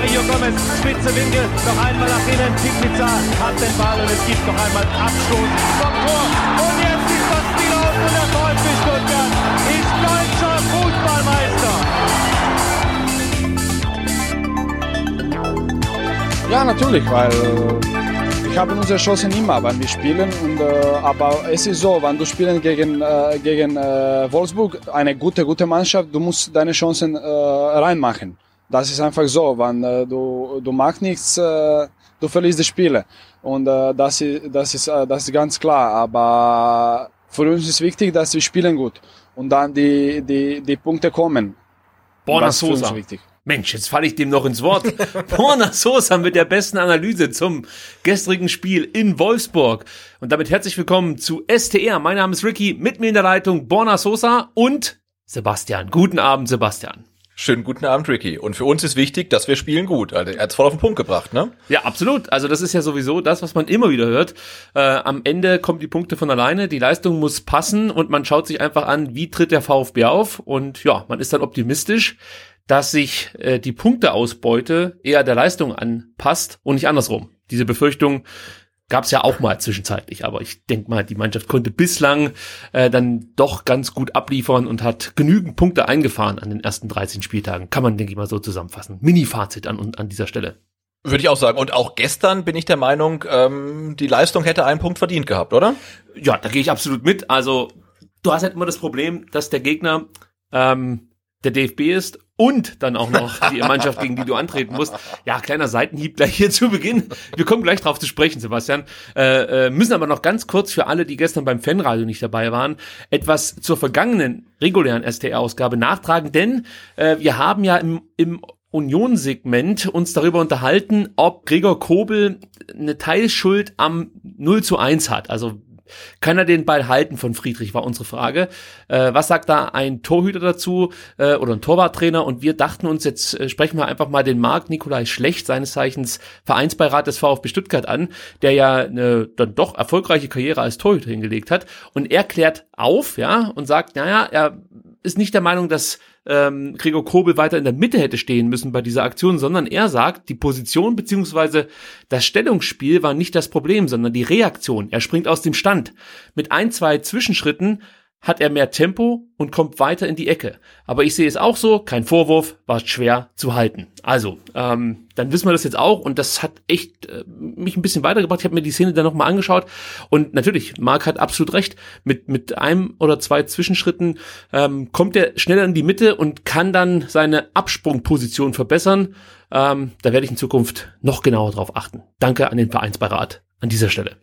Mario Gomez, spitze Winkel, noch einmal nach innen. Pizza hat den Ball und es gibt noch einmal Abstoß vom Tor. Und jetzt ist das Spiel aus und der VfB Stuttgart ist deutscher Fußballmeister. Ja, natürlich, weil wir haben unsere Chancen immer, wenn wir spielen. Und, äh, aber es ist so, wenn du spielen gegen, äh, gegen äh, Wolfsburg, eine gute, gute Mannschaft, du musst deine Chancen äh, reinmachen. Das ist einfach so, wenn äh, du, du machst nichts, äh, du verlierst die Spiele. Und äh, das, ist, das, ist, äh, das ist ganz klar. Aber für uns ist wichtig, dass wir spielen gut und dann die, die, die Punkte kommen. Borna Sosa. Mensch, jetzt falle ich dem noch ins Wort. Borna Sosa mit der besten Analyse zum gestrigen Spiel in Wolfsburg. Und damit herzlich willkommen zu STR. Mein Name ist Ricky, mit mir in der Leitung Borna Sosa und Sebastian. Guten Abend, Sebastian. Schönen guten Abend, Ricky. Und für uns ist wichtig, dass wir spielen gut. Also er hat voll auf den Punkt gebracht, ne? Ja, absolut. Also das ist ja sowieso das, was man immer wieder hört. Äh, am Ende kommen die Punkte von alleine, die Leistung muss passen und man schaut sich einfach an, wie tritt der VfB auf. Und ja, man ist dann optimistisch, dass sich äh, die Punkteausbeute eher der Leistung anpasst und nicht andersrum. Diese Befürchtung Gab es ja auch mal zwischenzeitlich, aber ich denke mal, die Mannschaft konnte bislang äh, dann doch ganz gut abliefern und hat genügend Punkte eingefahren an den ersten 13 Spieltagen. Kann man, denke ich mal, so zusammenfassen. Mini-Fazit an, an dieser Stelle. Würde ich auch sagen. Und auch gestern bin ich der Meinung, ähm, die Leistung hätte einen Punkt verdient gehabt, oder? Ja, da gehe ich absolut mit. Also du hast halt immer das Problem, dass der Gegner ähm, der DFB ist und dann auch noch die Mannschaft, gegen die du antreten musst. Ja, kleiner Seitenhieb gleich hier zu Beginn. Wir kommen gleich drauf zu sprechen, Sebastian. Äh, äh, müssen aber noch ganz kurz für alle, die gestern beim Fanradio nicht dabei waren, etwas zur vergangenen regulären STR-Ausgabe nachtragen, denn äh, wir haben ja im, im Unionsegment uns darüber unterhalten, ob Gregor Kobel eine Teilschuld am 0 zu 1 hat. Also kann er den Ball halten von Friedrich, war unsere Frage. Äh, was sagt da ein Torhüter dazu äh, oder ein Torwarttrainer? Und wir dachten uns, jetzt äh, sprechen wir einfach mal den Marc Nikolai Schlecht, seines Zeichens Vereinsbeirat des VfB Stuttgart an, der ja eine dann doch erfolgreiche Karriere als Torhüter hingelegt hat. Und er klärt auf, ja, und sagt, naja, er ist nicht der Meinung, dass ähm, Gregor Kobel weiter in der Mitte hätte stehen müssen bei dieser Aktion, sondern er sagt, die Position beziehungsweise das Stellungsspiel war nicht das Problem, sondern die Reaktion. Er springt aus dem Stand. Mit ein, zwei Zwischenschritten hat er mehr Tempo und kommt weiter in die Ecke. Aber ich sehe es auch so, kein Vorwurf, war schwer zu halten. Also, ähm, dann wissen wir das jetzt auch und das hat echt äh, mich ein bisschen weitergebracht. Ich habe mir die Szene dann nochmal angeschaut und natürlich, Marc hat absolut recht. Mit, mit einem oder zwei Zwischenschritten ähm, kommt er schneller in die Mitte und kann dann seine Absprungposition verbessern. Ähm, da werde ich in Zukunft noch genauer drauf achten. Danke an den Vereinsbeirat an dieser Stelle.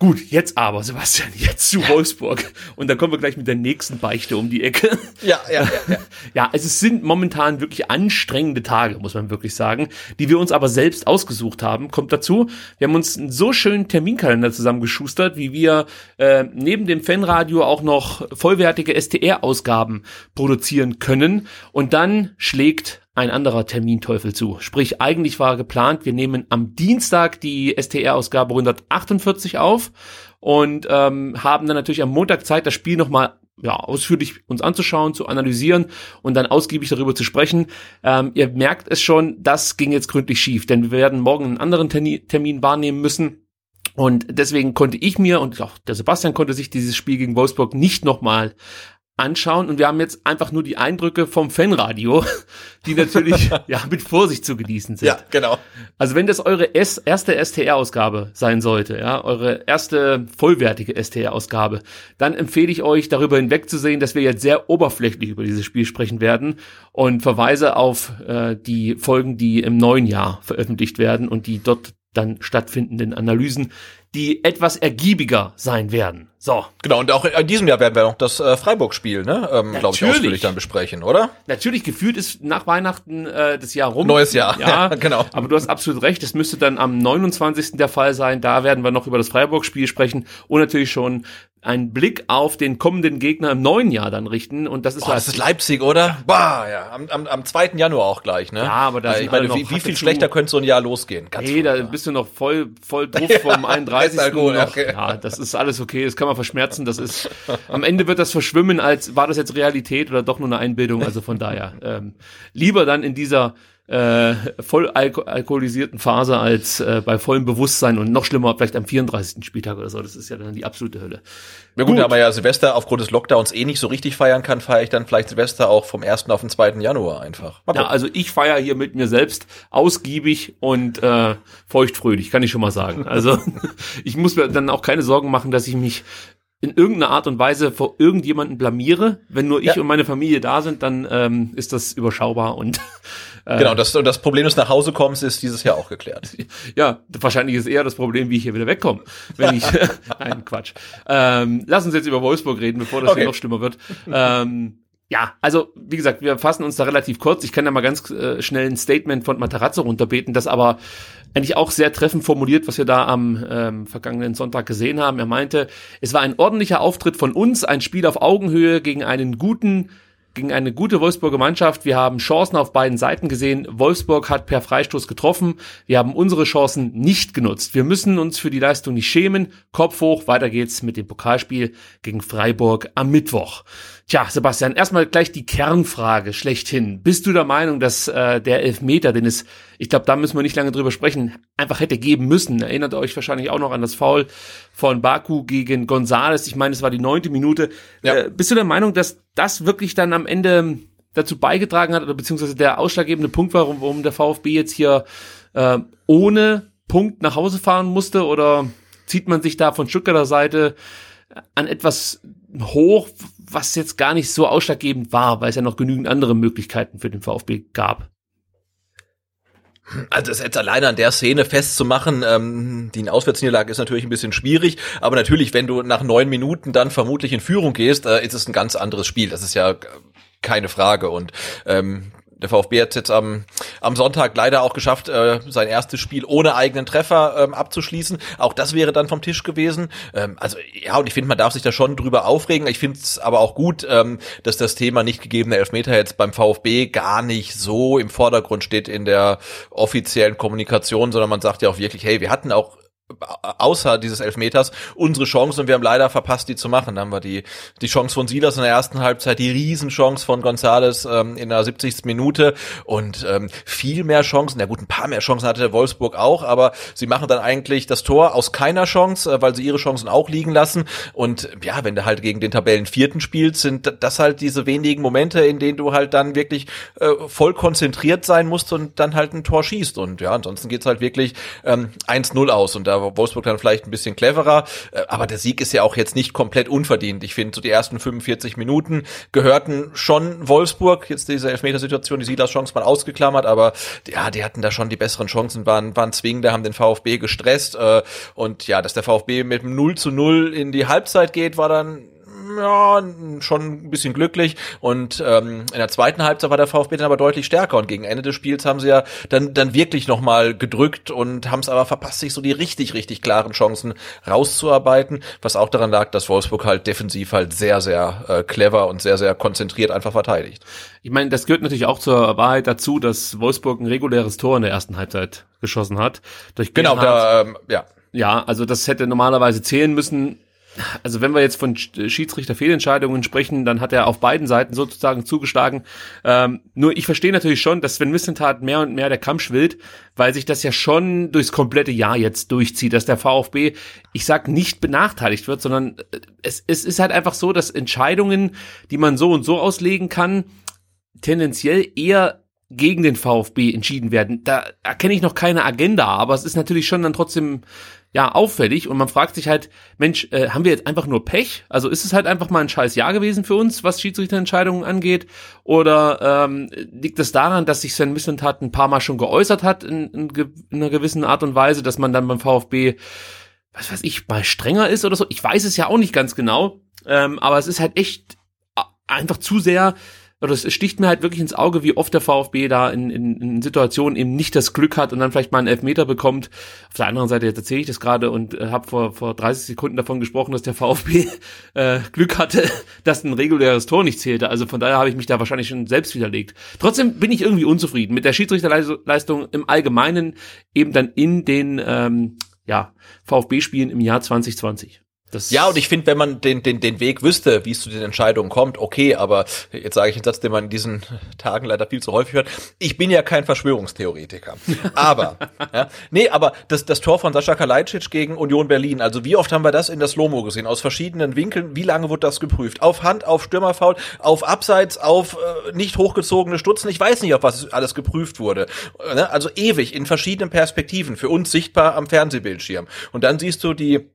Gut, jetzt aber, Sebastian, jetzt zu Wolfsburg. Und dann kommen wir gleich mit der nächsten Beichte um die Ecke. Ja, ja, ja. Ja, ja also es sind momentan wirklich anstrengende Tage, muss man wirklich sagen, die wir uns aber selbst ausgesucht haben. Kommt dazu, wir haben uns einen so schönen Terminkalender zusammengeschustert, wie wir äh, neben dem Fanradio auch noch vollwertige STR-Ausgaben produzieren können. Und dann schlägt ein anderer Terminteufel zu. Sprich, eigentlich war geplant, wir nehmen am Dienstag die STR-Ausgabe 148 auf und ähm, haben dann natürlich am Montag Zeit, das Spiel nochmal ja, ausführlich uns anzuschauen, zu analysieren und dann ausgiebig darüber zu sprechen. Ähm, ihr merkt es schon, das ging jetzt gründlich schief, denn wir werden morgen einen anderen Termin wahrnehmen müssen. Und deswegen konnte ich mir und auch der Sebastian konnte sich dieses Spiel gegen Wolfsburg nicht nochmal anschauen und wir haben jetzt einfach nur die Eindrücke vom Fanradio, die natürlich ja mit Vorsicht zu genießen sind. Ja, genau. Also wenn das eure S erste STR-Ausgabe sein sollte, ja, eure erste vollwertige STR-Ausgabe, dann empfehle ich euch darüber hinwegzusehen, dass wir jetzt sehr oberflächlich über dieses Spiel sprechen werden und verweise auf äh, die Folgen, die im neuen Jahr veröffentlicht werden und die dort dann stattfindenden Analysen, die etwas ergiebiger sein werden. So. Genau, und auch in diesem Jahr werden wir noch das äh, Freiburg-Spiel, ne, ähm, glaube ich, ausführlich dann besprechen, oder? Natürlich, gefühlt ist nach Weihnachten äh, das Jahr rum. Neues Jahr, Ja, ja, genau. Aber du hast absolut recht, es müsste dann am 29. der Fall sein. Da werden wir noch über das Freiburg-Spiel sprechen und natürlich schon einen Blick auf den kommenden Gegner im neuen Jahr dann richten. Und das ist, Boah, das ist Leipzig, oder? Bah, ja, am, am, am 2. Januar auch gleich, ne? Ja, aber da ich meine, wie, wie viel schlechter könnte so ein Jahr losgehen? Ganz Nee, da bist du noch voll, voll drauf vom 31. Alkohol, noch. okay. Ja, das ist alles okay, das kann man verschmerzen, das ist, am Ende wird das verschwimmen, als war das jetzt Realität oder doch nur eine Einbildung, also von daher, ähm, lieber dann in dieser, äh, voll alko alkoholisierten Phase als äh, bei vollem Bewusstsein und noch schlimmer vielleicht am 34. Spieltag oder so, das ist ja dann die absolute Hölle. Ja gut, Gut. aber ja Silvester aufgrund des Lockdowns eh nicht so richtig feiern kann, feiere ich dann vielleicht Silvester auch vom 1. auf den 2. Januar einfach. Ja, also ich feiere hier mit mir selbst ausgiebig und äh, feuchtfröhlich, kann ich schon mal sagen. Also ich muss mir dann auch keine Sorgen machen, dass ich mich in irgendeiner Art und Weise vor irgendjemanden blamiere. Wenn nur ich Ja. und meine Familie da sind, dann ähm, ist das überschaubar und genau, das, und das Problem des nach Hause kommens ist dieses Jahr auch geklärt. ja, wahrscheinlich ist eher das Problem, wie ich hier wieder wegkomme. Wenn ich, nein, Quatsch. Ähm, lass uns jetzt über Wolfsburg reden, bevor das Okay. hier noch schlimmer wird. Ähm, ja, also wie gesagt, wir fassen uns da relativ kurz. Ich kann da mal ganz äh, schnell ein Statement von Matarazzo runterbeten, das aber eigentlich auch sehr treffend formuliert, was wir da am ähm, vergangenen Sonntag gesehen haben. Er meinte, es war ein ordentlicher Auftritt von uns, ein Spiel auf Augenhöhe gegen einen guten gegen eine gute Wolfsburger Mannschaft. Wir haben Chancen auf beiden Seiten gesehen. Wolfsburg hat per Freistoß getroffen. Wir haben unsere Chancen nicht genutzt. Wir müssen uns für die Leistung nicht schämen. Kopf hoch, weiter geht's mit dem Pokalspiel gegen Freiburg am Mittwoch. Tja, Sebastian, erstmal gleich die Kernfrage schlechthin. Bist du der Meinung, dass äh, der Elfmeter, den es, ich glaube, da müssen wir nicht lange drüber sprechen, einfach hätte geben müssen? Erinnert euch wahrscheinlich auch noch an das Foul von Baku gegen Gonzales. Ich meine, es war die neunte Minute. Ja. Äh, bist du der Meinung, dass das wirklich dann am Ende dazu beigetragen hat oder beziehungsweise der ausschlaggebende Punkt war, warum, warum der VfB jetzt hier äh, ohne Punkt nach Hause fahren musste? Oder zieht man sich da von Stuttgarter Seite an etwas hoch, was jetzt gar nicht so ausschlaggebend war, weil es ja noch genügend andere Möglichkeiten für den VfB gab? Also das jetzt alleine an der Szene festzumachen, ähm, die Auswärtsniederlage ist natürlich ein bisschen schwierig, aber natürlich, wenn du nach neun Minuten dann vermutlich in Führung gehst, äh, ist es ein ganz anderes Spiel. Das ist ja keine Frage. Und ähm, der VfB hat jetzt am, am Sonntag leider auch geschafft, äh, sein erstes Spiel ohne eigenen Treffer ähm, abzuschließen. Auch das wäre dann vom Tisch gewesen. Ähm, also ja, und ich finde, man darf sich da schon drüber aufregen. Ich finde es aber auch gut, ähm, dass das Thema nicht gegebene Elfmeter jetzt beim VfB gar nicht so im Vordergrund steht in der offiziellen Kommunikation, sondern man sagt ja auch wirklich, hey, wir hatten auch außer dieses Elfmeters unsere Chance und wir haben leider verpasst, die zu machen. Dann haben wir die, die Chance von Silas in der ersten Halbzeit, die Riesenchance von Gonzales ähm, in der 70. Minute und ähm, viel mehr Chancen. Ja gut, ein paar mehr Chancen hatte der Wolfsburg auch, aber sie machen dann eigentlich das Tor aus keiner Chance, äh, weil sie ihre Chancen auch liegen lassen. Und ja, wenn du halt gegen den Tabellenvierten spielst, sind das halt diese wenigen Momente, in denen du halt dann wirklich äh, voll konzentriert sein musst und dann halt ein Tor schießt. Und ja, ansonsten geht's halt wirklich ähm, 1-0 aus. Und da Wolfsburg dann vielleicht ein bisschen cleverer. Äh, aber der Sieg ist ja auch jetzt nicht komplett unverdient. Ich finde, so die ersten 45 Minuten gehörten schon Wolfsburg. Jetzt diese Elfmetersituation, die Silas Chance mal ausgeklammert, aber ja, die hatten da schon die besseren Chancen, waren, waren zwingender, haben den VfB gestresst. Äh, und ja, dass der VfB mit dem 0 zu 0 in die Halbzeit geht, war dann ja, schon ein bisschen glücklich. Und ähm, in der zweiten Halbzeit war der VfB dann aber deutlich stärker. Und gegen Ende des Spiels haben sie ja dann, dann wirklich nochmal gedrückt und haben es aber verpasst, sich so die richtig, richtig klaren Chancen rauszuarbeiten. Was auch daran lag, dass Wolfsburg halt defensiv halt sehr, sehr äh, clever und sehr, sehr konzentriert einfach verteidigt. Ich meine, das gehört natürlich auch zur Wahrheit dazu, dass Wolfsburg ein reguläres Tor in der ersten Halbzeit geschossen hat. Durch Genau, da, ähm, ja. Ja, also das hätte normalerweise zählen müssen. Also wenn wir jetzt von Sch- Schiedsrichter-Fehlentscheidungen sprechen, dann hat er auf beiden Seiten sozusagen zugeschlagen. Ähm, nur ich verstehe natürlich schon, dass Sven Missentat mehr und mehr der Kampf schwillt, weil sich das ja schon durchs komplette Jahr jetzt durchzieht, dass der VfB, ich sag nicht benachteiligt wird, sondern äh, es, es ist halt einfach so, dass Entscheidungen, die man so und so auslegen kann, tendenziell eher gegen den VfB entschieden werden. Da erkenne ich noch keine Agenda, aber es ist natürlich schon dann trotzdem ja auffällig und man fragt sich halt, Mensch, äh, haben wir jetzt einfach nur Pech? Also ist es halt einfach mal ein scheiß Jahr gewesen für uns, was Schiedsrichterentscheidungen angeht? Oder ähm, liegt es das daran, dass sich Sven Mislintat ein paar Mal schon geäußert hat in, in, in einer gewissen Art und Weise, dass man dann beim VfB was weiß ich, mal strenger ist oder so. Ich weiß es ja auch nicht ganz genau. Ähm, aber es ist halt echt einfach zu sehr oder es sticht mir halt wirklich ins Auge, wie oft der VfB da in, in, in Situationen eben nicht das Glück hat und dann vielleicht mal einen Elfmeter bekommt. Auf der anderen Seite, jetzt erzähle ich das gerade und äh, habe vor, vor 30 Sekunden davon gesprochen, dass der VfB äh, Glück hatte, dass ein reguläres Tor nicht zählte. Also von daher habe ich mich da wahrscheinlich schon selbst widerlegt. Trotzdem bin ich irgendwie unzufrieden mit der Schiedsrichterleistung im Allgemeinen, eben dann in den ähm, ja, VfB-Spielen im Jahr 2020. Das ja, und ich finde, wenn man den, den, den Weg wüsste, wie es zu den Entscheidungen kommt, okay, aber jetzt sage ich einen Satz, den man in diesen Tagen leider viel zu häufig hört. Ich bin ja kein Verschwörungstheoretiker. Aber, ja, nee, aber das, das Tor von Sascha Kalajdzic gegen Union Berlin, also wie oft haben wir das in das Lomo gesehen? Aus verschiedenen Winkeln. Wie lange wird das geprüft? Auf Hand, auf Stürmerfaul, auf Abseits, auf äh, nicht hochgezogene Stutzen. Ich weiß nicht, auf was alles geprüft wurde. Ne? Also ewig, in verschiedenen Perspektiven, für uns sichtbar am Fernsehbildschirm. Und dann siehst du die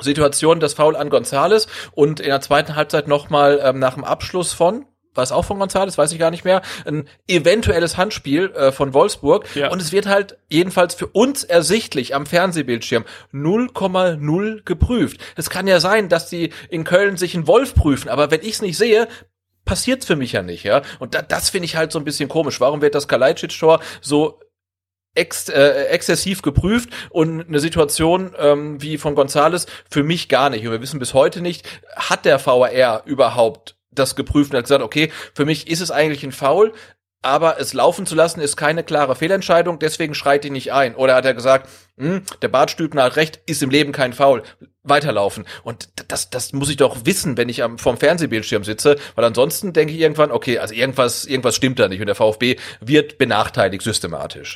Situation des Foul an Gonzales und in der zweiten Halbzeit nochmal ähm, nach dem Abschluss von war es auch von Gonzales, weiß ich gar nicht mehr, ein eventuelles Handspiel äh, von Wolfsburg. Ja. Und es wird halt jedenfalls für uns ersichtlich am Fernsehbildschirm 0,0 geprüft. Es kann ja sein, dass die in Köln sich einen Wolf prüfen, aber wenn ich es nicht sehe, passiert's für mich ja nicht, ja. Und da, das finde ich halt so ein bisschen komisch. Warum wird das Kalajdzic-Tor so ex, äh, exzessiv geprüft und eine Situation ähm, wie von Gonzales für mich gar nicht. Und wir wissen bis heute nicht, hat der VAR überhaupt das geprüft und hat gesagt, okay, für mich ist es eigentlich ein Foul, aber es laufen zu lassen ist keine klare Fehlentscheidung, deswegen schreit ihn nicht ein. Oder hat er gesagt, hm, der Bartstübner hat recht, ist im Leben kein Foul, weiterlaufen. Und das, das muss ich doch wissen, wenn ich am, vorm Fernsehbildschirm sitze, weil ansonsten denke ich irgendwann, okay, also irgendwas, irgendwas stimmt da nicht und der VfB wird benachteiligt systematisch.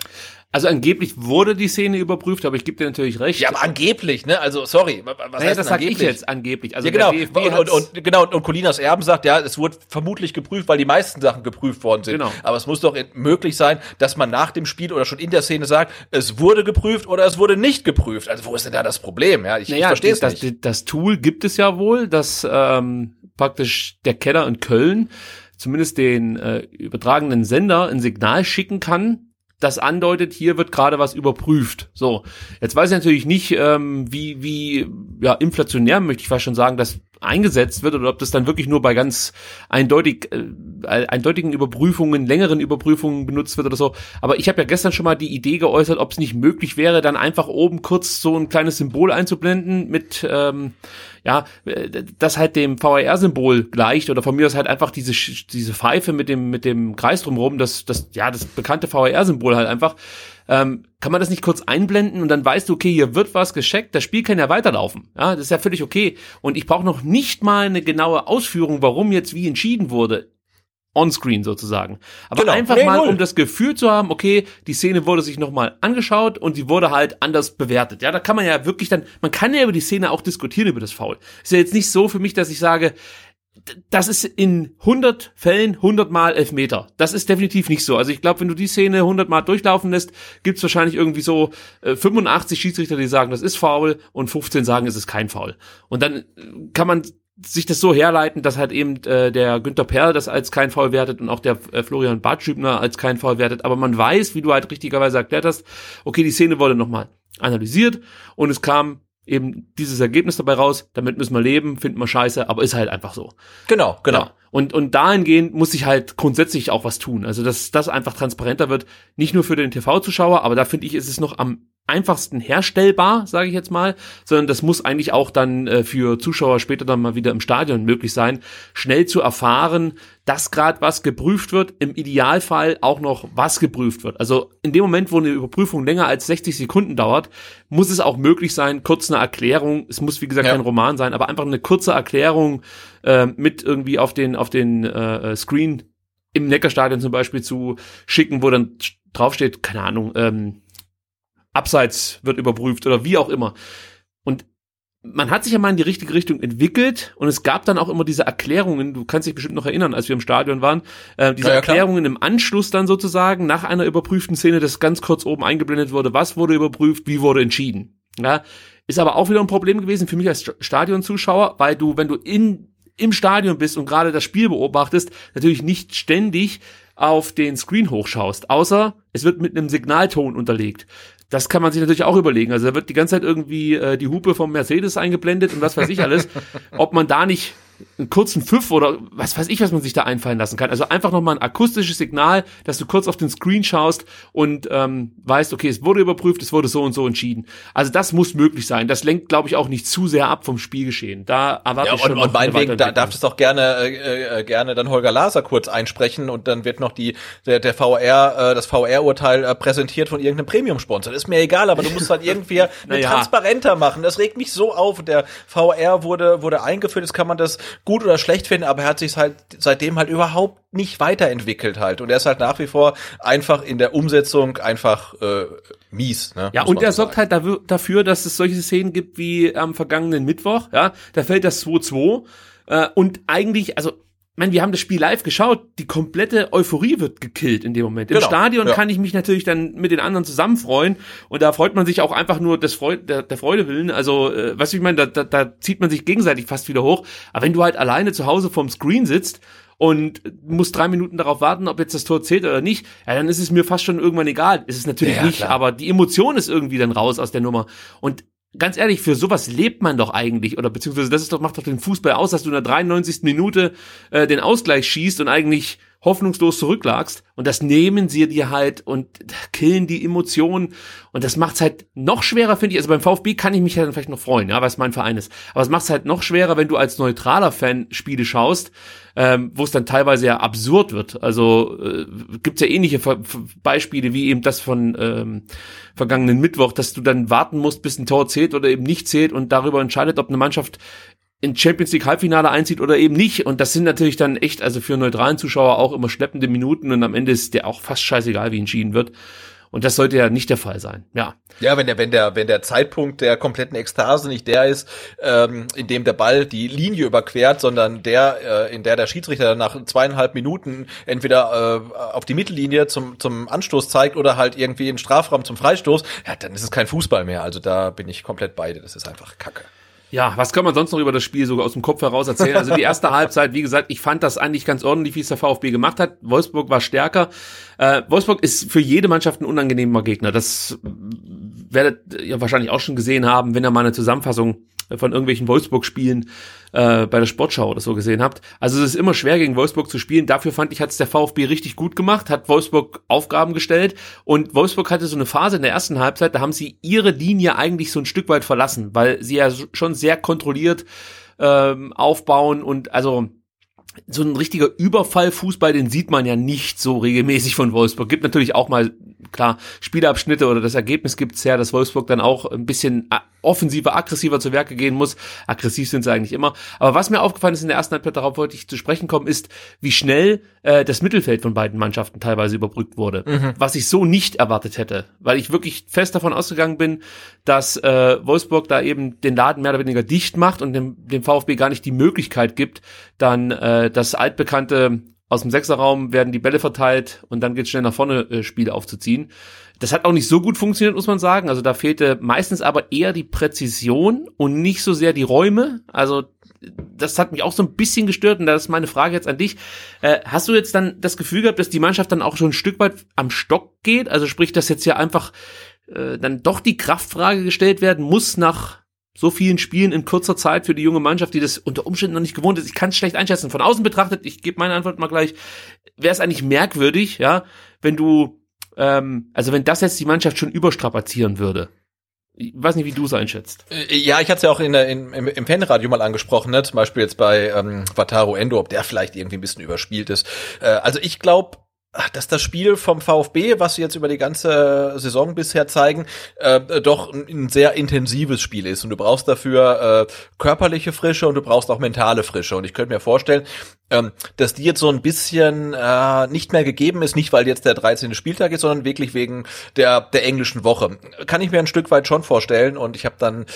Also angeblich wurde die Szene überprüft, aber ich gebe dir natürlich recht. Ja, aber angeblich, ne? Also sorry, was naja, heißt das sag ich jetzt angeblich. Also ja, genau. Und, und, und, genau und Colinas Erben sagt, ja, es wurde vermutlich geprüft, weil die meisten Sachen geprüft worden sind. Genau. Aber es muss doch möglich sein, dass man nach dem Spiel oder schon in der Szene sagt, es wurde geprüft oder es wurde nicht geprüft. Also wo ist denn da das Problem? Ja, ich, naja, ich verstehe es nicht. Das, das Tool gibt es ja wohl, dass ähm, praktisch der Keller in Köln zumindest den äh, übertragenen Sender ein Signal schicken kann, das andeutet, hier wird gerade was überprüft. So, jetzt weiß ich natürlich nicht, ähm, wie, wie ja, inflationär möchte ich fast schon sagen, das eingesetzt wird oder ob das dann wirklich nur bei ganz eindeutig äh, eindeutigen Überprüfungen, längeren Überprüfungen benutzt wird oder so. Aber ich habe ja gestern schon mal die Idee geäußert, ob es nicht möglich wäre, dann einfach oben kurz so ein kleines Symbol einzublenden mit ähm, ja, das halt dem VAR-Symbol gleicht oder von mir aus halt einfach diese diese Pfeife mit dem mit dem Kreis drumherum, das das ja das bekannte VAR-Symbol halt einfach ähm, kann man das nicht kurz einblenden und dann weißt du, okay, hier wird was gescheckt, das Spiel kann ja weiterlaufen. Ja, das ist ja völlig okay. Und ich brauche noch nicht mal eine genaue Ausführung, warum jetzt wie entschieden wurde. Onscreen sozusagen. Aber genau. einfach nee, mal, um das Gefühl zu haben, okay, die Szene wurde sich nochmal angeschaut und sie wurde halt anders bewertet. Ja, da kann man ja wirklich dann, man kann ja über die Szene auch diskutieren, über das Foul. Ist ja jetzt nicht so für mich, dass ich sage, das ist in 100 Fällen 100 Mal Elfmeter. Das ist definitiv nicht so. Also ich glaube, wenn du die Szene 100 Mal durchlaufen lässt, gibt's wahrscheinlich irgendwie so äh, 85 Schiedsrichter, die sagen, das ist faul und 15 sagen, es ist kein Foul. Und dann kann man sich das so herleiten, dass halt eben äh, der Günther Perl das als kein Foul wertet und auch der äh, Florian Bartschübner als kein Foul wertet. Aber man weiß, wie du halt richtigerweise erklärt hast, okay, die Szene wurde nochmal analysiert und es kam eben dieses Ergebnis dabei raus, damit müssen wir leben, finden wir scheiße, aber ist halt einfach so. Genau, genau. Ja. Und, und dahingehend muss ich halt grundsätzlich auch was tun. Also, dass das einfach transparenter wird, nicht nur für den TV-Zuschauer, aber da finde ich, ist es noch am einfachsten herstellbar, sage ich jetzt mal, sondern das muss eigentlich auch dann äh, für Zuschauer später dann mal wieder im Stadion möglich sein, schnell zu erfahren, dass gerade was geprüft wird, im Idealfall auch noch was geprüft wird. Also in dem Moment, wo eine Überprüfung länger als 60 Sekunden dauert, muss es auch möglich sein, kurz eine Erklärung, es muss wie gesagt ja. kein Roman sein, aber einfach eine kurze Erklärung äh, mit irgendwie auf den auf den äh, Screen im Neckarstadion zum Beispiel zu schicken, wo dann draufsteht, keine Ahnung, ähm, Abseits wird überprüft oder wie auch immer. Und man hat sich ja mal in die richtige Richtung entwickelt und es gab dann auch immer diese Erklärungen, du kannst dich bestimmt noch erinnern, als wir im Stadion waren, äh, diese Ja, ja, Erklärungen im Anschluss dann sozusagen nach einer überprüften Szene, das ganz kurz oben eingeblendet wurde, was wurde überprüft, wie wurde entschieden. Ja, ist aber auch wieder ein Problem gewesen für mich als St- Stadionzuschauer, weil du, wenn du in im Stadion bist und gerade das Spiel beobachtest, natürlich nicht ständig auf den Screen hochschaust, außer es wird mit einem Signalton unterlegt. Das kann man sich natürlich auch überlegen. Also da wird die ganze Zeit irgendwie äh, die Hupe vom Mercedes eingeblendet und was weiß ich alles. Ob man da nicht einen kurzen Pfiff oder was weiß ich, was man sich da einfallen lassen kann. Also einfach nochmal ein akustisches Signal, dass du kurz auf den Screen schaust und ähm, weißt, okay, es wurde überprüft, es wurde so und so entschieden. Also das muss möglich sein. Das lenkt, glaube ich, auch nicht zu sehr ab vom Spielgeschehen. Da erwarte Ja, ich schon und, und eine meinetwegen da, darf es doch gerne äh, äh, gerne dann Holger Laser kurz einsprechen und dann wird noch die der, der VR äh, das VR-Urteil äh, präsentiert von irgendeinem Premium-Sponsor. Ist mir egal, aber du musst halt irgendwie Naja. transparenter machen. Das regt mich so auf. Der VR wurde wurde eingeführt. Jetzt kann man das gut oder schlecht finden, aber er hat sich halt seitdem halt überhaupt nicht weiterentwickelt halt. Und er ist halt nach wie vor einfach in der Umsetzung einfach äh, mies. Ne, Ja, und er so sorgt halt dafür- dass es solche Szenen gibt wie am vergangenen Mittwoch, ja, da fällt das 2-2 äh, und eigentlich, also, meine, wir haben das Spiel live geschaut, die komplette Euphorie wird gekillt in dem Moment. Im Genau, Stadion ja. kann ich mich natürlich dann mit den anderen zusammen freuen und da freut man sich auch einfach nur des Freude, der, der Freude willen, also, äh, was ich meine, da, da, da zieht man sich gegenseitig fast wieder hoch, aber wenn du halt alleine zu Hause vorm Screen sitzt und musst drei Minuten darauf warten, ob jetzt das Tor zählt oder nicht, ja, dann ist es mir fast schon irgendwann egal. Ist es natürlich Ja, nicht, klar. aber die Emotion ist irgendwie dann raus aus der Nummer. Und ganz ehrlich, für sowas lebt man doch eigentlich, oder beziehungsweise das ist doch, macht doch den Fußball aus, dass du in der 93. Minute äh, den Ausgleich schießt und eigentlich hoffnungslos zurücklagst und das nehmen sie dir halt und killen die Emotionen und das macht's halt noch schwerer, finde ich. Also beim VfB kann ich mich ja dann vielleicht noch freuen, ja, weil es mein Verein ist. Aber es macht's halt noch schwerer, wenn du als neutraler Fan Spiele schaust, ähm, wo es dann teilweise ja absurd wird. Also äh, gibt's ja ähnliche Ver Ver- Beispiele wie eben das von ähm, vergangenen Mittwoch, dass du dann warten musst, bis ein Tor zählt oder eben nicht zählt und darüber entscheidet, ob eine Mannschaft in Champions League Halbfinale einzieht oder eben nicht. Und das sind natürlich dann echt, also für neutralen Zuschauer auch immer schleppende Minuten und am Ende ist der auch fast scheißegal, wie entschieden wird. Und das sollte ja nicht der Fall sein. Ja. Ja, wenn der, wenn der, wenn der Zeitpunkt der kompletten Ekstase nicht der ist, ähm, in dem der Ball die Linie überquert, sondern der, äh, in der der Schiedsrichter nach zweieinhalb Minuten entweder äh, auf die Mittellinie zum, zum Anstoß zeigt oder halt irgendwie in den Strafraum zum Freistoß, ja, dann ist es kein Fußball mehr. Also da bin ich komplett beide. Das ist einfach Kacke. Ja, was kann man sonst noch über das Spiel sogar aus dem Kopf heraus erzählen? Also die erste Halbzeit, wie gesagt, ich fand das eigentlich ganz ordentlich, wie es der VfB gemacht hat. Wolfsburg war stärker. Äh, Wolfsburg ist für jede Mannschaft ein unangenehmer Gegner. Das werdet ihr wahrscheinlich auch schon gesehen haben, wenn ihr mal eine Zusammenfassung von irgendwelchen Wolfsburg-Spielen äh, bei der Sportschau oder so gesehen habt. Also es ist immer schwer gegen Wolfsburg zu spielen. Dafür fand ich, hat es der VfB richtig gut gemacht, hat Wolfsburg Aufgaben gestellt und Wolfsburg hatte so eine Phase in der ersten Halbzeit, da haben sie ihre Linie eigentlich so ein Stück weit verlassen, weil sie ja schon sehr kontrolliert ähm, aufbauen und also so ein richtiger Überfallfußball, den sieht man ja nicht so regelmäßig von Wolfsburg. Gibt natürlich auch mal, klar, Spielabschnitte oder das Ergebnis gibt's ja, dass Wolfsburg dann auch ein bisschen a- offensiver, aggressiver zu Werke gehen muss. Aggressiv sind sie eigentlich immer. Aber was mir aufgefallen ist in der ersten Halbzeit, darauf wollte ich zu sprechen kommen, ist, wie schnell äh, das Mittelfeld von beiden Mannschaften teilweise überbrückt wurde. Was ich so nicht erwartet hätte. Weil ich wirklich fest davon ausgegangen bin, dass äh, Wolfsburg da eben den Laden mehr oder weniger dicht macht und dem, dem VfB gar nicht die Möglichkeit gibt, dann äh, das altbekannte aus dem Sechserraum werden die Bälle verteilt und dann geht's schnell nach vorne äh, Spiel aufzuziehen. Das hat auch nicht so gut funktioniert, muss man sagen. Also da fehlte meistens aber eher die Präzision und nicht so sehr die Räume. Also das hat mich auch so ein bisschen gestört und da ist meine Frage jetzt an dich. Äh, hast du jetzt dann das Gefühl gehabt, dass die Mannschaft dann auch schon ein Stück weit am Stock geht? Also sprich, dass jetzt ja einfach äh, dann doch die Kraftfrage gestellt werden muss nach so vielen Spielen in kurzer Zeit für die junge Mannschaft, die das unter Umständen noch nicht gewohnt ist. Ich kann es schlecht einschätzen. Von außen betrachtet, ich gebe meine Antwort mal gleich, wäre es eigentlich merkwürdig, ja, wenn du, ähm, also wenn das jetzt die Mannschaft schon überstrapazieren würde. Ich weiß nicht, wie du es einschätzt. Äh, Ja, ich hatte es ja auch in, in, im, im Fanradio mal angesprochen, ne? zum Beispiel jetzt bei ähm, Wataru Endo, ob der vielleicht irgendwie ein bisschen überspielt ist. Äh, also ich glaube, dass das Spiel vom VfB, was sie jetzt über die ganze Saison bisher zeigen, äh, doch ein, ein sehr intensives Spiel ist. Und du brauchst dafür äh, körperliche Frische und du brauchst auch mentale Frische. Und ich könnte mir vorstellen, ähm, dass die jetzt so ein bisschen äh, nicht mehr gegeben ist, nicht weil jetzt der 13. Spieltag ist, sondern wirklich wegen der, der englischen Woche. Kann ich mir ein Stück weit schon vorstellen. Und ich habe dann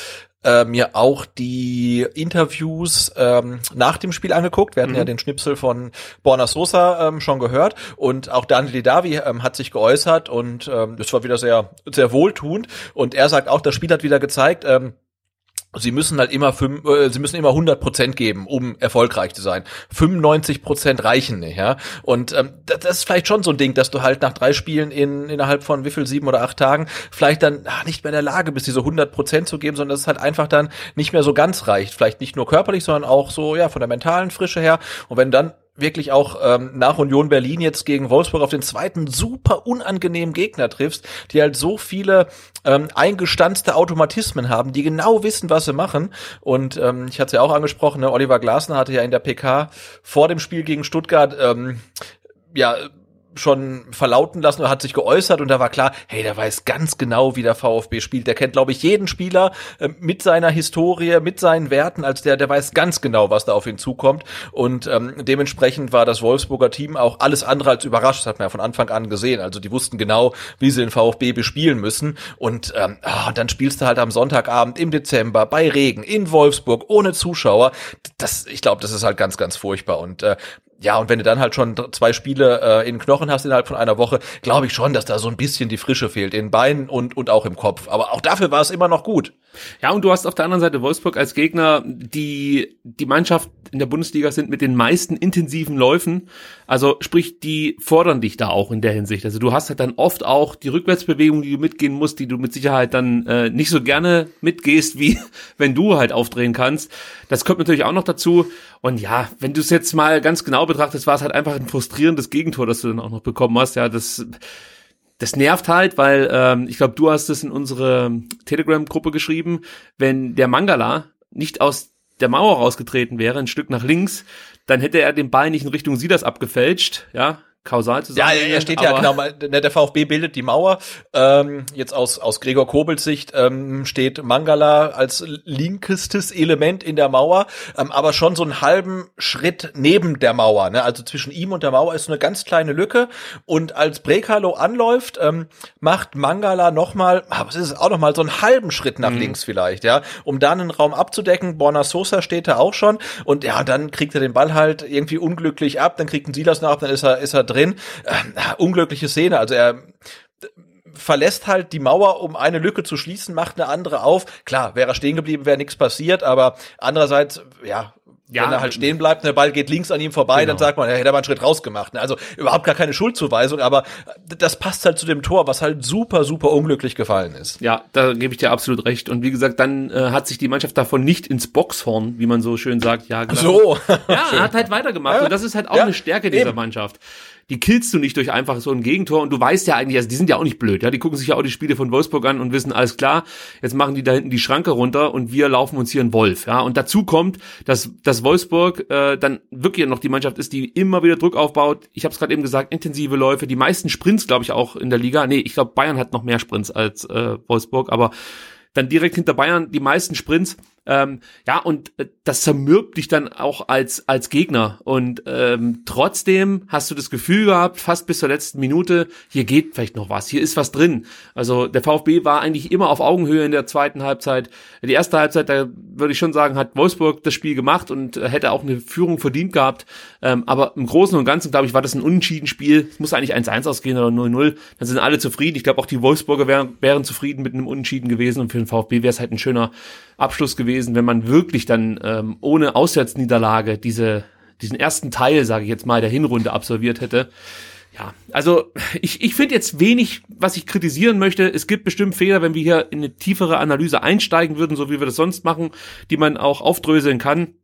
äh, mir auch die Interviews ähm, nach dem Spiel angeguckt. Wir hatten Mhm. ja den Schnipsel von Borna Sosa ähm, schon gehört und auch Daniel Davi ähm, hat sich geäußert und ähm, das war wieder sehr sehr wohltuend und er sagt auch, das Spiel hat wieder gezeigt. Ähm, Sie müssen halt immer fünf, äh, sie müssen immer 100 Prozent geben, um erfolgreich zu sein. 95 Prozent reichen nicht, ja. Und ähm, das, das ist vielleicht schon so ein Ding, dass du halt nach drei Spielen in innerhalb von wie viel sieben oder acht Tagen vielleicht dann ach, nicht mehr in der Lage bist, diese 100 Prozent zu geben, sondern dass es halt einfach dann nicht mehr so ganz reicht. Vielleicht nicht nur körperlich, sondern auch so ja von der mentalen Frische her. Und wenn dann wirklich auch ähm, nach Union Berlin jetzt gegen Wolfsburg auf den zweiten super unangenehmen Gegner triffst, die halt so viele ähm, eingestanzte Automatismen haben, die genau wissen, was sie machen. Und ähm, ich hatte es ja auch angesprochen, ne, Oliver Glasner hatte ja in der PK vor dem Spiel gegen Stuttgart ähm, ja schon verlauten lassen oder hat sich geäußert und da war klar, hey, der weiß ganz genau, wie der VfB spielt. Der kennt, glaube ich, jeden Spieler äh, mit seiner Historie, mit seinen Werten, als der, der weiß ganz genau, was da auf ihn zukommt. Und ähm, dementsprechend war das Wolfsburger Team auch alles andere als überrascht. Das hat man ja von Anfang an gesehen. Also die wussten genau, wie sie den VfB bespielen müssen. Und ähm, ah, dann spielst du halt am Sonntagabend im Dezember bei Regen in Wolfsburg ohne Zuschauer. Das, ich glaube, das ist halt ganz, ganz furchtbar. Und äh, ja, und wenn du dann halt schon zwei Spiele äh, in Knochen hast innerhalb von einer Woche, glaube ich schon, dass da so ein bisschen die Frische fehlt, in Beinen und, und auch im Kopf. Aber auch dafür war es immer noch gut. Ja, und du hast auf der anderen Seite Wolfsburg als Gegner, die die Mannschaft in der Bundesliga sind mit den meisten intensiven Läufen. Also sprich, die fordern dich da auch in der Hinsicht. Also du hast halt dann oft auch die Rückwärtsbewegung, die du mitgehen musst, die du mit Sicherheit dann äh, nicht so gerne mitgehst, wie wenn du halt aufdrehen kannst. Das kommt natürlich auch noch dazu. Und ja, wenn du es jetzt mal ganz genau betrachtest, war es halt einfach ein frustrierendes Gegentor, das du dann auch noch bekommen hast. Ja, das das nervt halt, weil ähm, ich glaube, du hast es in unsere Telegram-Gruppe geschrieben, wenn der Mangala nicht aus der Mauer rausgetreten wäre, ein Stück nach links, dann hätte er den Ball nicht in Richtung Silas abgefälscht, ja, kausal Ja, zusammen. er steht ja genau, mal- der VfB bildet die Mauer. Ähm, jetzt aus, aus Gregor Kobels Sicht ähm, steht Mangala als linkestes Element in der Mauer, ähm, aber schon so einen halben Schritt neben der Mauer. Ne? Also zwischen ihm und der Mauer ist so eine ganz kleine Lücke. Und als Brekalo anläuft, ähm, macht Mangala nochmal, was ist es, auch nochmal so einen halben Schritt nach links vielleicht, ja, um dann einen Raum abzudecken. Borna Sosa steht da auch schon. Und ja, dann kriegt er den Ball halt irgendwie unglücklich ab, dann kriegt ein Silas nach, dann ist er, ist er drin. Ähm, unglückliche Szene. Also er verlässt halt die Mauer, um eine Lücke zu schließen, macht eine andere auf. Klar, wäre er stehen geblieben, wäre nichts passiert, aber andererseits, ja, Ja, wenn er halt stehen bleibt der Ball geht links an ihm vorbei, Genau. dann sagt man, er hätte aber einen Schritt rausgemacht. ne? Also überhaupt gar keine Schuldzuweisung, aber das passt halt zu dem Tor, was halt super, super unglücklich gefallen ist. Ja, da gebe ich dir absolut recht. Und wie gesagt, dann äh, hat sich die Mannschaft davon nicht ins Boxhorn, wie man so schön sagt, ja, gelassen. So. Ja, er hat halt weitergemacht. Und das ist halt auch Ja, eine Stärke dieser eben. Mannschaft. Die killst du nicht durch einfach so ein Gegentor. Und du weißt ja eigentlich, also die sind ja auch nicht blöd. Ja, die gucken sich ja auch die Spiele von Wolfsburg an und wissen, alles klar, jetzt machen die da hinten die Schranke runter und wir laufen uns hier einen Wolf. Ja, und dazu kommt, dass, dass Wolfsburg äh, dann wirklich noch die Mannschaft ist, die immer wieder Druck aufbaut. Ich habe es gerade eben gesagt, intensive Läufe, die meisten Sprints, glaube ich, auch in der Liga. Nee, ich glaube, Bayern hat noch mehr Sprints als äh, Wolfsburg, aber dann direkt hinter Bayern die meisten Sprints. Ähm, ja, und äh, das zermürbt dich dann auch als, als Gegner. Und ähm, trotzdem hast du das Gefühl gehabt, fast bis zur letzten Minute, hier geht vielleicht noch was, hier ist was drin. Also der VfB war eigentlich immer auf Augenhöhe in der zweiten Halbzeit. Die erste Halbzeit, da würde ich schon sagen, hat Wolfsburg das Spiel gemacht und äh, hätte auch eine Führung verdient gehabt. Ähm, aber im Großen und Ganzen, glaube ich, war das ein unentschieden Spiel. Es muss eigentlich 1-1 ausgehen oder 0-0. Dann sind alle zufrieden. Ich glaube, auch die Wolfsburger wären, wären zufrieden mit einem Unentschieden gewesen. Und für den VfB wäre es halt ein schöner Abschluss gewesen, wenn man wirklich dann ähm, ohne Auswärtsniederlage diese, diesen ersten Teil, sage ich jetzt mal, der Hinrunde absolviert hätte. Ja, also ich, ich finde jetzt wenig, was ich kritisieren möchte. Es gibt bestimmt Fehler, wenn wir hier in eine tiefere Analyse einsteigen würden, so wie wir das sonst machen, die man auch aufdröseln kann.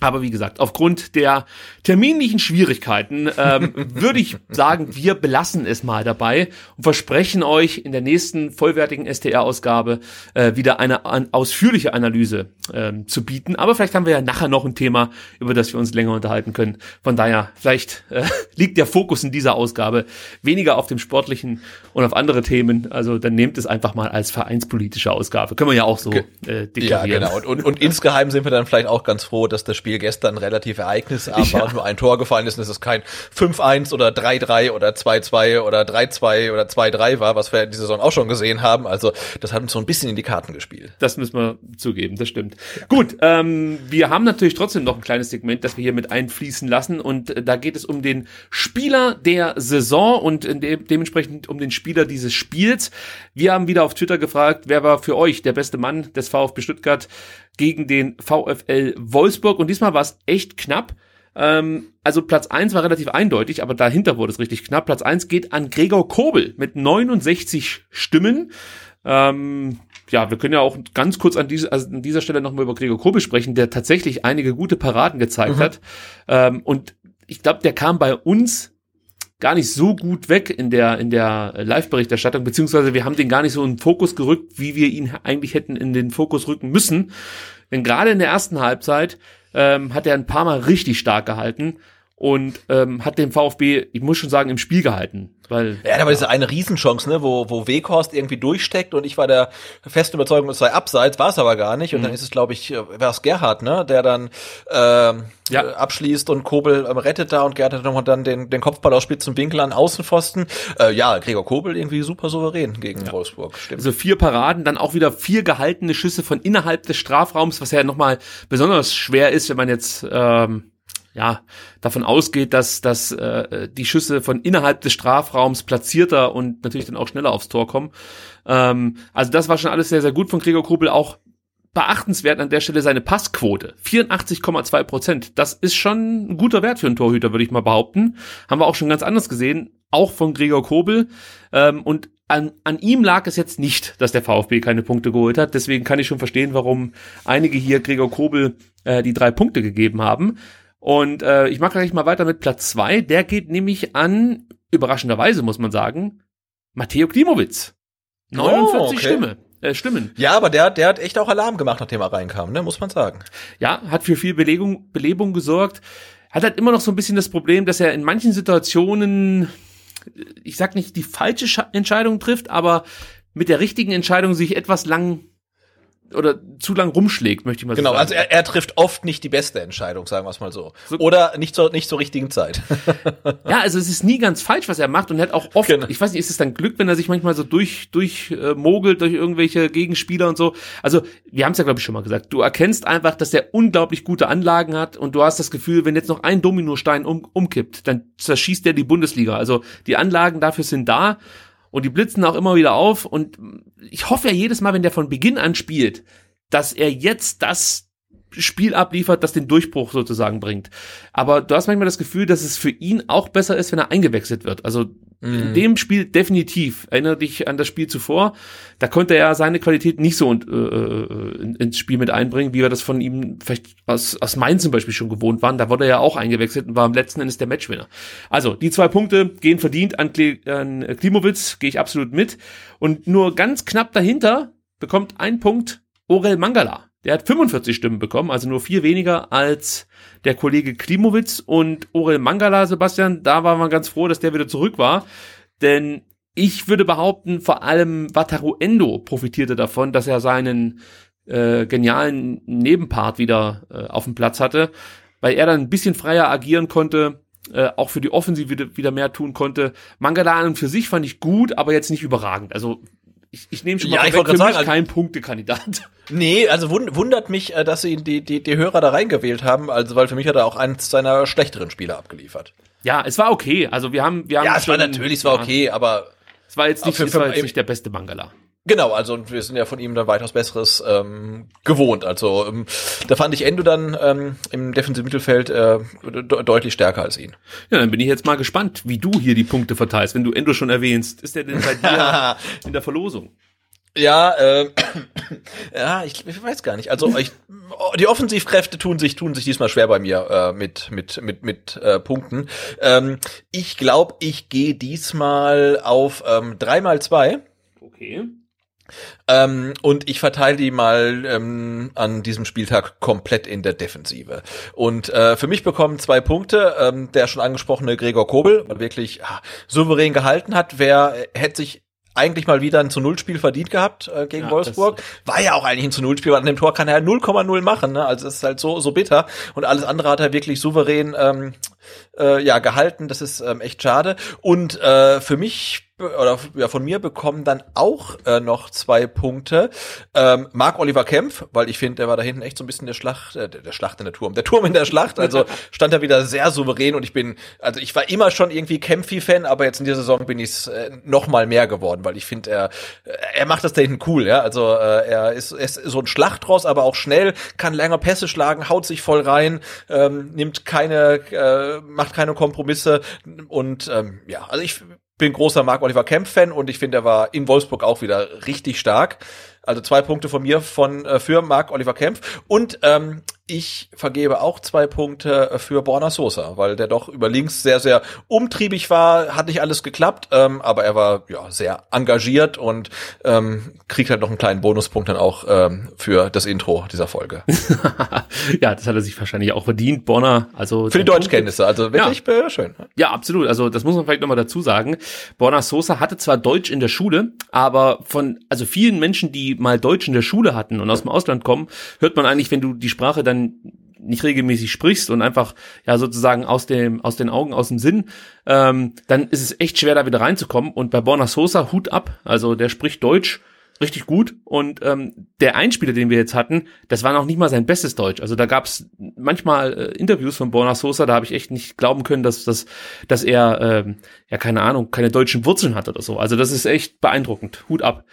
Aber wie gesagt, aufgrund der terminlichen Schwierigkeiten ähm, würde ich sagen, wir belassen es mal dabei und versprechen euch in der nächsten vollwertigen STR-Ausgabe äh, wieder eine an, ausführliche Analyse ähm, zu bieten. Aber vielleicht haben wir ja nachher noch ein Thema, über das wir uns länger unterhalten können. Von daher, vielleicht äh, liegt der Fokus in dieser Ausgabe weniger auf dem Sportlichen und auf andere Themen. Also dann nehmt es einfach mal als vereinspolitische Ausgabe. Können wir ja auch so äh, deklarieren. Ja, genau. Und, und, und insgeheim sind wir dann vielleicht auch ganz froh, dass das Spiel gestern relativ ereignisarm Ja. war und nur ein Tor gefallen ist und es ist kein 5-1 oder 3-3 oder 2-2 oder 3-2 oder 2-3 war, was wir in dieser Saison auch schon gesehen haben. Also das hat uns so ein bisschen in die Karten gespielt. Das müssen wir zugeben, das stimmt. Gut, ähm, wir haben natürlich trotzdem noch ein kleines Segment, das wir hier mit einfließen lassen und äh, da geht es um den Spieler der Saison und in de dementsprechend um den Spieler dieses Spiels. Wir haben wieder auf Twitter gefragt, wer war für euch der beste Mann des VfB Stuttgart gegen den VfL Wolfsburg und diesmal war es echt knapp. Ähm, also Platz eins war relativ eindeutig, aber dahinter wurde es richtig knapp. Platz eins geht an Gregor Kobel mit 69 Stimmen. Ähm, ja, wir können ja auch ganz kurz an, diese, also an dieser Stelle nochmal über Gregor Kobel sprechen, der tatsächlich einige gute Paraden gezeigt hat. Ähm, und ich glaube, der kam bei uns gar nicht so gut weg in der, in der Live-Berichterstattung, beziehungsweise wir haben den gar nicht so in den Fokus gerückt, wie wir ihn eigentlich hätten in den Fokus rücken müssen. Denn gerade in der ersten Halbzeit ähm, hat er ein paar Mal richtig stark gehalten und ähm, hat den VfB, ich muss schon sagen, im Spiel gehalten. Weil Ja, aber diese eine Riesenchance, ne, wo, wo Weghorst irgendwie durchsteckt und ich war der festen Überzeugung, es sei abseits, war es aber gar nicht. Und dann ist es, glaube ich, war es Gerhard, ne, der dann ähm, Ja. äh, abschließt und Kobel ähm, rettet da und Gerhard hat nochmal dann den, den Kopfball aus spitzen Winkel an Außenpfosten. Äh, ja, Gregor Kobel irgendwie super souverän gegen Wolfsburg. Stimmt. Also vier Paraden, dann auch wieder vier gehaltene Schüsse von innerhalb des Strafraums, was ja nochmal besonders schwer ist, wenn man jetzt ähm, ja davon ausgeht, dass, dass äh, die Schüsse von innerhalb des Strafraums platzierter und natürlich dann auch schneller aufs Tor kommen. Ähm, also das war schon alles sehr, sehr gut von Gregor Kobel, auch beachtenswert an der Stelle seine Passquote. 84,2 Prozent. Das ist schon ein guter Wert für einen Torhüter, würde ich mal behaupten. Haben wir auch schon ganz anders gesehen. Auch von Gregor Kobel. Ähm, und an, an ihm lag es jetzt nicht, dass der VfB keine Punkte geholt hat. Deswegen kann ich schon verstehen, warum einige hier Gregor Kobel äh, die drei Punkte gegeben haben. Und äh, ich mache gleich mal weiter mit Platz zwei. Der geht nämlich an, überraschenderweise muss man sagen, Matteo Klimowitz. 49 Oh, okay. Stimme, äh, Stimmen. Ja, aber der, der hat echt auch Alarm gemacht, nachdem er reinkam, ne, muss man sagen. ja, hat für viel Belegung, Belebung gesorgt. Hat halt immer noch so ein bisschen das Problem, dass er in manchen Situationen, ich sag nicht die falsche Entscheidung trifft, aber mit der richtigen Entscheidung sich etwas lang oder zu lang rumschlägt, möchte ich mal so Genau, sagen. also er, er trifft oft nicht die beste Entscheidung, sagen wir es mal so. So- Oder nicht zur, nicht zur richtigen Zeit. Ja, also es ist nie ganz falsch, was er macht und er hat auch oft, Genau. ich weiß nicht, ist es dann Glück, wenn er sich manchmal so durch durch äh, mogelt durch irgendwelche Gegenspieler und so. Also wir haben es ja glaube ich schon mal gesagt. Du erkennst einfach, dass der unglaublich gute Anlagen hat und du hast das Gefühl, wenn jetzt noch ein Dominostein um, umkippt, dann zerschießt der die Bundesliga. Also die Anlagen dafür sind da und die blitzen auch immer wieder auf. Und ich hoffe ja jedes Mal, wenn der von Beginn an spielt, dass er jetzt das Spiel abliefert, das den Durchbruch sozusagen bringt. Aber du hast manchmal das Gefühl, dass es für ihn auch besser ist, wenn er eingewechselt wird. Also in dem Spiel definitiv. Erinnere dich an das Spiel zuvor. Da konnte er seine Qualität nicht so und, äh, äh, in- ins Spiel mit einbringen, wie wir das von ihm vielleicht aus, aus Mainz zum Beispiel schon gewohnt waren. Da wurde er ja auch eingewechselt und war am letzten Endes der Matchwinner. Also die zwei Punkte gehen verdient an, Kle an Klimowitz, gehe ich absolut mit. Und nur ganz knapp dahinter bekommt ein Punkt Orel Mangala. Der hat 45 Stimmen bekommen, also nur vier weniger als der Kollege Klimowitz und Orel Mangala, Sebastian. Da war man ganz froh, dass der wieder zurück war. Denn ich würde behaupten, vor allem Wataru Endo profitierte davon, dass er seinen äh, genialen Nebenpart wieder äh, auf dem Platz hatte, weil er dann ein bisschen freier agieren konnte, äh, auch für die Offensive wieder, mehr tun konnte. Mangala an und für sich fand ich gut, aber jetzt nicht überragend. Also ich, ich nehme schon mal Ja, ich für gerade mich sagen, kein Punktekandidat. Nee, also wund, wundert mich, äh, dass sie die, die, die Hörer da reingewählt haben, also weil für mich hat er auch eins seiner schlechteren Spiele abgeliefert. Ja, es war okay. Also wir haben, wir haben Ja, es war schon- natürlich, es war okay, aber Es war jetzt nicht, Für- es war für- jetzt nicht der beste Mangala. Genau, also wir sind ja von ihm dann weitaus Besseres ähm, gewohnt. Also ähm, da fand ich Endo dann ähm, im defensiven Mittelfeld äh, de deutlich stärker als ihn. Ja, dann bin ich jetzt mal gespannt, wie du hier die Punkte verteilst, wenn du Endo schon erwähnst. Ist der denn bei dir in der Verlosung? Ja, äh, ja, ich, ich weiß gar nicht. Also ich, die Offensivkräfte tun sich tun sich diesmal schwer bei mir äh, mit mit mit mit äh, Punkten. Ähm, ich glaube, ich gehe diesmal auf ähm, 3 mal 2 Okay. Ähm, und ich verteile die mal ähm, an diesem Spieltag komplett in der Defensive. Und äh, für mich bekommen zwei Punkte der schon angesprochene Gregor Kobel, weil wirklich ah, souverän gehalten hat. Wer hätte sich eigentlich mal wieder ein zu Null Spiel verdient gehabt äh, gegen Ja, Wolfsburg. War ja auch eigentlich ein zu Null Spiel, weil an dem Tor kann er ja 0,0 machen, ne? Also das ist halt so so bitter und alles andere hat er wirklich souverän ähm, äh, ja gehalten. Das ist ähm, echt schade und äh, für mich oder ja, von mir bekommen dann auch äh, noch zwei Punkte. Ähm, Marc Oliver Kempf, weil ich finde, der war da hinten echt so ein bisschen der Schlacht, äh, der Schlacht in der Turm, der Turm in der Schlacht. Also stand er wieder sehr souverän und ich bin, also ich war immer schon irgendwie Kempfi-Fan, aber jetzt in dieser Saison bin ich äh, noch mal mehr geworden, weil ich finde, er er macht das da hinten cool, ja. Also äh, er ist, er ist so ein Schlachtross, aber auch schnell, kann länger Pässe schlagen, haut sich voll rein, ähm, nimmt keine, äh, macht keine Kompromisse und ähm, ja, also ich bin großer Marc Oliver Kempf-Fan und ich finde, er war in Wolfsburg auch wieder richtig stark. Also zwei Punkte von mir von äh, für Marc Oliver Kempf und ähm, ich vergebe auch zwei Punkte äh, für Borna Sosa, weil der doch über links sehr sehr umtriebig war, hat nicht alles geklappt, ähm, aber er war ja sehr engagiert und ähm, kriegt halt noch einen kleinen Bonuspunkt dann auch ähm, für das Intro dieser Folge. ja, das hat er sich wahrscheinlich auch verdient, Bonner. Also Für die Deutschkenntnisse, also wirklich äh, schön. Ja, absolut. Also das muss man vielleicht nochmal dazu sagen. Borna Sosa hatte zwar Deutsch in der Schule, aber von also vielen Menschen, mal Deutsch in der Schule hatten und aus dem Ausland kommen, hört man eigentlich, wenn du die Sprache dann nicht regelmäßig sprichst und einfach ja sozusagen aus dem aus den Augen aus dem Sinn, ähm, dann ist es echt schwer da wieder reinzukommen. Und bei Borna Sosa Hut ab, also der spricht Deutsch richtig gut und ähm, der Einspieler, den wir jetzt hatten, das war noch nicht mal sein bestes Deutsch. Also da gab es manchmal äh, Interviews von Borna Sosa, da habe ich echt nicht glauben können, dass, dass, dass er, ähm, ja keine Ahnung, keine deutschen Wurzeln hat oder so. Also das ist echt beeindruckend. Hut ab.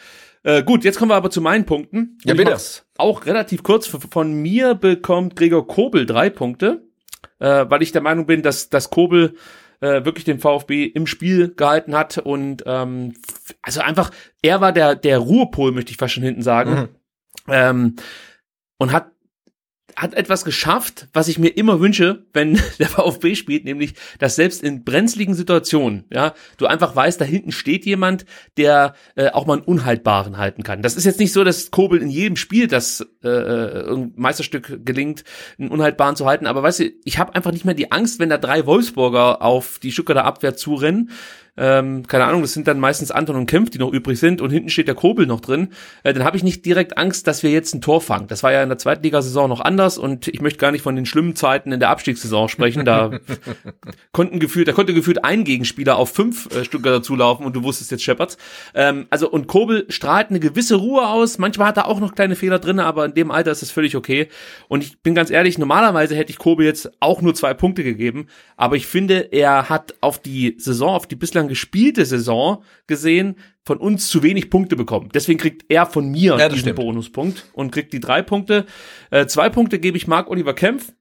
Äh, gut, jetzt kommen wir aber zu meinen Punkten. Ja, bitte. Auch relativ kurz. Von mir bekommt Gregor Kobel drei Punkte, äh, weil ich der Meinung bin, dass, dass Kobel äh, wirklich den VfB im Spiel gehalten hat und ähm, also einfach, er war der, der Ruhepol, möchte ich fast schon hinten sagen. Mhm. Ähm, und hat hat etwas geschafft, was ich mir immer wünsche, wenn der VfB spielt, nämlich, dass selbst in brenzligen Situationen, ja, du einfach weißt, da hinten steht jemand, der äh, auch mal einen Unhaltbaren halten kann. Das ist jetzt nicht so, dass Kobel in jedem Spiel das äh, irgendein Meisterstück gelingt, einen Unhaltbaren zu halten, aber weißt du, ich habe einfach nicht mehr die Angst, wenn da drei Wolfsburger auf die Stuttgarter Abwehr zurennen, ähm, keine Ahnung, das sind dann meistens Anton und Kempf, die noch übrig sind und hinten steht der Kobel noch drin, äh, dann habe ich nicht direkt Angst, dass wir jetzt ein Tor fangen. Das war ja in der Zweitligasaison noch anders und ich möchte gar nicht von den schlimmen Zeiten in der Abstiegssaison sprechen. Da konnten gefühlt, da konnte gefühlt ein Gegenspieler auf fünf äh, Stuttgarter zulaufen und du wusstest jetzt Shepherds. Ähm, also und Kobel strahlt eine gewisse Ruhe aus. Manchmal hat er auch noch kleine Fehler drin, aber in dem Alter ist das völlig okay. Und ich bin ganz ehrlich, normalerweise hätte ich Kobel jetzt auch nur zwei Punkte gegeben, aber ich finde, er hat auf die Saison, auf die bislang gespielte Saison gesehen, von uns zu wenig Punkte bekommen. Deswegen kriegt er von mir Ja, diesen stimmt. Bonuspunkt und kriegt die drei Punkte. Äh, zwei Punkte gebe ich Marc Oliver Kempf,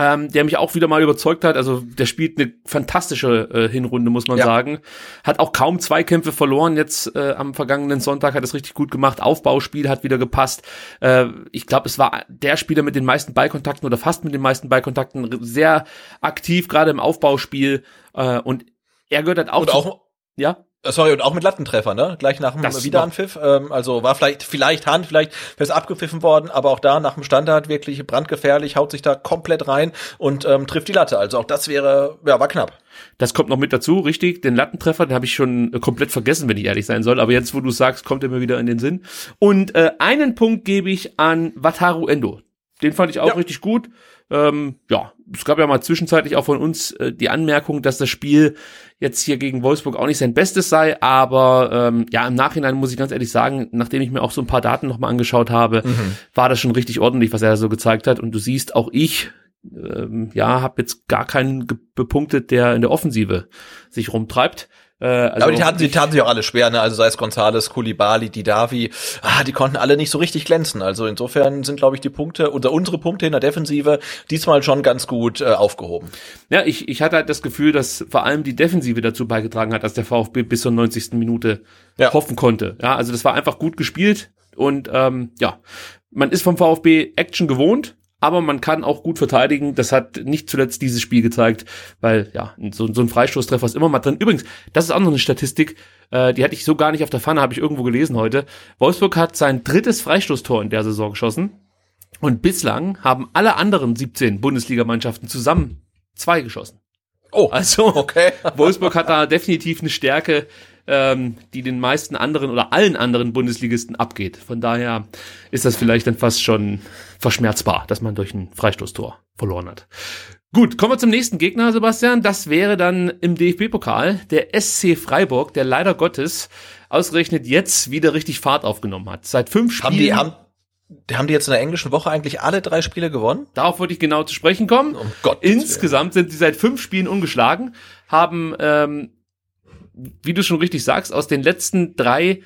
ähm, der mich auch wieder mal überzeugt hat. Also der spielt eine fantastische äh, Hinrunde, muss man Ja. sagen. Hat auch kaum Zweikämpfe verloren. Jetzt äh, am vergangenen Sonntag hat es richtig gut gemacht. Aufbauspiel hat wieder gepasst. Äh, ich glaube, es war der Spieler mit den meisten Ballkontakten oder fast mit den meisten Ballkontakten. Sehr aktiv, gerade im Aufbauspiel. Äh, und er gehört halt auch, Und zu- auch ja. Äh, Sorry, und auch mit Lattentreffer, ne? Gleich nach dem Das Wiederanpfiff. Ähm, also war vielleicht, vielleicht Hand, vielleicht fest abgepfiffen worden, aber auch da nach dem Standard wirklich brandgefährlich, haut sich da komplett rein und ähm, trifft die Latte. Also auch das wäre, ja, war knapp. Das kommt noch mit dazu, richtig. Den Lattentreffer, den habe ich schon äh, komplett vergessen, wenn ich ehrlich sein soll. Aber jetzt, wo du sagst, kommt er mir wieder in den Sinn. Und äh, einen Punkt gebe ich an Wataru Endo. Den fand ich auch Ja. richtig gut. Ähm, ja, es gab ja mal zwischenzeitlich auch von uns äh, die Anmerkung, dass das Spiel jetzt hier gegen Wolfsburg auch nicht sein Bestes sei, aber ähm, ja, im Nachhinein muss ich ganz ehrlich sagen, nachdem ich mir auch so ein paar Daten nochmal angeschaut habe, war das schon richtig ordentlich, was er so gezeigt hat. Und du siehst, auch ich, ähm, ja, habe jetzt gar keinen bepunktet, der in der Offensive sich rumtreibt. Äh, also aber die taten, die taten sich auch alle schwer, ne? Also sei es Gonzales, Kulibali, Didavi, ah, die konnten alle nicht so richtig glänzen. Also insofern sind, glaube ich, die Punkte, oder unsere Punkte in der Defensive diesmal schon ganz gut äh, aufgehoben. Ja, ich, ich hatte halt das Gefühl, dass vor allem die Defensive dazu beigetragen hat, dass der VfB bis zur 90. Minute Ja. hoffen konnte. Ja, also das war einfach gut gespielt und ähm, ja, man ist vom VfB Action gewohnt, aber man kann auch gut verteidigen. Das hat nicht zuletzt dieses Spiel gezeigt, weil ja, so, so ein Freistoßtreffer ist immer mal drin. Übrigens, das ist auch noch eine Statistik, äh, die hatte ich so gar nicht auf der Pfanne, habe ich irgendwo gelesen heute. Wolfsburg hat sein drittes Freistoßtor in der Saison geschossen und bislang haben alle anderen 17 Bundesligamannschaften zusammen zwei geschossen. Oh, Also okay. Wolfsburg hat da definitiv eine Stärke. ähm, die den meisten anderen oder allen anderen Bundesligisten abgeht. Von daher ist das vielleicht dann fast schon verschmerzbar, dass man durch ein Freistoßtor verloren hat. Gut, kommen wir zum nächsten Gegner, Sebastian. Das wäre dann im DFB-Pokal der SC Freiburg, der leider Gottes ausgerechnet jetzt wieder richtig Fahrt aufgenommen hat. Seit fünf Spielen. Haben die, haben, haben die jetzt in der englischen Woche eigentlich alle drei Spiele gewonnen? Darauf wollte ich genau zu sprechen kommen. Um Gottes Insgesamt sind sie seit fünf Spielen ungeschlagen, haben, ähm, wie du schon richtig sagst, aus den letzten drei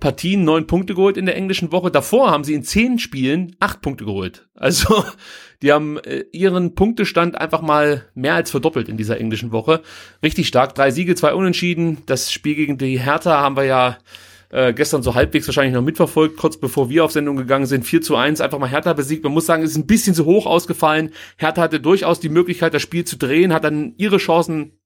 Partien neun Punkte geholt in der englischen Woche. Davor haben sie in zehn Spielen acht Punkte geholt. Also die haben äh, ihren Punktestand einfach mal mehr als verdoppelt in dieser englischen Woche. Richtig stark. Drei Siege, zwei Unentschieden. Das Spiel gegen die Hertha haben wir ja äh, gestern so halbwegs wahrscheinlich noch mitverfolgt, kurz bevor wir auf Sendung gegangen sind. 4 zu 1, einfach mal Hertha besiegt. Man muss sagen, es ist ein bisschen zu hoch ausgefallen. Hertha hatte durchaus die Möglichkeit, das Spiel zu drehen, hat dann ihre Chancen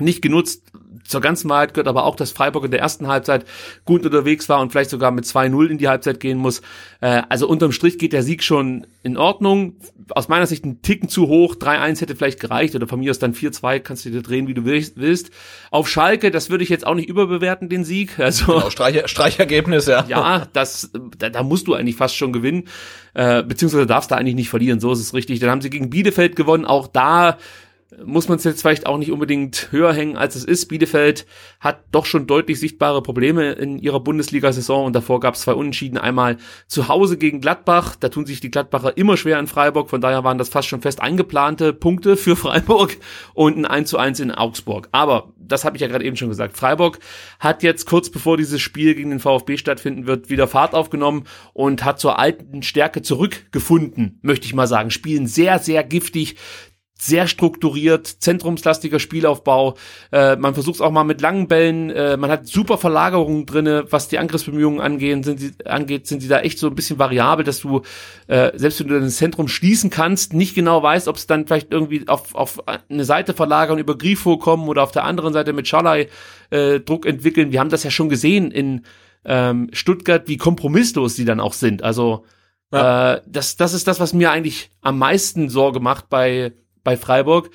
nicht genutzt. Zur ganzen Wahrheit gehört aber auch, dass Freiburg in der ersten Halbzeit gut unterwegs war und vielleicht sogar mit 2-0 in die Halbzeit gehen muss. Äh, also unterm Strich geht der Sieg schon in Ordnung. Aus meiner Sicht ein Ticken zu hoch. 3-1 hätte vielleicht gereicht oder von mir aus dann 4-2, kannst du dir drehen, wie du willst. Auf Schalke, das würde ich jetzt auch nicht überbewerten, den Sieg. Also Genau, Streich, Streichergebnis, ja. ja, das, da, da musst du eigentlich fast schon gewinnen, äh, beziehungsweise darfst du eigentlich nicht verlieren, so ist es richtig. Dann haben sie gegen Bielefeld gewonnen, auch da muss man es jetzt vielleicht auch nicht unbedingt höher hängen, als es ist. Bielefeld hat doch schon deutlich sichtbare Probleme in ihrer Bundesliga-Saison und davor gab es zwei Unentschieden. Einmal zu Hause gegen Gladbach, da tun sich die Gladbacher immer schwer in Freiburg, von daher waren das fast schon fest eingeplante Punkte für Freiburg und ein 1 zu 1 in Augsburg. Aber, das habe ich ja gerade eben schon gesagt, Freiburg hat jetzt kurz bevor dieses Spiel gegen den VfB stattfinden wird, wieder Fahrt aufgenommen und hat zur alten Stärke zurückgefunden, möchte ich mal sagen. Spielen sehr, sehr giftig, sehr strukturiert, zentrumslastiger Spielaufbau. Äh, man versucht es auch mal mit langen Bällen. Äh, man hat super Verlagerungen drinne, was die Angriffsbemühungen angehen, sind sie, angeht, sind sie da echt so ein bisschen variabel, dass du äh, selbst wenn du das Zentrum schließen kannst, nicht genau weißt, ob es dann vielleicht irgendwie auf, auf eine Seite verlagern, über Grifo kommen oder auf der anderen Seite mit Schalai äh, Druck entwickeln. Wir haben das ja schon gesehen in ähm, Stuttgart, wie kompromisslos sie dann auch sind. Also Ja. äh, das, das ist das, was mir eigentlich am meisten Sorge macht bei bei Freiburg.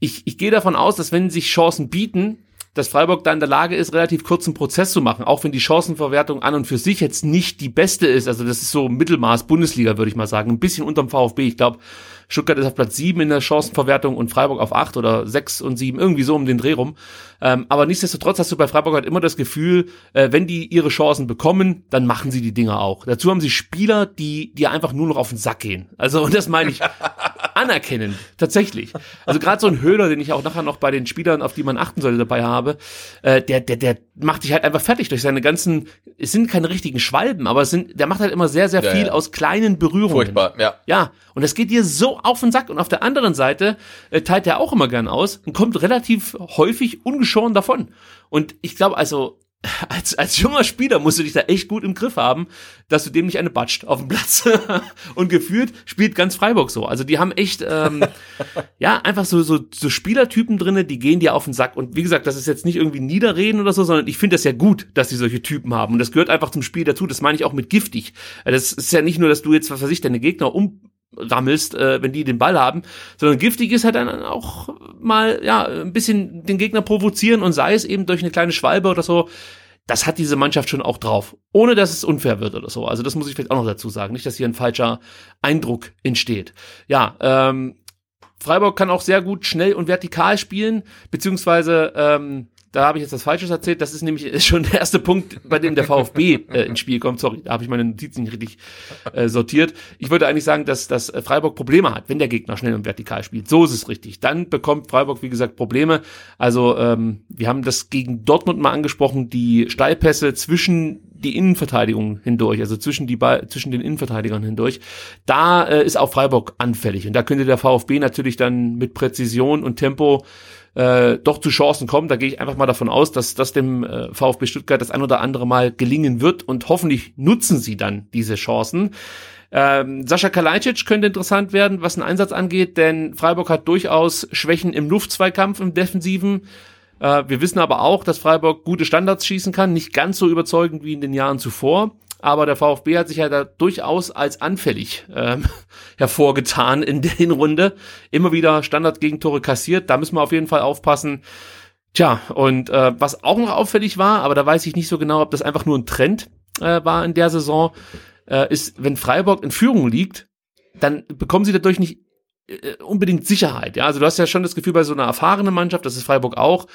Ich, ich gehe davon aus, dass wenn sich Chancen bieten, dass Freiburg da in der Lage ist, relativ kurzen Prozess zu machen, auch wenn die Chancenverwertung an und für sich jetzt nicht die beste ist. Also das ist so Mittelmaß Bundesliga, würde ich mal sagen. Ein bisschen unterm VfB. Ich glaube, Stuttgart ist auf Platz sieben in der Chancenverwertung und Freiburg auf acht oder sechs und sieben, irgendwie so um den Dreh rum. Ähm, aber nichtsdestotrotz hast du bei Freiburg halt immer das Gefühl, äh, wenn die ihre Chancen bekommen, dann machen sie die Dinger auch. Dazu haben sie Spieler, die dir einfach nur noch auf den Sack gehen. Also, und das meine ich anerkennen, tatsächlich. Also gerade so ein Höhler, den ich auch nachher noch bei den Spielern, auf die man achten sollte, dabei habe, äh, der, der, der macht dich halt einfach fertig durch seine ganzen, es sind keine richtigen Schwalben, aber es sind, der macht halt immer sehr, sehr Ja, viel ja. aus kleinen Berührungen. Furchtbar, ja. Ja, und das geht dir so auf den Sack. Und auf der anderen Seite äh, teilt er auch immer gern aus und kommt relativ häufig ungeschoren davon. Und ich glaube, also als, als junger Spieler musst du dich da echt gut im Griff haben, dass du dem nicht eine batscht auf dem Platz. und gefühlt spielt ganz Freiburg so. Also die haben echt, ähm, ja, einfach so, so, so Spielertypen drinne, die gehen dir auf den Sack. Und wie gesagt, das ist jetzt nicht irgendwie Niederreden oder so, sondern ich finde das ja gut, dass sie solche Typen haben. Und das gehört einfach zum Spiel dazu. Das meine ich auch mit giftig. Das ist ja nicht nur, dass du jetzt, was weiß ich, deine Gegner um rammelst, äh, wenn die den Ball haben, sondern giftig ist halt dann auch mal ja ein bisschen den Gegner provozieren und sei es eben durch eine kleine Schwalbe oder so. Das hat diese Mannschaft schon auch drauf, ohne dass es unfair wird oder so. Also das muss ich vielleicht auch noch dazu sagen, nicht, dass hier ein falscher Eindruck entsteht. Ja, ähm, Freiburg kann auch sehr gut schnell und vertikal spielen, beziehungsweise ähm, da habe ich jetzt was Falsches erzählt. Das ist nämlich schon der erste Punkt, bei dem der VfB äh, ins Spiel kommt. Sorry, da habe ich meine Notizen nicht richtig äh, sortiert. Ich wollte eigentlich sagen, dass, dass Freiburg Probleme hat, wenn der Gegner schnell und vertikal spielt. So ist es richtig. Dann bekommt Freiburg, wie gesagt, Probleme. Also ähm, wir haben das gegen Dortmund mal angesprochen, die Steilpässe zwischen die Innenverteidigung hindurch, also zwischen die zwischen den Innenverteidigern hindurch. Da äh, ist auch Freiburg anfällig und da könnte der VfB natürlich dann mit Präzision und Tempo äh, doch zu Chancen kommen. Da gehe ich einfach mal davon aus, dass das dem äh, VfB Stuttgart das ein oder andere Mal gelingen wird und hoffentlich nutzen sie dann diese Chancen. Ähm, Sascha Kalajdzic könnte interessant werden, was den Einsatz angeht, denn Freiburg hat durchaus Schwächen im Luftzweikampf, im Defensiven. Äh, wir wissen aber auch, dass Freiburg gute Standards schießen kann, nicht ganz so überzeugend wie in den Jahren zuvor. Aber der VfB hat sich ja da durchaus als anfällig ähm, hervorgetan in der Hinrunde. Immer wieder Standardgegentore kassiert. Da müssen wir auf jeden Fall aufpassen. Tja, und äh, was auch noch auffällig war, aber da weiß ich nicht so genau, ob das einfach nur ein Trend äh, war in der Saison, äh, ist, wenn Freiburg in Führung liegt, dann bekommen sie dadurch nicht äh, unbedingt Sicherheit. Ja, also du hast ja schon das Gefühl bei so einer erfahrenen Mannschaft, das ist Freiburg auch,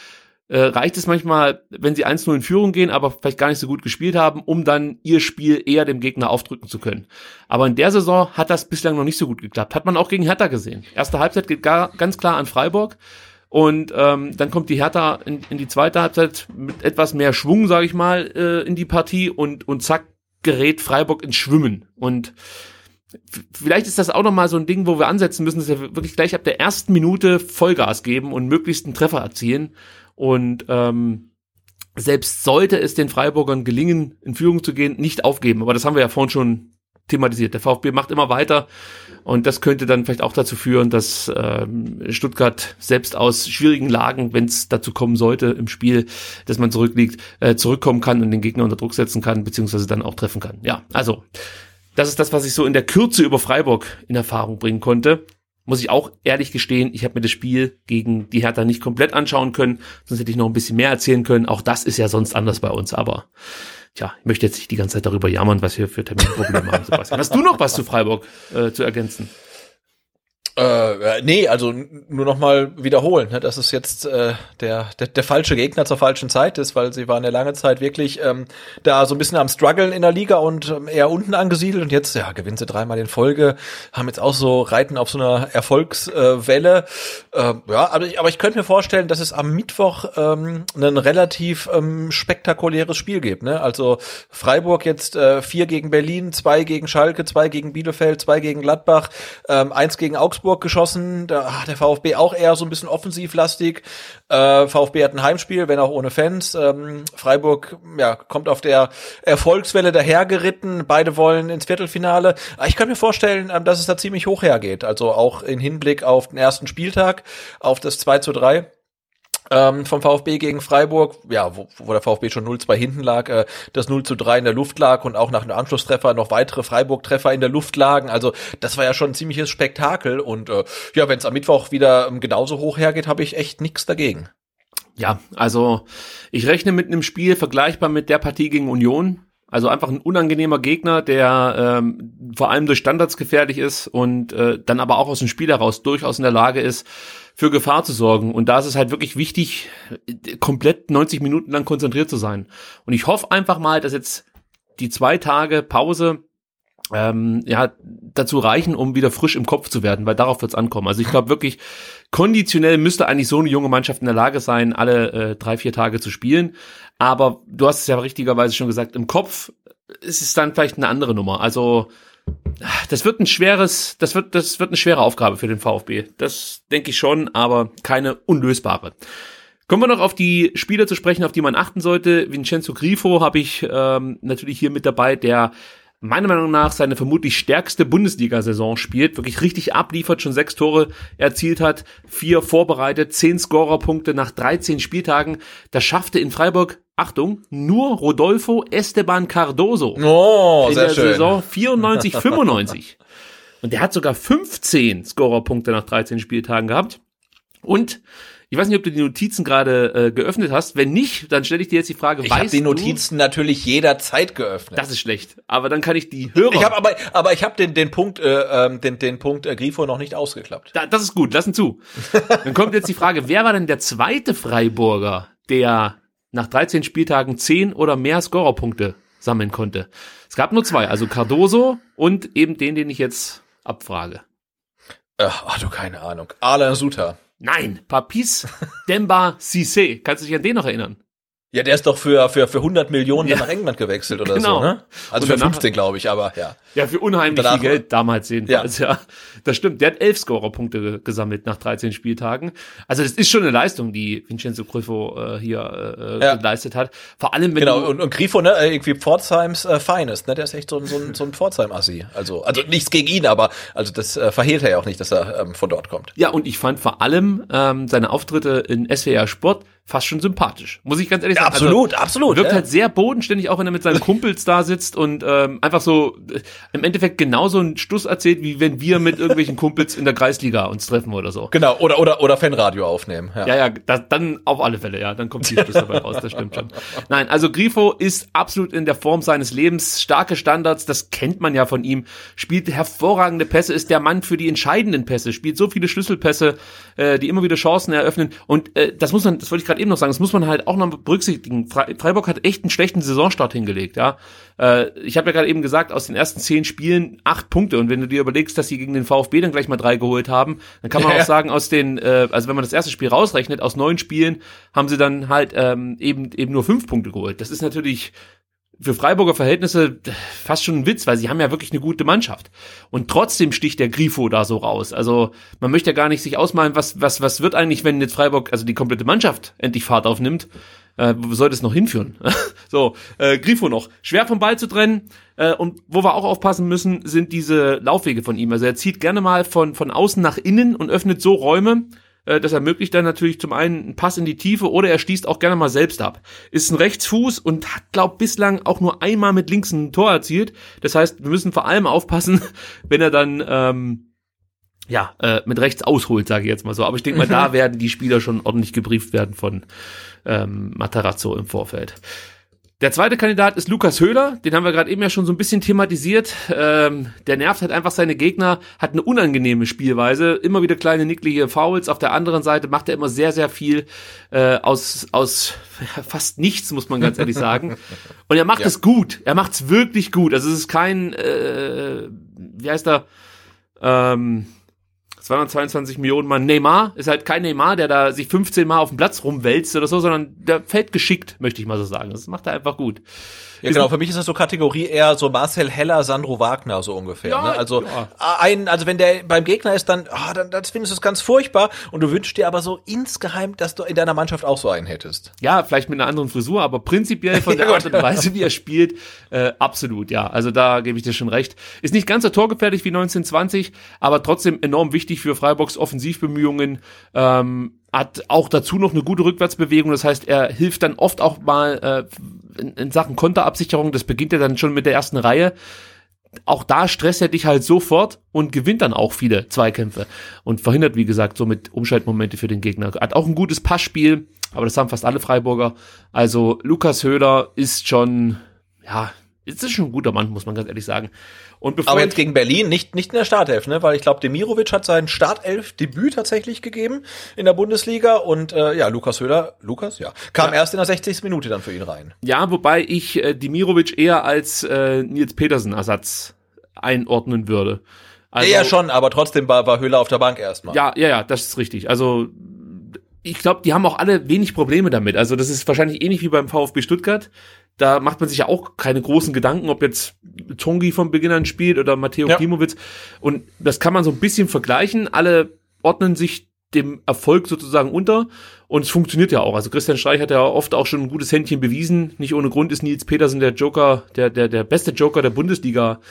äh, reicht es manchmal, wenn sie 1-0 in Führung gehen, aber vielleicht gar nicht so gut gespielt haben, um dann ihr Spiel eher dem Gegner aufdrücken zu können. Aber in der Saison hat das bislang noch nicht so gut geklappt. Hat man auch gegen Hertha gesehen. Erste Halbzeit geht gar, ganz klar an Freiburg. Und ähm, dann kommt die Hertha in, in die zweite Halbzeit mit etwas mehr Schwung, sage ich mal, äh, in die Partie und, und zack, gerät Freiburg ins Schwimmen. Und vielleicht ist das auch nochmal so ein Ding, wo wir ansetzen müssen, dass wir wirklich gleich ab der ersten Minute Vollgas geben und möglichst einen Treffer erzielen. Und ähm, selbst sollte es den Freiburgern gelingen, in Führung zu gehen, nicht aufgeben. Aber das haben wir ja vorhin schon thematisiert. Der VfB macht immer weiter und das könnte dann vielleicht auch dazu führen, dass ähm, Stuttgart selbst aus schwierigen Lagen, wenn es dazu kommen sollte im Spiel, dass man zurückliegt, äh, zurückkommen kann und den Gegner unter Druck setzen kann, beziehungsweise dann auch treffen kann. Ja, also das ist das, was ich so in der Kürze über Freiburg in Erfahrung bringen konnte. Muss ich auch ehrlich gestehen, ich habe mir das Spiel gegen die Hertha nicht komplett anschauen können, sonst hätte ich noch ein bisschen mehr erzählen können. Auch das ist ja sonst anders bei uns, aber tja, ich möchte jetzt nicht die ganze Zeit darüber jammern, was wir für Terminprobleme haben, Sebastian. Hast du noch was zu Freiburg äh, zu ergänzen? Äh, nee, also nur noch mal wiederholen, ne, dass es jetzt äh, der, der der falsche Gegner zur falschen Zeit ist, weil sie waren ja lange Zeit wirklich ähm, da so ein bisschen am struggeln in der Liga und ähm, eher unten angesiedelt und jetzt ja gewinnen sie dreimal in Folge, haben jetzt auch so reiten auf so einer Erfolgswelle. Äh, ja, aber ich, aber ich könnte mir vorstellen, dass es am Mittwoch ähm, ein relativ ähm, spektakuläres Spiel gibt. Ne? Also Freiburg jetzt äh, vier gegen Berlin, zwei gegen Schalke, zwei gegen Bielefeld, zwei gegen Gladbach, ähm, eins gegen Augsburg Augsburg geschossen. Da hat der VfB auch eher so ein bisschen offensivlastig. Äh, VfB hat ein Heimspiel, wenn auch ohne Fans. Ähm, Freiburg ja, kommt auf der Erfolgswelle dahergeritten. Beide wollen ins Viertelfinale. Ich kann mir vorstellen, ähm, dass es da ziemlich hoch hergeht. Also auch in Hinblick auf den ersten Spieltag, auf das 2 zu 3 ähm, vom VfB gegen Freiburg, ja, wo, wo der VfB schon 0-2 hinten lag, äh, das 0 zu 3 in der Luft lag und auch nach einem Anschlusstreffer noch weitere Freiburg-Treffer in der Luft lagen. Also das war ja schon ein ziemliches Spektakel und äh, ja, wenn es am Mittwoch wieder ähm, genauso hoch hergeht, habe ich echt nichts dagegen. Ja, also ich rechne mit einem Spiel vergleichbar mit der Partie gegen Union. Also einfach ein unangenehmer Gegner, der ähm, vor allem durch Standards gefährlich ist und äh, dann aber auch aus dem Spiel heraus durchaus in der Lage ist, für Gefahr zu sorgen. Und da ist es halt wirklich wichtig, komplett 90 Minuten lang konzentriert zu sein. Und ich hoffe einfach mal, dass jetzt die zwei Tage Pause ähm, ja dazu reichen, um wieder frisch im Kopf zu werden, weil darauf wird es ankommen. Also ich glaube wirklich, konditionell müsste eigentlich so eine junge Mannschaft in der Lage sein, alle äh, drei, vier Tage zu spielen. Aber du hast es ja richtigerweise schon gesagt, im Kopf ist es dann vielleicht eine andere Nummer. Also das wird ein schweres, das wird, das wird eine schwere Aufgabe für den VfB. Das denke ich schon, aber keine unlösbare. Kommen wir noch auf die Spieler zu sprechen, auf die man achten sollte. Vincenzo Grifo habe ich ähm, natürlich hier mit dabei, der meiner Meinung nach seine vermutlich stärkste Bundesliga-Saison spielt, wirklich richtig abliefert, schon sechs Tore erzielt hat, vier vorbereitet, zehn Scorerpunkte nach 13 Spieltagen. Das schaffte in Freiburg, Achtung, nur Rodolfo Esteban Cardoso oh, in der schön. Saison 94, 95. Und der hat sogar 15 Scorerpunkte nach 13 Spieltagen gehabt. Und ich weiß nicht, ob du die Notizen gerade äh, geöffnet hast. Wenn nicht, dann stelle ich dir jetzt die Frage, ich habe die Notizen du? natürlich jederzeit geöffnet. Das ist schlecht, aber dann kann ich die Hörer. Ich habe aber aber ich habe den den Punkt äh, ähm, den den Punkt äh, Grifo noch nicht ausgeklappt. Da, das ist gut, lassen zu. dann kommt jetzt die Frage, wer war denn der zweite Freiburger, der nach 13 Spieltagen 10 oder mehr Scorerpunkte sammeln konnte? Es gab nur zwei, also Cardoso und eben den, den ich jetzt abfrage. Ach, ach du keine Ahnung. Alain Suter. Nein, Papis Demba Cissé. Kannst du dich an den noch erinnern? Ja, der ist doch für, für, für 100 Millionen ja. nach England gewechselt oder genau. so, ne? Also für 15, glaube ich, aber ja. Ja, für unheimlich danach, viel Geld damals jedenfalls, ja. ja. Das stimmt. Der hat elf Scorerpunkte gesammelt nach 13 Spieltagen. Also das ist schon eine Leistung, die Vincenzo Grifo äh, hier äh, ja. geleistet hat. Vor allem, wenn Genau, und, und Grifo, ne, irgendwie Pforzheims äh, Finest, ne? Der ist echt so, so, so ein Pforzheim-Assi. Also, also nichts gegen ihn, aber also das äh, verhehlt er ja auch nicht, dass er ähm, von dort kommt. Ja, und ich fand vor allem ähm, seine Auftritte in SWR Sport fast schon sympathisch. Muss ich ganz ehrlich Ja, sagen. absolut, also, absolut, Wirkt ja. halt sehr bodenständig, auch wenn er mit seinen Kumpels da sitzt und ähm, einfach so äh, im Endeffekt genauso einen Stuss erzählt, wie wenn wir mit irgendwelchen Kumpels in der Kreisliga uns treffen oder so. Genau, oder, oder, oder Fanradio aufnehmen. Ja. Ja, ja, das, dann auf alle Fälle, ja, dann kommt die Stuss dabei raus, das stimmt schon. Nein, also Grifo ist absolut in der Form seines Lebens, starke Standards, das kennt man ja von ihm, spielt hervorragende Pässe, ist der Mann für die entscheidenden Pässe, spielt so viele Schlüsselpässe, äh, die immer wieder Chancen eröffnen und äh, das muss man, das wollte ich gerade eben noch sagen, das muss man halt auch noch berücksichtigen. Fre Freiburg hat echt einen schlechten Saisonstart hingelegt, ja. Äh, ich habe ja gerade eben gesagt, aus den ersten zehn Spielen acht Punkte und wenn du dir überlegst, dass sie gegen den VfB dann gleich mal drei geholt haben, dann kann man Ja. auch sagen, aus den, äh, also wenn man das erste Spiel rausrechnet, aus neun Spielen haben sie dann halt ähm, eben eben nur fünf Punkte geholt. Das ist natürlich für Freiburger Verhältnisse fast schon ein Witz, weil sie haben ja wirklich eine gute Mannschaft. Und trotzdem sticht der Grifo da so raus. Also man möchte ja gar nicht sich ausmalen, was, was, was wird eigentlich, wenn jetzt Freiburg, also die komplette Mannschaft endlich Fahrt aufnimmt. Äh, wo soll das noch hinführen? so, äh, Grifo noch. Schwer vom Ball zu trennen. Äh, und wo wir auch aufpassen müssen, sind diese Laufwege von ihm. Also er zieht gerne mal von, von außen nach innen und öffnet so Räume, das ermöglicht dann natürlich zum einen einen Pass in die Tiefe oder er schließt auch gerne mal selbst ab. Ist ein Rechtsfuß und hat, glaub, bislang auch nur einmal mit links ein Tor erzielt. Das heißt, wir müssen vor allem aufpassen, wenn er dann ähm, ja, äh, mit rechts ausholt, sage ich jetzt mal so. Aber ich denke mal, da werden die Spieler schon ordentlich gebrieft werden von ähm, Matarazzo im Vorfeld. Der zweite Kandidat ist Lukas Höhler, den haben wir gerade eben ja schon so ein bisschen thematisiert. Ähm, der nervt halt einfach seine Gegner, hat eine unangenehme Spielweise, immer wieder kleine nicklige Fouls. Auf der anderen Seite macht er immer sehr, sehr viel äh, aus, aus ja, fast nichts, muss man ganz ehrlich sagen. Und er macht es gut, er macht es wirklich gut. Also es ist kein, äh, wie heißt er, ähm, 222 Millionen Mann Neymar ist halt kein Neymar, der da sich 15 Mal auf dem Platz rumwälzt oder so, sondern der fällt geschickt, möchte ich mal so sagen. Das macht er einfach gut. Ja, genau, für mich ist das so Kategorie eher so Marcel Heller, Sandro Wagner so ungefähr. Ja, ne? Also ja. ein, also wenn der beim Gegner ist, dann, ah, dann, dann findest du es ganz furchtbar und du wünschst dir aber so insgeheim, dass du in deiner Mannschaft auch so einen hättest. Ja, vielleicht mit einer anderen Frisur, aber prinzipiell von der Ja, Art und Weise, wie er spielt, äh, absolut, ja. Also da gebe ich dir schon recht. Ist nicht ganz so torgefährlich wie 1920, aber trotzdem enorm wichtig für Freiburgs Offensivbemühungen. Ähm, hat auch dazu noch eine gute Rückwärtsbewegung, das heißt, er hilft dann oft auch mal äh, in, in Sachen Konterabsicherung. Das beginnt ja dann schon mit der ersten Reihe. Auch da stresst er dich halt sofort und gewinnt dann auch viele Zweikämpfe und verhindert, wie gesagt, somit Umschaltmomente für den Gegner. Hat auch ein gutes Passspiel, aber das haben fast alle Freiburger. Also Lukas Höhler ist schon, ja, ist schon ein guter Mann, muss man ganz ehrlich sagen. Und bevor Aber jetzt gegen Berlin nicht, nicht in der Startelf, ne? Weil ich glaube, Demirovic hat sein Startelf-Debüt tatsächlich gegeben in der Bundesliga und äh, ja, Lukas Höhler, Lukas, ja, kam erst in der 60. Minute dann für ihn rein. Ja, wobei ich äh, Dimirovic eher als äh, Nils Petersen Ersatz einordnen würde. Also, ja, schon, aber trotzdem war, war Höhler auf der Bank erstmal. Ja, ja, ja, das ist richtig. Also ich glaube, die haben auch alle wenig Probleme damit. Also das ist wahrscheinlich ähnlich wie beim VfB Stuttgart. Da macht man sich ja auch keine großen Gedanken, ob jetzt Tongi von Beginn an spielt oder Matteo Ja. Klimowitz. Und das kann man so ein bisschen vergleichen. Alle ordnen sich dem Erfolg sozusagen unter und es funktioniert ja auch. Also Christian Streich hat ja oft auch schon ein gutes Händchen bewiesen. Nicht ohne Grund ist Nils Petersen der Joker, der, der, der beste Joker der Bundesliga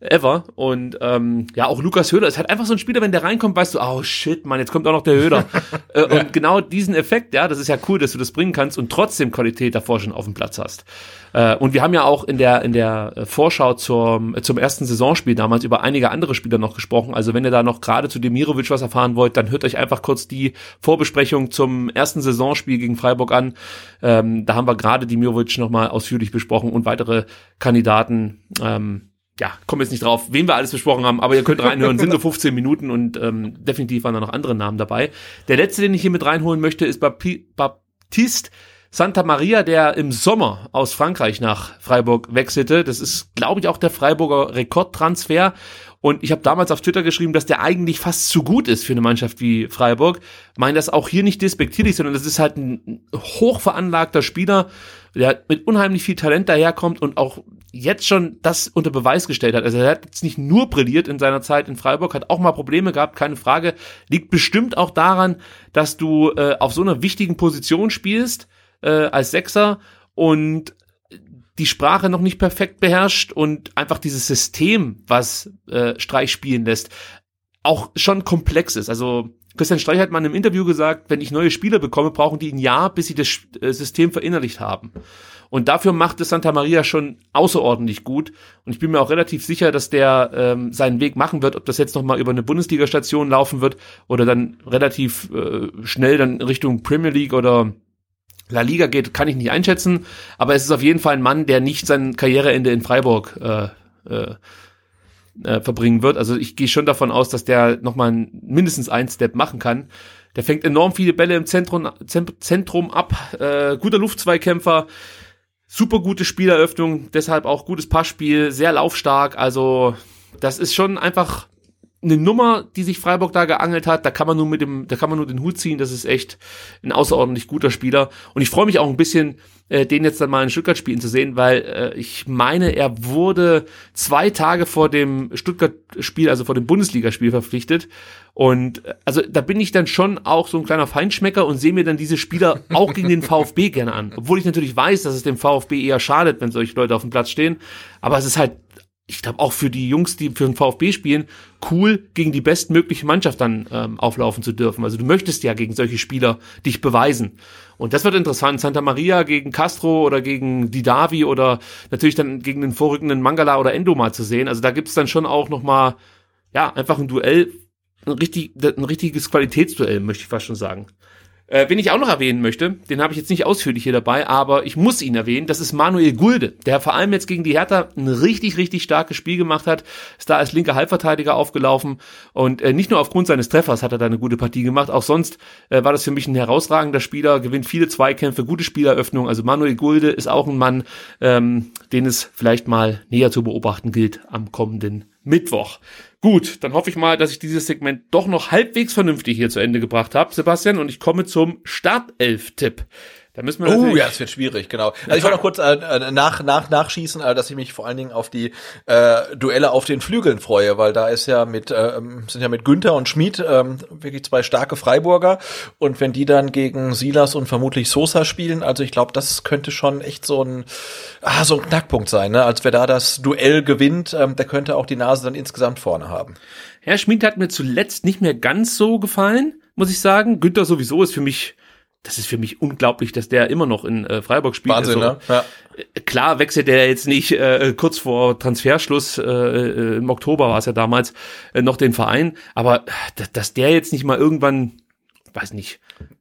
ever. Und ähm, ja, auch Lukas Höhler ist halt einfach so ein Spieler, wenn der reinkommt, weißt du, oh shit, Mann, jetzt kommt auch noch der Höhler. äh, und genau diesen Effekt, ja, das ist ja cool, dass du das bringen kannst und trotzdem Qualität davor schon auf dem Platz hast. Äh, und wir haben ja auch in der in der äh, Vorschau zum zum ersten Saisonspiel damals über einige andere Spieler noch gesprochen. Also wenn ihr da noch gerade zu Demirovic was erfahren wollt, dann hört euch einfach kurz die Vorbesprechung zum ersten Saisonspiel gegen Freiburg an. Ähm, da haben wir gerade Demirovic nochmal ausführlich besprochen und weitere Kandidaten. Ähm, ja, kommen jetzt nicht drauf, wen wir alles besprochen haben, aber ihr könnt reinhören, sind nur 15 Minuten und ähm, definitiv waren da noch andere Namen dabei. Der letzte, den ich hier mit reinholen möchte, ist Baptiste Santa Maria, der im Sommer aus Frankreich nach Freiburg wechselte. Das ist, glaube ich, auch der Freiburger Rekordtransfer. Und ich habe damals auf Twitter geschrieben, dass der eigentlich fast zu gut ist für eine Mannschaft wie Freiburg. Meine das auch hier nicht despektierlich, sondern das ist halt ein hochveranlagter Spieler, der mit unheimlich viel Talent daherkommt und auch jetzt schon das unter Beweis gestellt hat. Also er hat jetzt nicht nur brilliert in seiner Zeit in Freiburg, hat auch mal Probleme gehabt, keine Frage. Liegt bestimmt auch daran, dass du äh, auf so einer wichtigen Position spielst äh, als Sechser und die Sprache noch nicht perfekt beherrscht und einfach dieses System, was äh, Streich spielen lässt, auch schon komplex ist. Also Christian Streich hat mal in einem Interview gesagt, wenn ich neue Spieler bekomme, brauchen die ein Jahr, bis sie das äh, System verinnerlicht haben. Und dafür macht es Santa Maria schon außerordentlich gut. Und ich bin mir auch relativ sicher, dass der ähm, seinen Weg machen wird, ob das jetzt nochmal über eine Bundesliga-Station laufen wird oder dann relativ äh, schnell dann Richtung Premier League oder La Liga geht, kann ich nicht einschätzen. Aber es ist auf jeden Fall ein Mann, der nicht sein Karriereende in Freiburg äh, äh, äh, verbringen wird. Also ich gehe schon davon aus, dass der nochmal mindestens einen Step machen kann. Der fängt enorm viele Bälle im Zentrum, Zentrum ab, äh, guter Luftzweikämpfer, super gute Spieleröffnung, deshalb auch gutes Passspiel, sehr laufstark. Also das ist schon einfach eine Nummer, die sich Freiburg da geangelt hat. Da kann man nur mit dem, da kann man nur den Hut ziehen. Das ist echt ein außerordentlich guter Spieler. Und ich freue mich auch ein bisschen, äh, den jetzt dann mal in Stuttgart spielen zu sehen, weil äh, ich meine, er wurde zwei Tage vor dem Stuttgart-Spiel, also vor dem Bundesligaspiel verpflichtet. Und äh, also da bin ich dann schon auch so ein kleiner Feinschmecker und sehe mir dann diese Spieler auch gegen den VfB gerne an. Obwohl ich natürlich weiß, dass es dem VfB eher schadet, wenn solche Leute auf dem Platz stehen. Aber es ist halt ich glaube auch für die Jungs, die für den VfB spielen, cool gegen die bestmögliche Mannschaft dann ähm, auflaufen zu dürfen. Also du möchtest ja gegen solche Spieler dich beweisen. Und das wird interessant. Santa Maria gegen Castro oder gegen Didavi oder natürlich dann gegen den vorrückenden Mangala oder Endo mal zu sehen. Also da gibt's dann schon auch noch mal ja einfach ein Duell, ein, richtig, ein richtiges Qualitätsduell, möchte ich fast schon sagen. Äh, wen ich auch noch erwähnen möchte, den habe ich jetzt nicht ausführlich hier dabei, aber ich muss ihn erwähnen, das ist Manuel Gulde, der vor allem jetzt gegen die Hertha ein richtig, richtig starkes Spiel gemacht hat, ist da als linker Halbverteidiger aufgelaufen und äh, nicht nur aufgrund seines Treffers hat er da eine gute Partie gemacht, auch sonst äh, war das für mich ein herausragender Spieler, gewinnt viele Zweikämpfe, gute Spieleröffnung, also Manuel Gulde ist auch ein Mann, ähm, den es vielleicht mal näher zu beobachten gilt am kommenden Mittwoch. Gut, dann hoffe ich mal, dass ich dieses Segment doch noch halbwegs vernünftig hier zu Ende gebracht habe, Sebastian, und ich komme zum Startelf-Tipp. Da müssen wir oh ja, es wird schwierig, genau. Also ich wollte noch kurz äh, äh, nach, nach, nachschießen, äh, dass ich mich vor allen Dingen auf die äh, Duelle auf den Flügeln freue, weil da ist ja mit äh, sind ja mit Günther und Schmid äh, wirklich zwei starke Freiburger und wenn die dann gegen Silas und vermutlich Sosa spielen, also ich glaube, das könnte schon echt so ein ah, so ein Knackpunkt sein, ne? Als wer da das Duell gewinnt, ähm, der könnte auch die Nase dann insgesamt vorne haben. Herr Schmid hat mir zuletzt nicht mehr ganz so gefallen, muss ich sagen. Günther sowieso ist für mich das ist für mich unglaublich, dass der immer noch in äh, Freiburg spielt. Wahnsinn, also, ne? Ja. Äh, klar wechselt er jetzt nicht äh, kurz vor Transferschluss, äh, äh im Oktober war es ja damals, äh, noch den Verein, aber dass der jetzt nicht mal irgendwann, weiß nicht,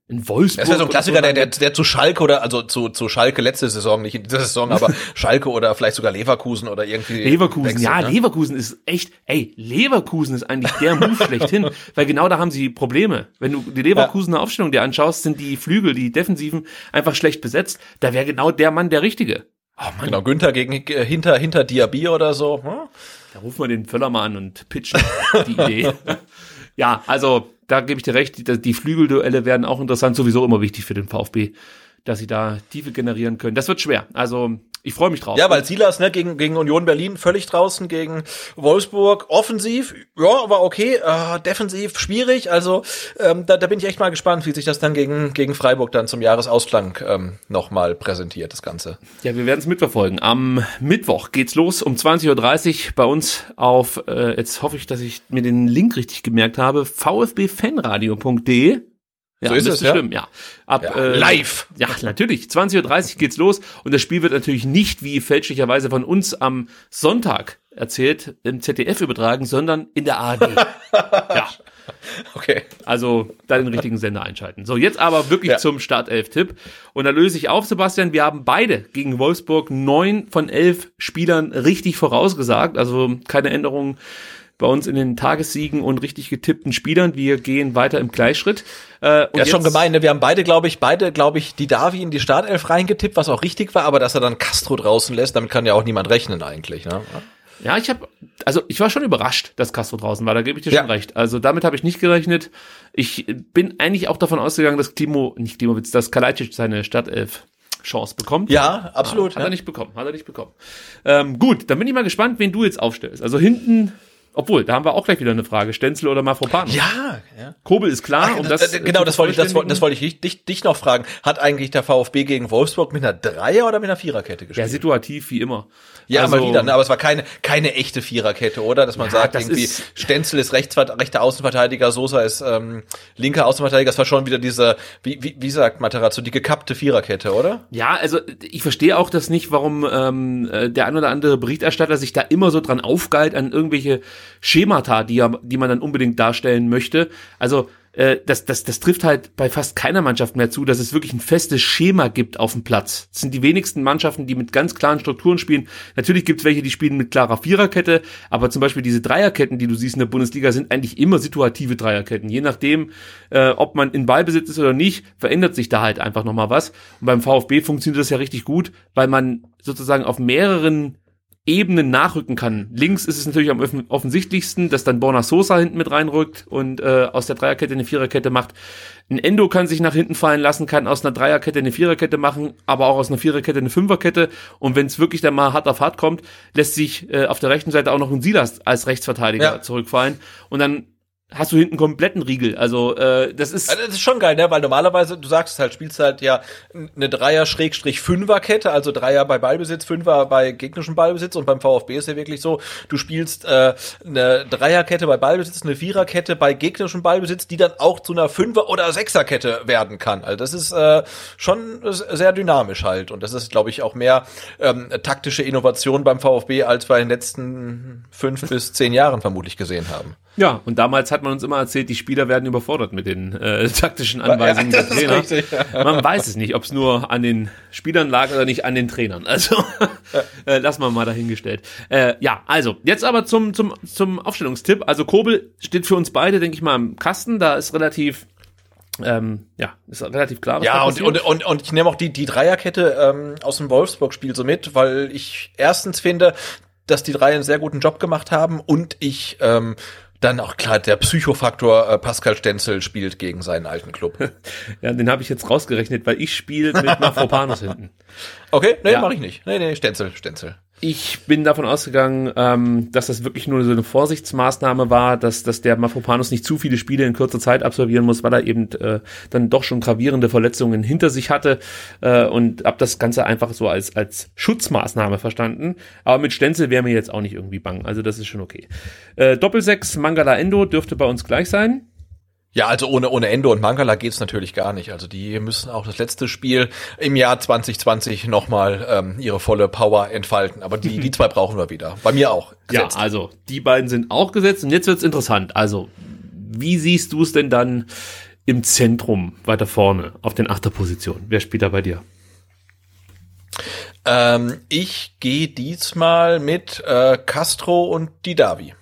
in Wolfsburg. Das ist ja so ein Klassiker, der, der, der zu Schalke oder, also zu, zu Schalke letzte Saison, nicht in dieser Saison, aber Schalke oder vielleicht sogar Leverkusen oder irgendwie. Leverkusen, wechselt, ja, ne? Leverkusen ist echt, ey, Leverkusen ist eigentlich der Move schlechthin, weil genau da haben sie Probleme. Wenn du die Leverkusener ja. Aufstellung dir anschaust, sind die Flügel, die Defensiven einfach schlecht besetzt. Da wäre genau der Mann der Richtige. Oh Mann. Genau, Günther gegen, äh, hinter, hinter Diaby oder so. Hm? Da rufen wir den Völler mal an und pitchen die Idee. ja, also, da gebe ich dir recht, die, die Flügelduelle werden auch interessant, sowieso immer wichtig für den VfB, dass sie da Tiefe generieren können. Das wird schwer. Also ich freue mich drauf. Ja, weil Silas ne, gegen, gegen Union Berlin völlig draußen, gegen Wolfsburg offensiv, ja, aber okay, äh, defensiv schwierig. Also ähm, da, da bin ich echt mal gespannt, wie sich das dann gegen, gegen Freiburg dann zum Jahresausklang ähm, nochmal präsentiert, das Ganze. Ja, wir werden es mitverfolgen. Am Mittwoch geht's los um 20.30 Uhr bei uns auf, äh, jetzt hoffe ich, dass ich mir den Link richtig gemerkt habe, vfbfanradio.de ja, so ist es, ja? Stimmen, ja. Ab, ja, äh, live. Ja, natürlich. 20.30 Uhr geht's los und das Spiel wird natürlich nicht wie fälschlicherweise von uns am Sonntag erzählt im ZDF übertragen, sondern in der ARD. ja. Okay. Also da den richtigen Sender einschalten. So, jetzt aber wirklich ja. zum Startelf-Tipp. Und da löse ich auf, Sebastian. Wir haben beide gegen Wolfsburg neun von elf Spielern richtig vorausgesagt. Also keine Änderungen bei uns in den Tagessiegen und richtig getippten Spielern. Wir gehen weiter im Gleichschritt. Äh, ja, schon gemein, ne? Wir haben beide, glaube ich, beide, glaube ich, die Davi in die Startelf reingetippt, was auch richtig war, aber dass er dann Castro draußen lässt, damit kann ja auch niemand rechnen eigentlich, ne? Ja, ich habe, also ich war schon überrascht, dass Castro draußen war. Da gebe ich dir ja. schon recht. Also damit habe ich nicht gerechnet. Ich bin eigentlich auch davon ausgegangen, dass Klimo, nicht Klimowitz, dass Kalajdzic seine Startelf Chance bekommt. Ja, absolut. Hat ja. er nicht bekommen, hat er nicht bekommen. Ähm, gut, dann bin ich mal gespannt, wen du jetzt aufstellst. Also hinten Obwohl, da haben wir auch gleich wieder eine Frage. Stenzel oder Mafropanos? Ja, ja. Kobel ist klar. Ach, um das, das, äh, genau, zu das wollte ich, das, wollte- das wollte ich dich, dich noch fragen. Hat eigentlich der VfB gegen Wolfsburg mit einer Dreier- oder mit einer Viererkette Ja, gespielt? situativ wie immer. Ja, Also- mal wieder, ne? aber es war keine, keine echte Viererkette, oder? Dass man Ja, sagt, irgendwie, ist- Stenzel ist rechts, rechter Außenverteidiger, Sosa ist ähm, linker Außenverteidiger. Das war schon wieder diese, wie, wie, wie sagt Materazzo, die gekappte Viererkette, oder? Ja, also ich verstehe auch das nicht, warum ähm, äh, der ein oder andere Berichterstatter sich da immer so dran aufgeilt an irgendwelche Schemata, die, er, die man dann unbedingt darstellen möchte. Also äh, das, das, das trifft halt bei fast keiner Mannschaft mehr zu, dass es wirklich ein festes Schema gibt auf dem Platz. Das sind die wenigsten Mannschaften, die mit ganz klaren Strukturen spielen. Natürlich gibt es welche, die spielen mit klarer Viererkette, aber zum Beispiel diese Dreierketten, die du siehst in der Bundesliga, sind eigentlich immer situative Dreierketten. Je nachdem, äh, ob man in Ballbesitz ist oder nicht, verändert sich da halt einfach nochmal was. Und beim VfB funktioniert das ja richtig gut, weil man sozusagen auf mehreren Ebenen nachrücken kann. Links ist es natürlich am offen- offensichtlichsten, dass dann Borna Sosa hinten mit reinrückt und äh, aus der Dreierkette eine Viererkette macht. Ein Endo kann sich nach hinten fallen lassen, kann aus einer Dreierkette eine Viererkette machen, aber auch aus einer Viererkette eine Fünferkette. Und wenn es wirklich dann mal hart auf hart kommt, lässt sich äh, auf der rechten Seite auch noch ein Silas als Rechtsverteidiger Ja. zurückfallen. Und dann hast du hinten kompletten Riegel. Also äh, das ist Also das ist schon geil, ne? Weil normalerweise, du sagst es halt, spielst halt ja eine Dreier-Fünfer-Kette, also Dreier bei Ballbesitz, Fünfer bei gegnerischem Ballbesitz und beim VfB ist ja wirklich so, du spielst äh, eine Dreierkette bei Ballbesitz, eine Viererkette bei gegnerischem Ballbesitz, die dann auch zu einer Fünfer- oder Sechserkette werden kann. Also das ist äh, schon sehr dynamisch halt und das ist, glaube ich, auch mehr ähm, taktische Innovation beim VfB, als wir in den letzten fünf bis zehn Jahren vermutlich gesehen haben. Ja, und damals hat man uns immer erzählt, die Spieler werden überfordert mit den äh, taktischen Anweisungen Ja, des Trainers. richtig, Man weiß es nicht, ob es nur an den Spielern lag oder nicht an den Trainern. Also äh, lassen wir mal dahingestellt. Äh, ja, also jetzt aber zum zum zum Aufstellungstipp. Also Kobel steht für uns beide, denke ich mal, im Kasten. Da ist relativ ähm, ja, ist relativ klar. was Ja, und, und, und, und ich nehme auch die, die Dreierkette ähm, aus dem Wolfsburg-Spiel so mit, weil ich erstens finde, dass die drei einen sehr guten Job gemacht haben und ich ähm, dann auch klar, der Psychofaktor äh, Pascal Stenzel spielt gegen seinen alten Club. ja, den habe ich jetzt rausgerechnet, weil ich spiele mit Mafropanos hinten. Okay, nee, Ja. mache ich nicht. Nee, nee, Stenzel, Stenzel. Ich bin davon ausgegangen, ähm, dass das wirklich nur so eine Vorsichtsmaßnahme war, dass, dass der Mafropanus nicht zu viele Spiele in kurzer Zeit absolvieren muss, weil er eben äh, dann doch schon gravierende Verletzungen hinter sich hatte äh, und hab das Ganze einfach so als, als Schutzmaßnahme verstanden. Aber mit Stenzel wäre mir jetzt auch nicht irgendwie bang, also das ist schon okay. Äh, Doppelsechs Mangala Endo dürfte bei uns gleich sein. Ja, also ohne, ohne Endo und Mangala geht's natürlich gar nicht. Also die müssen auch das letzte Spiel im Jahr 2020 nochmal ähm, ihre volle Power entfalten. Aber die, die zwei brauchen wir wieder. Bei mir auch. Gesetzt. Ja, also die beiden sind auch gesetzt und jetzt wird's interessant. Also wie siehst du es denn dann im Zentrum weiter vorne auf den Achterpositionen? Wer spielt da bei dir? Ähm, ich gehe diesmal mit äh, Castro und Didavi.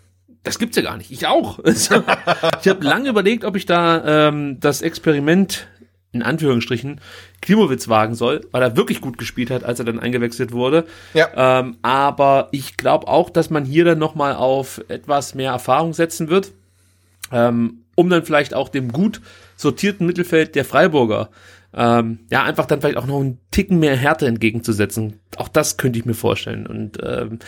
Das gibt's ja gar nicht. Ich auch. ich habe lange überlegt, ob ich da ähm, das Experiment in Anführungsstrichen Klimowitz wagen soll, weil er wirklich gut gespielt hat, als er dann eingewechselt wurde. Ja. Ähm, aber ich glaube auch, dass man hier dann noch mal auf etwas mehr Erfahrung setzen wird, ähm, um dann vielleicht auch dem gut sortierten Mittelfeld der Freiburger ähm, ja einfach dann vielleicht auch noch einen Ticken mehr Härte entgegenzusetzen. Auch das könnte ich mir vorstellen. Und ähm,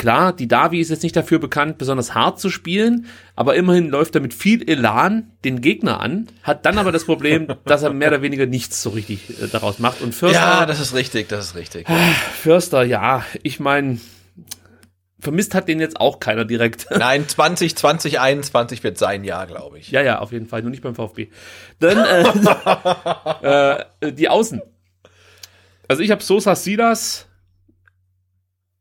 Klar, die Davi ist jetzt nicht dafür bekannt, besonders hart zu spielen, aber immerhin läuft er mit viel Elan den Gegner an, hat dann aber das Problem, dass er mehr oder weniger nichts so richtig äh, daraus macht. Und Förster, Ja, das ist richtig, das ist richtig. Förster, ja, ich meine, vermisst hat den jetzt auch keiner direkt. Nein, 20, 2021 wird sein Jahr, glaube ich. ja, ja, auf jeden Fall, nur nicht beim VfB. Dann äh, äh, die Außen. Also ich habe Sosa Silas.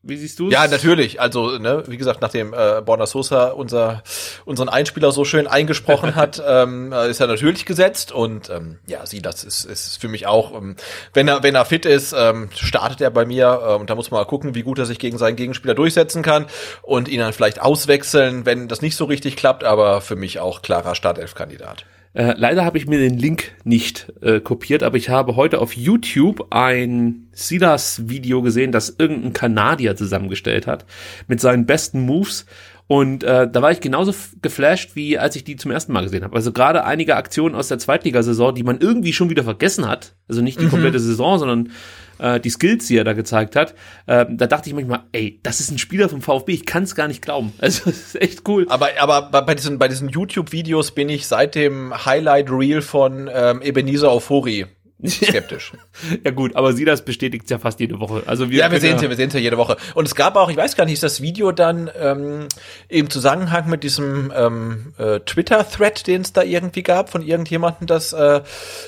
Wie siehst du Ja, natürlich. Also, ne, wie gesagt, nachdem äh, Borna Sosa unser, unseren Einspieler so schön eingesprochen hat, ähm, äh, ist er natürlich gesetzt. Und ähm, ja, sie, das ist, ist für mich auch, ähm, wenn er, wenn er fit ist, ähm, startet er bei mir. Äh, und da muss man mal gucken, wie gut er sich gegen seinen Gegenspieler durchsetzen kann und ihn dann vielleicht auswechseln, wenn das nicht so richtig klappt. Aber für mich auch klarer Startelf-Kandidat. Äh, leider habe ich mir den Link nicht äh, kopiert, aber ich habe heute auf YouTube ein Silas-Video gesehen, das irgendein Kanadier zusammengestellt hat mit seinen besten Moves. Und äh, da war ich genauso geflasht, wie als ich die zum ersten Mal gesehen habe. Also gerade einige Aktionen aus der Zweitligasaison, die man irgendwie schon wieder vergessen hat. Also nicht die komplette Saison, sondern äh, die Skills, die er da gezeigt hat. Äh, da dachte ich manchmal, ey, das ist ein Spieler vom VfB, ich kann es gar nicht glauben. Also das ist echt cool. Aber, aber bei diesen, bei diesen YouTube-Videos bin ich seit dem Highlight-Reel von ähm, Ebenezer Aufori skeptisch. Ja gut, aber sie das bestätigt ja fast jede Woche. Also wir ja, wir sehen ja, wir sehen ja jede Woche. Und es gab auch, ich weiß gar nicht, ist das Video dann ähm, im Zusammenhang mit diesem ähm, äh, Twitter-Thread, den es da irgendwie gab, von irgendjemandem, dass äh,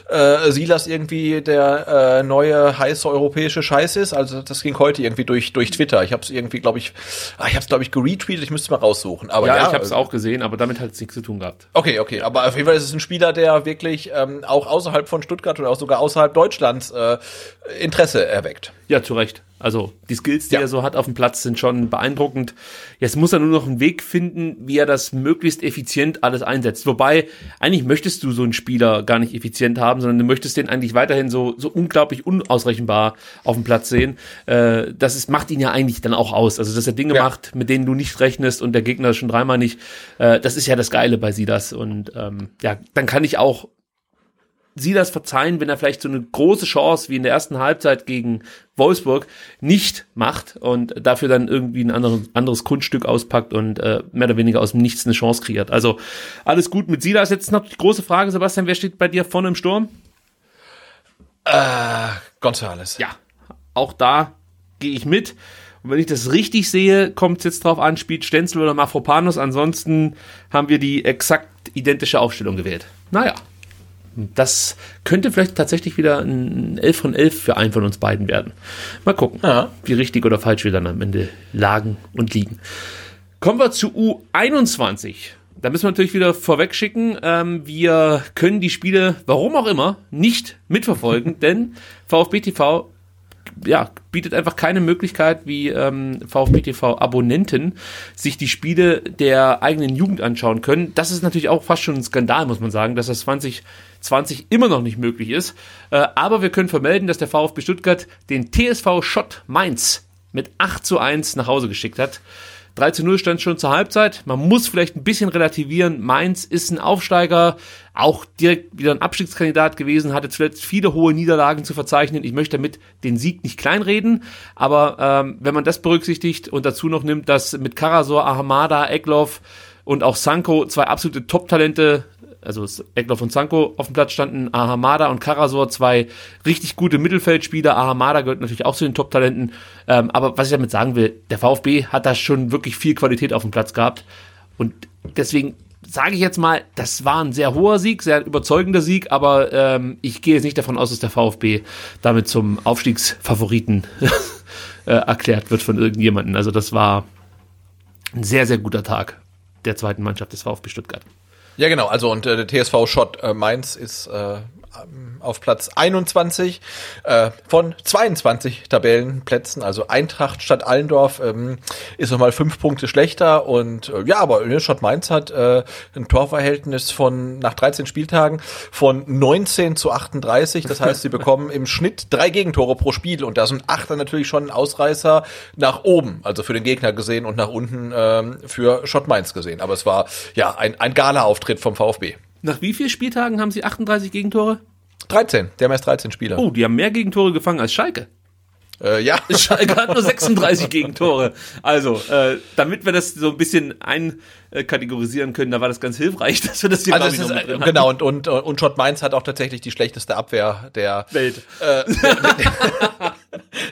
äh, Silas irgendwie der äh, neue heiße europäische Scheiß ist. Also das ging heute irgendwie durch durch Twitter. Ich habe es irgendwie, glaube ich, ah, ich habe es glaube ich geretweetet. Ich müsste es mal raussuchen. Aber ja, ja, ich habe es also- auch gesehen, aber damit hat es nichts zu tun gehabt. Okay, okay, aber auf jeden Fall ist es ein Spieler, der wirklich ähm, auch außerhalb von Stuttgart oder auch sogar außerhalb Deutschlands äh, Interesse erweckt. Ja, zu Recht. Also die Skills, die Ja. er so hat auf dem Platz, sind schon beeindruckend. Jetzt muss er nur noch einen Weg finden, wie er das möglichst effizient alles einsetzt. Wobei, eigentlich möchtest du so einen Spieler gar nicht effizient haben, sondern du möchtest den eigentlich weiterhin so, so unglaublich unausrechenbar auf dem Platz sehen. Äh, das ist, macht ihn ja eigentlich dann auch aus. Also, dass er Dinge Ja. macht, mit denen du nicht rechnest und der Gegner schon dreimal nicht. Äh, das ist ja das Geile bei Sidas. Und ähm, ja, dann kann ich auch sie das verzeihen, wenn er vielleicht so eine große Chance wie in der ersten Halbzeit gegen Wolfsburg nicht macht und dafür dann irgendwie ein anderes, anderes Kunststück auspackt und äh, mehr oder weniger aus dem Nichts eine Chance kreiert. Also alles gut mit Silas. Jetzt noch die große Frage, Sebastian, wer steht bei dir vorne im Sturm? Gonzales. Ja, auch da gehe ich mit. Und wenn ich das richtig sehe, kommt es jetzt drauf an, spielt Stenzel oder Mafropanos. Ansonsten haben wir die exakt identische Aufstellung gewählt. Naja, das könnte vielleicht tatsächlich wieder ein 11 von 11 für einen von uns beiden werden. Mal gucken, Ja. wie richtig oder falsch wir dann am Ende lagen und liegen. Kommen wir zu U21. Da müssen wir natürlich wieder vorweg schicken, ähm, wir können die Spiele, warum auch immer, nicht mitverfolgen, denn VfB TV ja, bietet einfach keine Möglichkeit, wie ähm, VfB TV Abonnenten sich die Spiele der eigenen Jugend anschauen können. Das ist natürlich auch fast schon ein Skandal, muss man sagen, dass das 2020 immer noch nicht möglich ist. Äh, aber wir können vermelden, dass der VfB Stuttgart den TSV Schott Mainz mit 8 zu 1 nach Hause geschickt hat. 3 zu 0 stand schon zur Halbzeit. Man muss vielleicht ein bisschen relativieren. Mainz ist ein Aufsteiger, auch direkt wieder ein Abstiegskandidat gewesen, hatte zuletzt viele hohe Niederlagen zu verzeichnen. Ich möchte damit den Sieg nicht kleinreden, aber ähm, wenn man das berücksichtigt und dazu noch nimmt, dass mit Karasor, Ahamada, Eglov und auch Sanko zwei absolute Top-Talente also Eckloff und Sanko auf dem Platz standen, Ahamada und Karasor, zwei richtig gute Mittelfeldspieler. Ahamada gehört natürlich auch zu den Top-Talenten. Ähm, aber was ich damit sagen will, der VfB hat da schon wirklich viel Qualität auf dem Platz gehabt. Und deswegen sage ich jetzt mal, das war ein sehr hoher Sieg, sehr überzeugender Sieg, aber ähm, ich gehe jetzt nicht davon aus, dass der VfB damit zum Aufstiegsfavoriten äh, erklärt wird von irgendjemanden. Also das war ein sehr, sehr guter Tag der zweiten Mannschaft des VfB Stuttgart. Ja, genau. Also und äh, der TSV Schott äh, Mainz ist äh, auf Platz 21 äh, von 22 Tabellenplätzen. Also Eintracht statt Allendorf ähm, ist nochmal fünf Punkte schlechter. Und äh, ja, aber Schott Mainz hat äh, ein Torverhältnis von nach 13 Spieltagen von 19 zu 38. Das heißt, sie bekommen im Schnitt drei Gegentore pro Spiel. Und da sind acht dann natürlich schon ein Ausreißer nach oben, also für den Gegner gesehen und nach unten ähm, für Schott Mainz gesehen. Aber es war ja ein, ein Gala-Auftritt vom VfB. Nach wie vielen Spieltagen haben sie 38 Gegentore? 13, der haben erst 13 Spieler. Oh, die haben mehr Gegentore gefangen als Schalke. Äh, ja, Schalke hat nur 36 Gegentore. Also, äh, damit wir das so ein bisschen einkategorisieren können, da war das ganz hilfreich, dass wir das hier also es ist, äh, genau, und, und, und Schott Mainz hat auch tatsächlich die schlechteste Abwehr der, Welt. äh, der, der,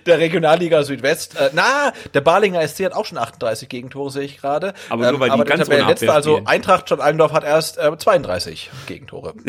der Regionalliga Südwest. Äh, na, der Balinger SC hat auch schon 38 Gegentore, sehe ich gerade. Aber nur, weil die aber der ganz Tabellenletzte, Abwehr also. Eintracht statt Allendorf hat erst äh, 32 Gegentore.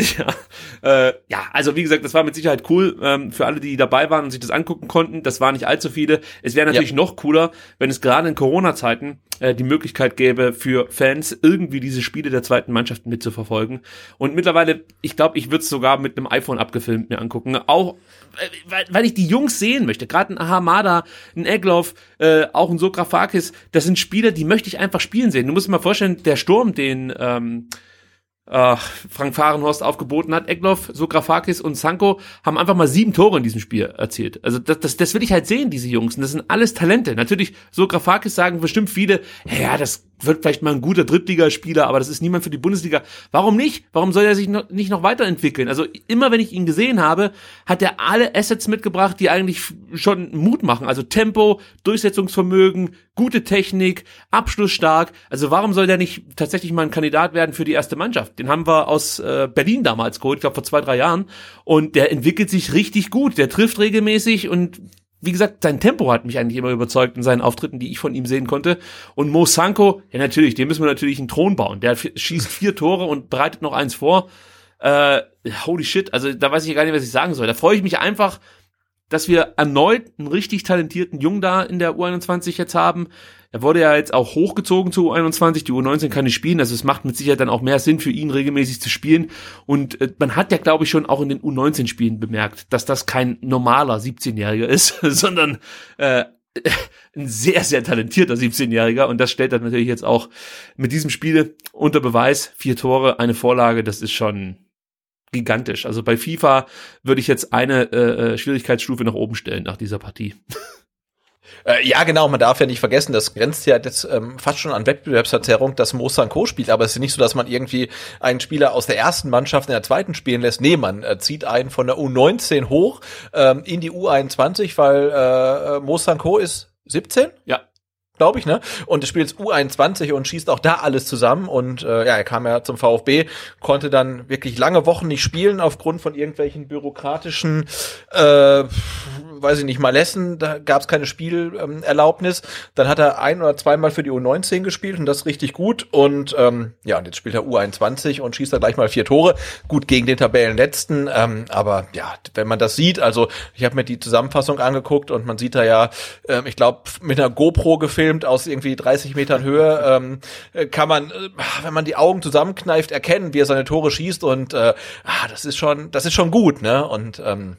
Ja, äh, ja, also wie gesagt, das war mit Sicherheit cool ähm, für alle, die dabei waren und sich das angucken konnten. Das waren nicht allzu viele. Es wäre natürlich Ja. noch cooler, wenn es gerade in Corona-Zeiten äh, die Möglichkeit gäbe, für Fans irgendwie diese Spiele der zweiten Mannschaft mitzuverfolgen. Und mittlerweile, ich glaube, ich würde es sogar mit einem iPhone abgefilmt mir angucken. Auch äh, weil, weil ich die Jungs sehen möchte. Gerade ein Ahamada, ein Egloff, äh, auch ein Sokrafakis. Das sind Spieler, die möchte ich einfach spielen sehen. Du musst dir mal vorstellen, der Sturm, den ähm, äh, Frank Fahrenhorst aufgeboten hat. Egloff, Sokrafakis und Sanko haben einfach mal sieben Tore in diesem Spiel erzielt. Also das, das, das will ich halt sehen, diese Jungs. Und das sind alles Talente. Natürlich, Sokrafakis sagen bestimmt viele, ja, das wird vielleicht mal ein guter Drittligaspieler, aber das ist niemand für die Bundesliga. Warum nicht? Warum soll er sich noch, nicht noch weiterentwickeln? Also immer wenn ich ihn gesehen habe, hat er alle Assets mitgebracht, die eigentlich schon Mut machen. Also Tempo, Durchsetzungsvermögen, gute Technik, abschlussstark. Also warum soll der nicht tatsächlich mal ein Kandidat werden für die erste Mannschaft? Den haben wir aus äh, Berlin damals geholt, ich glaube vor zwei, drei Jahren. Und der entwickelt sich richtig gut. Der trifft regelmäßig und wie gesagt, sein Tempo hat mich eigentlich immer überzeugt in seinen Auftritten, die ich von ihm sehen konnte. Und Mo Sanko, ja natürlich, dem müssen wir natürlich einen Thron bauen. Der schießt vier Tore und bereitet noch eins vor. Äh, holy shit, also da weiß ich gar nicht, was ich sagen soll. Da freue ich mich einfach, dass wir erneut einen richtig talentierten Jungen da in der U21 jetzt haben. Er wurde ja jetzt auch hochgezogen zu U21, die U19 kann nicht spielen, also es macht mit Sicherheit dann auch mehr Sinn für ihn regelmäßig zu spiehen und äh, man hat ja glaube ich schon auch in den U19 Spielen bemerkt, dass das kein normaler 17-Jähriger ist, sondern äh, ein sehr, sehr talentierter 17-Jähriger und das stellt er natürlich jetzt auch mit diesem Spiel unter Beweis. Vier Tore, eine Vorlage, das ist schon gigantisch. Also bei FIFA würde ich jetzt eine äh, äh Schwierigkeitsstufe nach oben stellen nach dieser Partie. Äh, ja, genau, man darf ja nicht vergessen, das grenzt ja jetzt ähm, fast schon an Wettbewerbsverzerrung, dass Mo Sanko spielt, aber es ist nicht so, dass man irgendwie einen Spieler aus der ersten Mannschaft in der zweiten spielen lässt. Nee, man äh, zieht einen von der U19 hoch ähm, in die U21, weil äh, äh Mo Sanko ist 17? Ja glaube ich, ne? Und spielt jetzt U21 und schießt auch da alles zusammen. Und äh, ja, er kam ja zum VfB, konnte dann wirklich lange Wochen nicht spielen aufgrund von irgendwelchen bürokratischen, äh, weiß ich nicht, Malessen. Da gab es keine Spielerlaubnis. dann hat er ein oder zweimal für die U19 gespielt und das richtig gut. Und ähm, ja, und jetzt spielt er U21 und schießt da gleich mal vier Tore. Gut gegen den Tabellenletzten. Ähm, aber ja, wenn man das sieht, also ich habe mir die Zusammenfassung angeguckt und man sieht da ja, äh, ich glaube, mit einer GoPro gefilmt, gefilmt aus irgendwie 30 Metern Höhe, ähm, kann man, äh, wenn man die Augen zusammenkneift, erkennen, wie er seine Tore schießt und äh, ah, das ist schon, das ist schon gut, ne? Und ähm,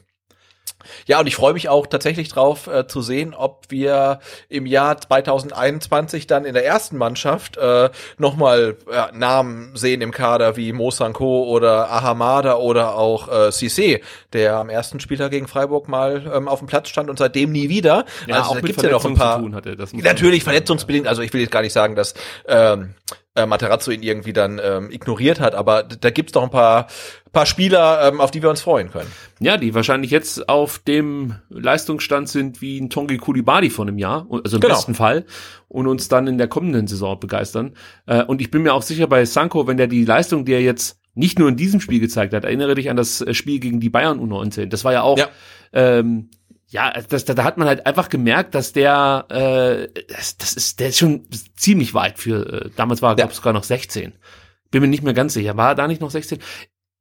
ja, und ich freue mich auch tatsächlich drauf äh, zu sehen, ob wir im Jahr 2021 dann in der ersten Mannschaft äh, nochmal äh, Namen sehen im Kader wie Mo Sanko oder Ahamada oder auch äh, Cissé, der am ersten Spieltag gegen Freiburg mal ähm, auf dem Platz stand und seitdem nie wieder. Ja, also auch da gibt's ja noch ein paar. Hatte, natürlich verletzungsbedingt. Also ich will jetzt gar nicht sagen, dass ähm, äh, Materazzo ihn irgendwie dann ähm, ignoriert hat, aber da gibt's doch ein paar paar Spieler, ähm, auf die wir uns freuen können. Ja, die wahrscheinlich jetzt auf dem Leistungsstand sind wie ein Tongi Kulibadi von einem Jahr, also im genau. besten Fall, und uns dann in der kommenden Saison begeistern. Äh, und ich bin mir auch sicher bei Sanko, wenn der die Leistung, die er jetzt nicht nur in diesem Spiel gezeigt hat, erinnere dich an das äh, Spiel gegen die Bayern U19. Das war ja auch ja. Ähm, ja, das, da, da hat man halt einfach gemerkt, dass der, äh, das, das ist, der ist schon ziemlich weit für, äh, damals war er, ja. glaube sogar noch 16. Bin mir nicht mehr ganz sicher. War er da nicht noch 16?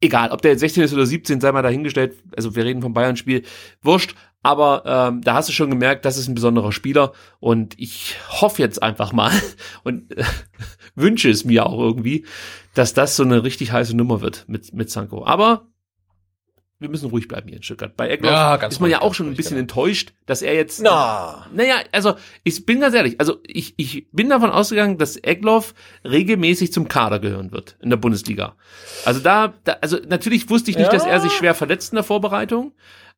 Egal, ob der jetzt 16 ist oder 17, sei mal dahingestellt. Also wir reden vom Bayern-Spiel. Wurscht. Aber ähm, da hast du schon gemerkt, das ist ein besonderer Spieler. Und ich hoffe jetzt einfach mal und äh, wünsche es mir auch irgendwie, dass das so eine richtig heiße Nummer wird mit, mit Sanko. Aber wir müssen ruhig bleiben hier in Stuttgart. Bei Eckloff ja, ist man ja auch schon ein bisschen genau. enttäuscht, dass er jetzt. Na. Naja, also ich bin ganz ehrlich, also ich, ich bin davon ausgegangen, dass Eckloff regelmäßig zum Kader gehören wird in der Bundesliga. Also da, da also natürlich wusste ich nicht, ja. dass er sich schwer verletzt in der Vorbereitung.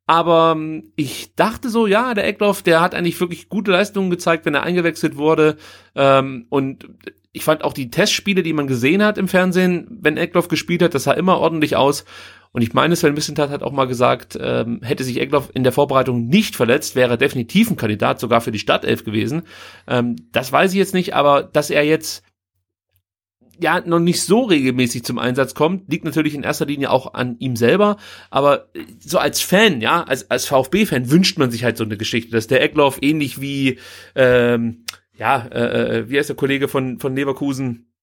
Aber ähm, ich dachte so, ja, der Eckloff, der hat eigentlich wirklich gute Leistungen gezeigt, wenn er eingewechselt wurde. Ähm, und ich fand auch die Testspiele, die man gesehen hat im Fernsehen, wenn Eckloff gespielt hat, das sah immer ordentlich aus. Und ich meine, Sven Missentat hat auch mal gesagt, ähm, hätte sich Eckloff in der Vorbereitung nicht verletzt, wäre definitiv ein Kandidat sogar für die Startelf gewesen. Ähm, das weiß ich jetzt nicht, aber dass er jetzt ja noch nicht so regelmäßig zum Einsatz kommt, liegt natürlich in erster Linie auch an ihm selber. Aber so als Fan, ja, als, als VfB-Fan wünscht man sich halt so eine Geschichte, dass der Eckloff ähnlich wie ähm, ja, äh, äh wie heißt der Kollege von, von Leverkusen?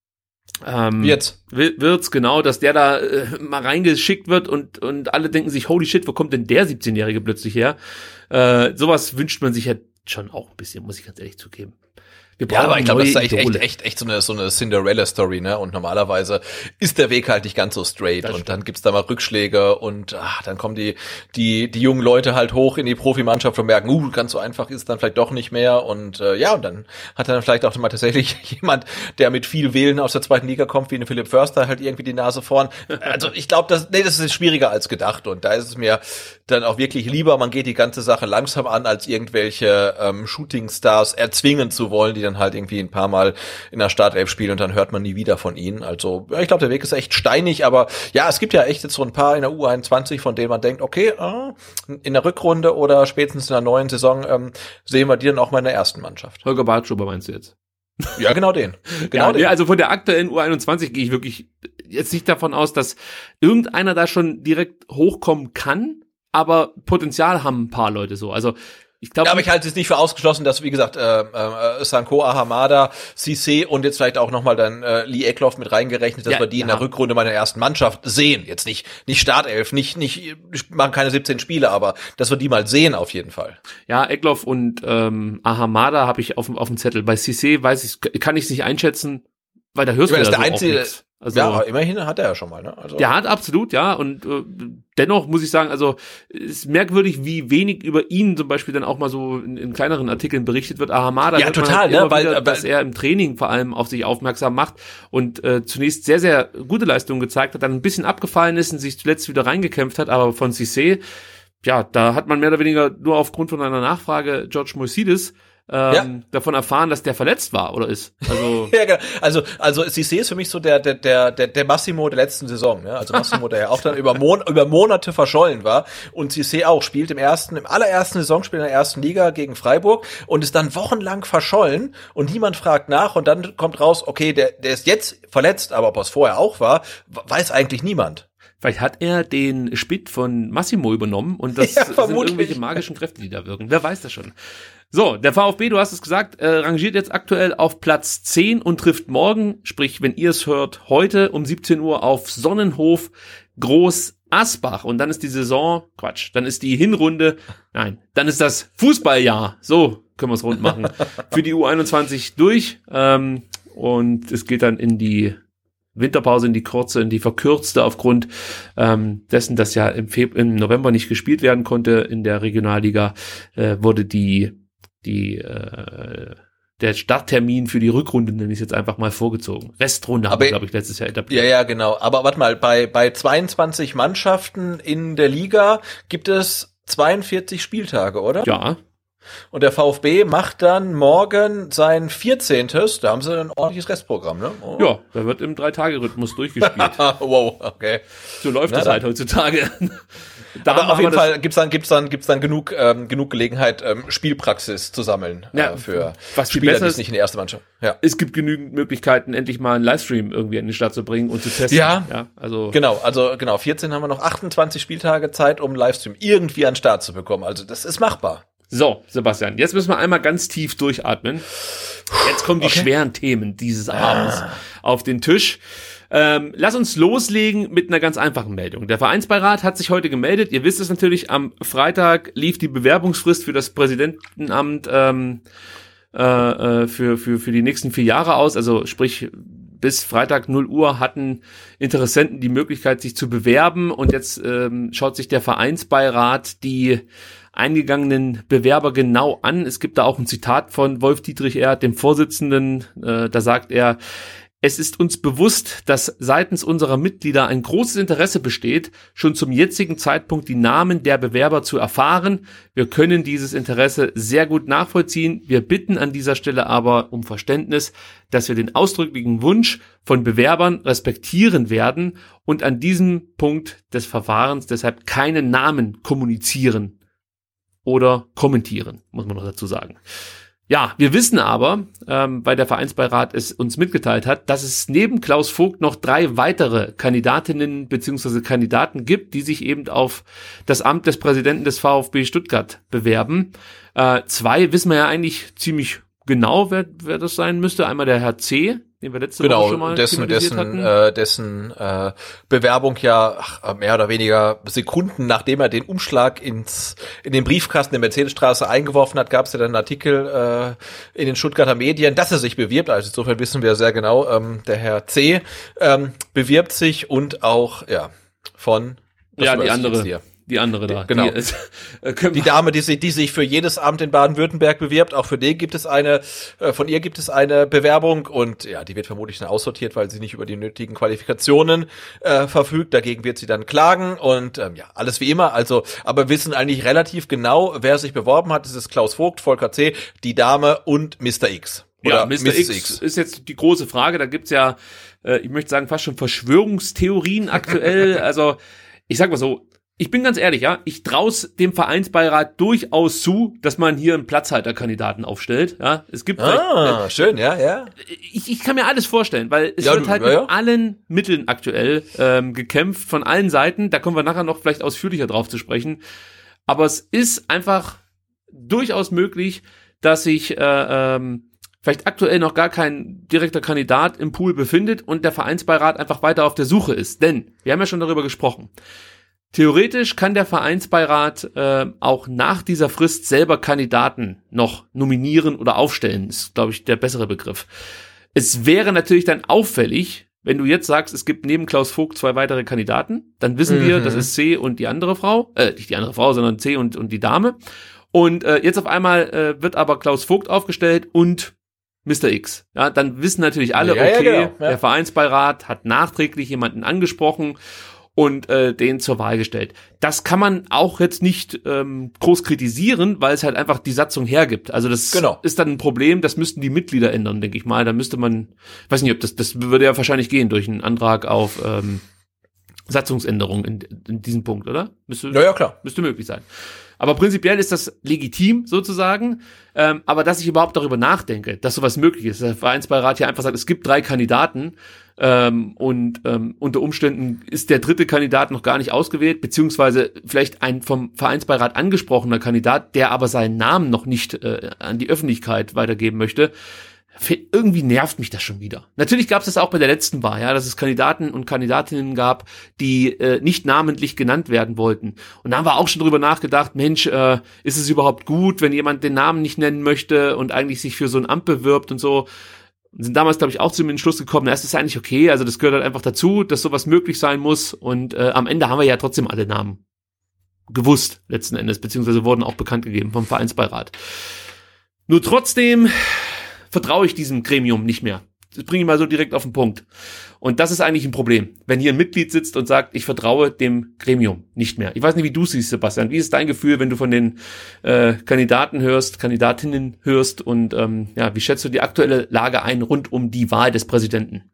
Ähm, Wirtz. Wirtz, genau, dass der da äh, mal reingeschickt wird und, und alle denken sich, holy shit, wo kommt denn der 17-Jährige plötzlich her? Äh, sowas wünscht man sich ja schon auch ein bisschen, muss ich ganz ehrlich zugeben. Wir ja, aber ich glaube, das ist echt, echt, echt, echt so eine, so eine Cinderella-Story, ne? Und normalerweise ist der Weg halt nicht ganz so straight. Das und dann gibt's da mal Rückschläge und ach, dann kommen die, die, die jungen Leute halt hoch in die Profimannschaft und merken, uh, ganz so einfach ist es dann vielleicht doch nicht mehr. Und äh, ja, und dann hat dann vielleicht auch mal tatsächlich jemand, der mit viel Wählen aus der zweiten Liga kommt, wie eine Philipp Förster, halt irgendwie die Nase vorn. Also ich glaube, das, nee, das ist schwieriger als gedacht. Und da ist es mir dann auch wirklich lieber, man geht die ganze Sache langsam an, als irgendwelche ähm, Shooting-Stars erzwingen zu wollen, die dann dann halt irgendwie ein paar Mal in der Startelf spielen und dann hört man nie wieder von ihnen. Also ja, ich glaube, der Weg ist echt steinig, aber ja, es gibt ja echt jetzt so ein paar in der U21, von denen man denkt, okay, ah, in der Rückrunde oder spätestens in der neuen Saison ähm, sehen wir die dann auch mal in der ersten Mannschaft. Holger Bartschuber meinst du jetzt? Ja, genau den. Genau ja, den. nee, also von der aktuellen U21 gehe ich wirklich jetzt nicht davon aus, dass irgendeiner da schon direkt hochkommen kann, aber Potenzial haben ein paar Leute so. Also ich glaube, Ja, aber ich halte es nicht für ausgeschlossen, dass, wie gesagt, äh, äh, Sanko Ahamada, Cissé und jetzt vielleicht auch nochmal dann äh, Lee Eckloff mit reingerechnet, dass Ja, wir die in ja. der Rückrunde meiner ersten Mannschaft sehen. Jetzt nicht, nicht Startelf, nicht, nicht, machen keine 17 Spiele, aber dass wir die mal sehen auf jeden Fall. ja, Eckloff und ähm, Ahamada habe ich auf, dem- auf dem Zettel. Bei Cissé weiß ich, kann ich es nicht einschätzen, weil da hörst Ich meine, du ja ist so der auch einzige-. Also, ja, aber immerhin hat er ja schon mal, ne? Also, Der hat absolut, ja. Und äh, dennoch muss ich sagen, also ist merkwürdig, wie wenig über ihn zum Beispiel dann auch mal so in, in kleineren Artikeln berichtet wird. Ahamada, Ja, hört man total, halt ne? immer Weil- wieder, weil- dass er im Training vor allem auf sich aufmerksam macht und äh, zunächst sehr, sehr gute Leistungen gezeigt hat, dann ein bisschen abgefallen ist und sich zuletzt wieder reingekämpft hat, aber von Cissé, ja, da hat man mehr oder weniger nur aufgrund von einer Nachfrage George Moisidis ähm, Ja. davon erfahren, dass der verletzt war oder ist. Also Ja, genau. Also, also Cissé ist für mich so der, der, der, der, der Massimo der letzten Saison. Ne? Also Massimo, der ja auch dann über, Mon über Monate verschollen war. Und Cissé auch spielt im ersten, im allerersten Saisonspiel in der ersten Liga gegen Freiburg und ist dann wochenlang verschollen und niemand fragt nach und dann kommt raus, okay, der, der ist jetzt verletzt, aber ob er es vorher auch war, weiß eigentlich niemand. Vielleicht hat er den Spitt von Massimo übernommen und das Ja, sind irgendwelche magischen Kräfte, die da wirken. Wer weiß das schon. So, der VfB, du hast es gesagt, äh, rangiert jetzt aktuell auf Platz 10 und trifft morgen, sprich, wenn ihr es hört, heute um 17 Uhr auf Sonnenhof Groß Asbach. Und dann ist die Saison, Quatsch, dann ist die Hinrunde, nein, dann ist das Fußballjahr, so können wir es rund machen, für die U21 durch. Ähm, und es geht dann in die Winterpause in die kurze, in die verkürzte aufgrund ähm, dessen, dass ja im, Feb im November nicht gespielt werden konnte in der Regionalliga, äh, wurde die die äh, der Starttermin für die Rückrunde, nenne ich jetzt einfach mal, vorgezogen. Restrunde haben Aber- wir, glaube ich, letztes Jahr etabliert. Ja, ja, genau. Aber warte mal, bei, bei 22 Mannschaften in der Liga gibt es 42 Spieltage, oder? Ja, Und der VfB macht dann morgen sein 14. Da haben sie ein ordentliches Restprogramm, ne? Oh. ja, da wird im Drei-Tage-Rhythmus durchgespielt. Wow, okay. so läuft Na es dann. halt heutzutage. Da Aber auf jeden das- Fall gibt's dann gibt's dann gibt's dann genug ähm, genug Gelegenheit ähm, Spielpraxis zu sammeln Ja, äh, für was Spieler, die ist- es nicht in der ersten Mannschaft. Ja. es gibt genügend Möglichkeiten, endlich mal einen Livestream irgendwie in die Stadt zu bringen und zu testen. Ja. ja also Genau, also genau, 14 haben wir noch 28 Spieltage Zeit, um Livestream irgendwie an den Start zu bekommen. Also das ist machbar. So, Sebastian, jetzt müssen wir einmal ganz tief durchatmen. Jetzt kommen die Okay. schweren Themen dieses Abends auf den Tisch. Ähm, lass uns loslegen mit einer ganz einfachen Meldung. Der Vereinsbeirat hat sich heute gemeldet. Ihr wisst es natürlich, am Freitag lief die Bewerbungsfrist für das Präsidentenamt ähm, äh, äh, für, für, für die nächsten vier Jahre aus. Also sprich, bis Freitag 0 Uhr hatten Interessenten die Möglichkeit, sich zu bewerben. Und jetzt ähm, schaut sich der Vereinsbeirat die eingegangenen Bewerber genau an. Es gibt da auch ein Zitat von Wolf Dietrich Erd, dem Vorsitzenden. Äh, da sagt er, es ist uns bewusst, dass seitens unserer Mitglieder ein großes Interesse besteht, schon zum jetzigen Zeitpunkt die Namen der Bewerber zu erfahren. Wir können dieses Interesse sehr gut nachvollziehen. Wir bitten an dieser Stelle aber um Verständnis, dass wir den ausdrücklichen Wunsch von Bewerbern respektieren werden und an diesem Punkt des Verfahrens deshalb keine Namen kommunizieren oder kommentieren, muss man noch dazu sagen. Ja, wir wissen aber, ähm, weil der Vereinsbeirat es uns mitgeteilt hat, dass es neben Klaus Vogt noch drei weitere Kandidatinnen beziehungsweise Kandidaten gibt, die sich eben auf das Amt des Präsidenten des VfB Stuttgart bewerben. Äh, zwei wissen wir ja eigentlich ziemlich genau, wer, wer das sein müsste. Einmal der Herr C., den wir letzte Woche Genau, schon mal dessen, dessen, hatten. äh, dessen äh, Bewerbung ja ach, mehr oder weniger Sekunden nachdem er den Umschlag ins in den Briefkasten der Mercedesstraße eingeworfen hat, gab es ja dann einen Artikel äh, in den Stuttgarter Medien, dass er sich bewirbt. Also insofern wissen wir sehr genau, ähm, der Herr C. Ähm, bewirbt sich und auch ja von was ja, die andere? Die andere da. Genau. Die, ist- äh, Die Dame, die sich, die sich für jedes Amt in Baden-Württemberg bewirbt, auch für den gibt es eine, äh, von ihr gibt es eine Bewerbung und ja, die wird vermutlich dann aussortiert, weil sie nicht über die nötigen Qualifikationen äh, verfügt. Dagegen wird sie dann klagen und ähm, ja, alles wie immer. Also, aber wir wissen eigentlich relativ genau, wer sich beworben hat. Das ist Klaus Vogt, Volker C., die Dame und Mr. X. Ja, Oder Mr. Mrs. X, X. ist jetzt die große Frage. Da gibt's ja, äh, ich möchte sagen, fast schon Verschwörungstheorien aktuell. also, ich sag mal so, ich bin ganz ehrlich, ja, ich trau's dem Vereinsbeirat durchaus zu, dass man hier einen Platzhalterkandidaten aufstellt. Ja, es gibt Ah, schön, ja, ja. ich, ich kann mir alles vorstellen, weil es Ja, wird du- halt ja, mit allen Mitteln aktuell ähm, gekämpft, von allen Seiten. Da kommen wir nachher noch vielleicht ausführlicher drauf zu sprechen. Aber es ist einfach durchaus möglich, dass sich äh, ähm, vielleicht aktuell noch gar kein direkter Kandidat im Pool befindet und der Vereinsbeirat einfach weiter auf der Suche ist. Denn wir haben ja schon darüber gesprochen. Theoretisch kann der Vereinsbeirat äh, auch nach dieser Frist selber Kandidaten noch nominieren oder aufstellen, ist, glaube ich, der bessere Begriff. Es wäre natürlich dann auffällig, wenn du jetzt sagst, es gibt neben Klaus Vogt zwei weitere Kandidaten, dann wissen wir, Mhm. das ist C und die andere Frau, äh, nicht die andere Frau, sondern C und, und die Dame. Und äh, jetzt auf einmal äh, wird aber Klaus Vogt aufgestellt und Mr. X. Ja, dann wissen natürlich alle, Ja, ja, okay, genau, ja. der Vereinsbeirat hat nachträglich jemanden angesprochen und äh, den zur Wahl gestellt. Das kann man auch jetzt nicht ähm, groß kritisieren, weil es halt einfach die Satzung hergibt. Also das Genau. ist dann ein Problem, das müssten die Mitglieder ändern, denke ich mal. Da müsste man, weiß nicht, ob das, das würde ja wahrscheinlich gehen durch einen Antrag auf ähm, Satzungsänderung in, in diesem Punkt, oder? Müsste, Ja, ja, klar. müsste möglich sein. Aber prinzipiell ist das legitim sozusagen. Ähm, aber dass ich überhaupt darüber nachdenke, dass sowas möglich ist, der Vereinsbeirat hier einfach sagt, es gibt drei Kandidaten ähm, und ähm, unter Umständen ist der dritte Kandidat noch gar nicht ausgewählt, beziehungsweise vielleicht ein vom Vereinsbeirat angesprochener Kandidat, der aber seinen Namen noch nicht äh, an die Öffentlichkeit weitergeben möchte. Irgendwie nervt mich das schon wieder. Natürlich gab es das auch bei der letzten Wahl, ja, dass es Kandidaten und Kandidatinnen gab, die äh, nicht namentlich genannt werden wollten. Und da haben wir auch schon drüber nachgedacht, Mensch, äh, ist es überhaupt gut, wenn jemand den Namen nicht nennen möchte und eigentlich sich für so ein Amt bewirbt und so. Und sind damals, glaube ich, auch zu dem Entschluss gekommen, na, es ist eigentlich okay, also das gehört halt einfach dazu, dass sowas möglich sein muss. Und äh, am Ende haben wir ja trotzdem alle Namen gewusst, letzten Endes, beziehungsweise wurden auch bekannt gegeben vom Vereinsbeirat. Nur trotzdem vertraue ich diesem Gremium nicht mehr. Das bringe ich mal so direkt auf den Punkt. Und das ist eigentlich ein Problem, wenn hier ein Mitglied sitzt und sagt, ich vertraue dem Gremium nicht mehr. Ich weiß nicht, wie du siehst, Sebastian. Wie ist dein Gefühl, wenn du von den äh, Kandidaten hörst, Kandidatinnen hörst und ähm, ja, wie schätzt du die aktuelle Lage ein rund um die Wahl des Präsidenten?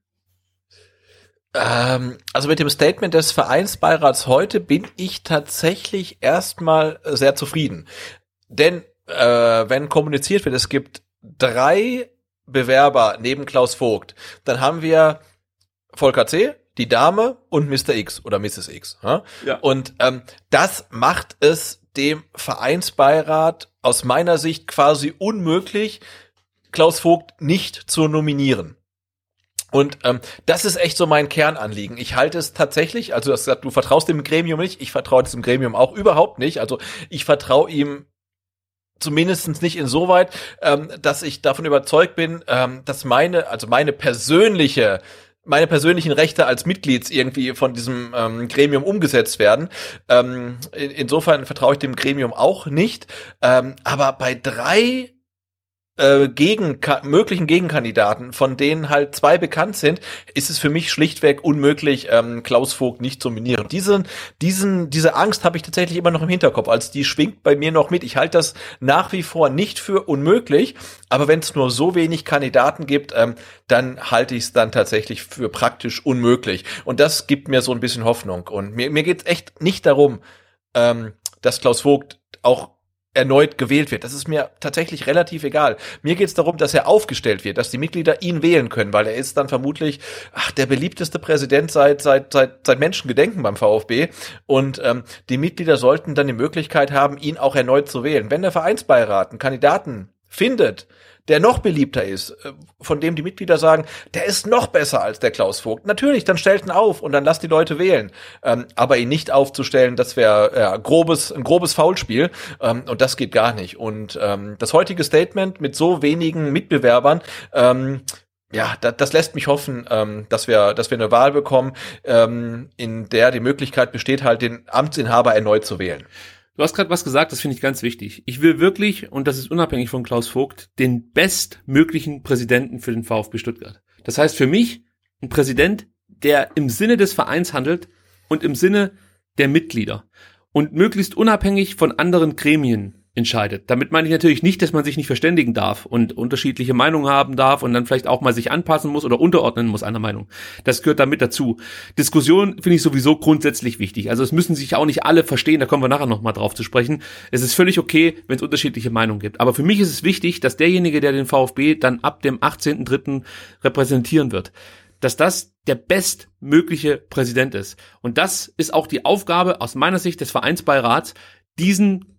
Ähm, also mit dem Statement des Vereinsbeirats heute bin ich tatsächlich erstmal sehr zufrieden. Denn äh, wenn kommuniziert wird, es gibt drei Bewerber neben Klaus Vogt, dann haben wir Volker C., die Dame und Mr. X oder Mrs. X. Ja? Ja. Und ähm, das macht es dem Vereinsbeirat aus meiner Sicht quasi unmöglich, Klaus Vogt nicht zu nominieren. Und ähm, das ist echt so mein Kernanliegen. Ich halte es tatsächlich, also du hast gesagt, du vertraust dem Gremium nicht, ich vertraue diesem Gremium auch überhaupt nicht. Also ich vertraue ihm zumindestens nicht insoweit, ähm, dass ich davon überzeugt bin, ähm, dass meine, also meine persönliche meine persönlichen Rechte als Mitglieds irgendwie von diesem ähm, Gremium umgesetzt werden. Ähm, in, insofern vertraue ich dem Gremium auch nicht. Ähm, aber bei drei äh, gegen möglichen Gegenkandidaten, von denen halt zwei bekannt sind, ist es für mich schlichtweg unmöglich, ähm, Klaus Vogt nicht zu nominieren. Diesen, diesen, diese Angst habe ich tatsächlich immer noch im Hinterkopf. Also die schwingt bei mir noch mit. Ich halte das nach wie vor nicht für unmöglich, aber wenn es nur so wenig Kandidaten gibt, ähm, dann halte ich es dann tatsächlich für praktisch unmöglich. Und das gibt mir so ein bisschen Hoffnung. Und mir, mir geht es echt nicht darum, ähm, dass Klaus Vogt auch erneut gewählt wird. Das ist mir tatsächlich relativ egal. Mir geht es darum, dass er aufgestellt wird, dass die Mitglieder ihn wählen können, weil er ist dann vermutlich ach, der beliebteste Präsident seit seit seit seit Menschengedenken beim VfB und ähm, die Mitglieder sollten dann die Möglichkeit haben, ihn auch erneut zu wählen. Wenn der Vereinsbeirat einen Kandidaten findet, der noch beliebter ist, äh, von dem die Mitglieder sagen, der ist noch besser als der Klaus Vogt. Natürlich, dann stellt ihn auf und dann lasst die Leute wählen. Ähm, aber ihn nicht aufzustellen, das wäre ja, grobes, ein grobes Foulspiel ähm, und das geht gar nicht. Und ähm, das heutige Statement mit so wenigen Mitbewerbern, ähm, ja, das, das lässt mich hoffen, ähm, dass wir, dass wir eine Wahl bekommen, ähm, in der die Möglichkeit besteht, halt den Amtsinhaber erneut zu wählen. Du hast gerade was gesagt, das finde ich ganz wichtig. Ich will wirklich, und das ist unabhängig von Klaus Vogt, den bestmöglichen Präsidenten für den VfB Stuttgart. Das heißt für mich ein Präsident, der im Sinne des Vereins handelt und im Sinne der Mitglieder und möglichst unabhängig von anderen Gremien entscheidet. Damit meine ich natürlich nicht, dass man sich nicht verständigen darf und unterschiedliche Meinungen haben darf und dann vielleicht auch mal sich anpassen muss oder unterordnen muss einer Meinung. Das gehört damit dazu. Diskussion finde ich sowieso grundsätzlich wichtig. Also es müssen sich auch nicht alle verstehen, da kommen wir nachher nochmal drauf zu sprechen. Es ist völlig okay, wenn es unterschiedliche Meinungen gibt. Aber für mich ist es wichtig, dass derjenige, der den VfB dann ab dem 18.3. repräsentieren wird, dass das der bestmögliche Präsident ist. Und das ist auch die Aufgabe aus meiner Sicht des Vereinsbeirats, diesen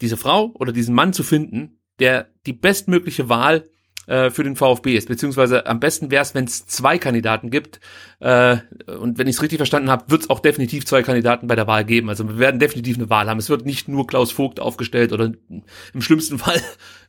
diese Frau oder diesen Mann zu finden, der die bestmögliche Wahl äh, für den VfB ist. Beziehungsweise am besten wäre es, wenn es zwei Kandidaten gibt. Äh, und wenn ich es richtig verstanden habe, wird es auch definitiv zwei Kandidaten bei der Wahl geben. Also wir werden definitiv eine Wahl haben. Es wird nicht nur Klaus Vogt aufgestellt oder im schlimmsten Fall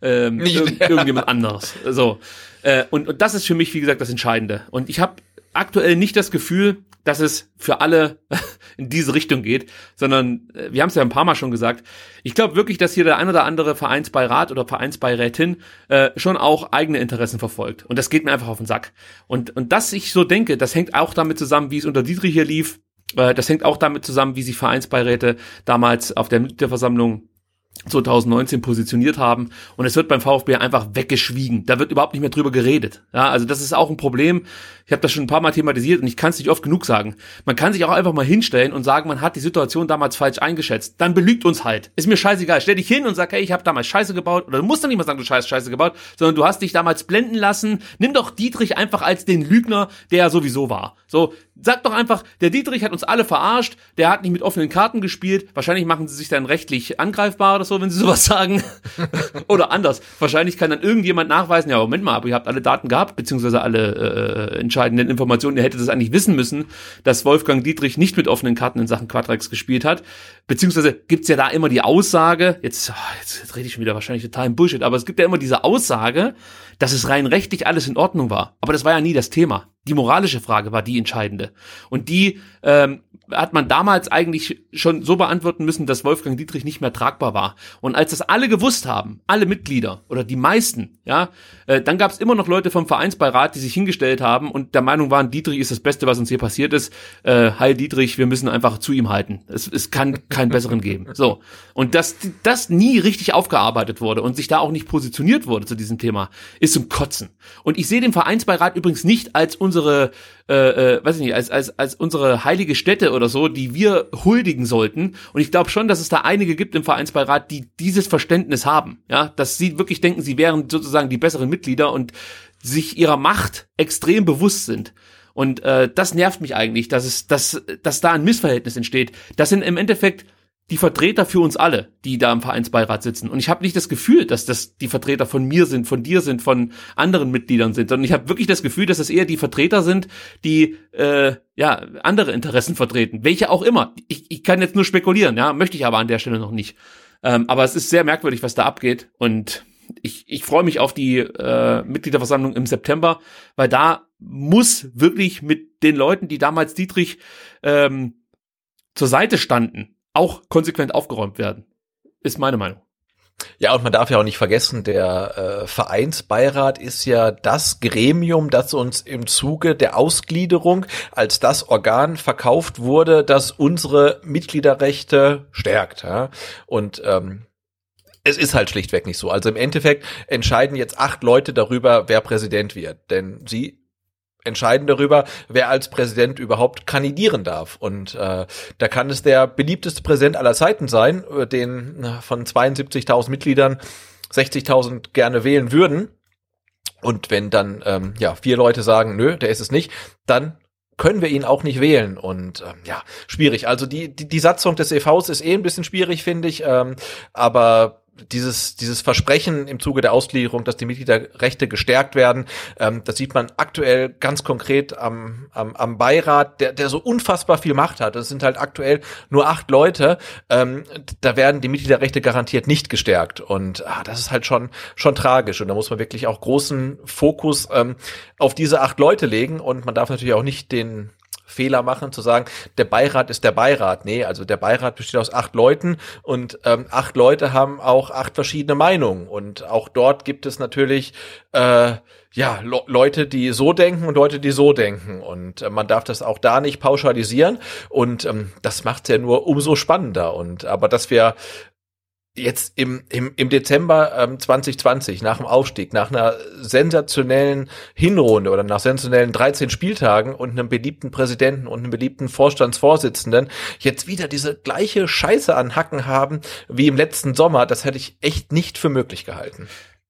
ähm, irg irgendjemand anderes. So. Äh, und, und das ist für mich, wie gesagt, das Entscheidende. Und ich habe aktuell nicht das Gefühl, dass es für alle in diese Richtung geht, sondern äh, wir haben es ja ein paar Mal schon gesagt. Ich glaube wirklich, dass hier der ein oder andere Vereinsbeirat oder Vereinsbeirätin äh, schon auch eigene Interessen verfolgt. Und das geht mir einfach auf den Sack. Und, und dass ich so denke, das hängt auch damit zusammen, wie es unter Dietrich hier lief. Äh, das hängt auch damit zusammen, wie sich Vereinsbeiräte damals auf der Mitgliederversammlung 2019 positioniert haben und es wird beim VfB einfach weggeschwiegen. Da wird überhaupt nicht mehr drüber geredet. Ja, also das ist auch ein Problem. Ich habe das schon ein paar Mal thematisiert und ich kann es nicht oft genug sagen. Man kann sich auch einfach mal hinstellen und sagen, man hat die Situation damals falsch eingeschätzt. Dann belügt uns halt. Ist mir scheißegal. Stell dich hin und sag, hey, ich habe damals Scheiße gebaut oder du musst dann nicht mal sagen, du hast Scheiße gebaut, sondern du hast dich damals blenden lassen. Nimm doch Dietrich einfach als den Lügner, der er sowieso war. So, sag doch einfach, der Dietrich hat uns alle verarscht, der hat nicht mit offenen Karten gespielt. Wahrscheinlich machen sie sich dann rechtlich angreifbar oder so, wenn sie sowas sagen. oder anders. Wahrscheinlich kann dann irgendjemand nachweisen, ja, Moment mal, aber ihr habt alle Daten gehabt, beziehungsweise alle äh, entscheidenden Informationen. Ihr hättet das eigentlich wissen müssen, dass Wolfgang Dietrich nicht mit offenen Karten in Sachen Quadrex gespielt hat. Beziehungsweise gibt's ja da immer die Aussage, jetzt, oh, jetzt, jetzt rede ich schon wieder wahrscheinlich total im Bullshit, aber es gibt ja immer diese Aussage, dass es rein rechtlich alles in Ordnung war. Aber das war ja nie das Thema. Die moralische Frage war die entscheidende. Und die ähm, hat man damals eigentlich schon so beantworten müssen, dass Wolfgang Dietrich nicht mehr tragbar war. Und als das alle gewusst haben, alle Mitglieder oder die meisten, ja, äh, dann gab es immer noch Leute vom Vereinsbeirat, die sich hingestellt haben und der Meinung waren, Dietrich ist das Beste, was uns hier passiert ist. Äh, Heil Dietrich, wir müssen einfach zu ihm halten. Es, es kann keinen besseren geben. So. Und dass das nie richtig aufgearbeitet wurde und sich da auch nicht positioniert wurde zu diesem Thema, ist zum Kotzen. Und ich sehe den Vereinsbeirat übrigens nicht als unsere äh, äh, weiß ich nicht, als, als, als unsere heilige Stätte oder so, die wir huldigen sollten. Und ich glaube schon, dass es da einige gibt im Vereinsbeirat, die dieses Verständnis haben, ja, dass sie wirklich denken, sie wären sozusagen die besseren Mitglieder und sich ihrer Macht extrem bewusst sind. Und äh, das nervt mich eigentlich, dass es, dass, dass da ein Missverhältnis entsteht. Das sind im Endeffekt die Vertreter für uns alle, die da im Vereinsbeirat sitzen. Und ich habe nicht das Gefühl, dass das die Vertreter von mir sind, von dir sind, von anderen Mitgliedern sind, sondern ich habe wirklich das Gefühl, dass es eher die Vertreter sind, die äh, ja andere Interessen vertreten, welche auch immer. Ich, ich kann jetzt nur spekulieren, ja, möchte ich aber an der Stelle noch nicht. Ähm, aber es ist sehr merkwürdig, was da abgeht und ich, ich freue mich auf die äh, Mitgliederversammlung im September, weil da muss wirklich mit den Leuten, die damals Dietrich ähm, zur Seite standen, auch konsequent aufgeräumt werden. Ist meine Meinung. Ja, und man darf ja auch nicht vergessen, der äh, Vereinsbeirat ist ja das Gremium, das uns im Zuge der Ausgliederung als das Organ verkauft wurde, das unsere Mitgliederrechte stärkt. Ja? Und ähm, es ist halt schlichtweg nicht so. Also im Endeffekt entscheiden jetzt acht Leute darüber, wer Präsident wird. Denn sie entscheiden darüber, wer als Präsident überhaupt kandidieren darf. Und äh, da kann es der beliebteste Präsident aller Zeiten sein, äh, den äh, von 72.000 Mitgliedern 60.000 gerne wählen würden. Und wenn dann ähm, ja vier Leute sagen, nö, der ist es nicht, dann können wir ihn auch nicht wählen und ähm, ja schwierig. Also die, die die Satzung des EVs ist eh ein bisschen schwierig, finde ich. Ähm, aber dieses, dieses Versprechen im Zuge der Ausgliederung, dass die Mitgliederrechte gestärkt werden, ähm, das sieht man aktuell ganz konkret am, am, am Beirat, der, der so unfassbar viel Macht hat. Es sind halt aktuell nur acht Leute. Ähm, da werden die Mitgliederrechte garantiert nicht gestärkt. Und ah, das ist halt schon, schon tragisch. Und da muss man wirklich auch großen Fokus ähm, auf diese acht Leute legen. Und man darf natürlich auch nicht den Fehler machen, zu sagen, der Beirat ist der Beirat. Nee, also der Beirat besteht aus acht Leuten und ähm, acht Leute haben auch acht verschiedene Meinungen. Und auch dort gibt es natürlich äh, ja Le Leute, die so denken und Leute, die so denken. Und äh, man darf das auch da nicht pauschalisieren. Und ähm, das macht es ja nur umso spannender. Und aber dass wir jetzt im, im, im Dezember ähm, 2020, nach dem Aufstieg, nach einer sensationellen Hinrunde oder nach sensationellen 13 Spieltagen und einem beliebten Präsidenten und einem beliebten Vorstandsvorsitzenden, jetzt wieder diese gleiche Scheiße an Hacken haben wie im letzten Sommer, das hätte ich echt nicht für möglich gehalten.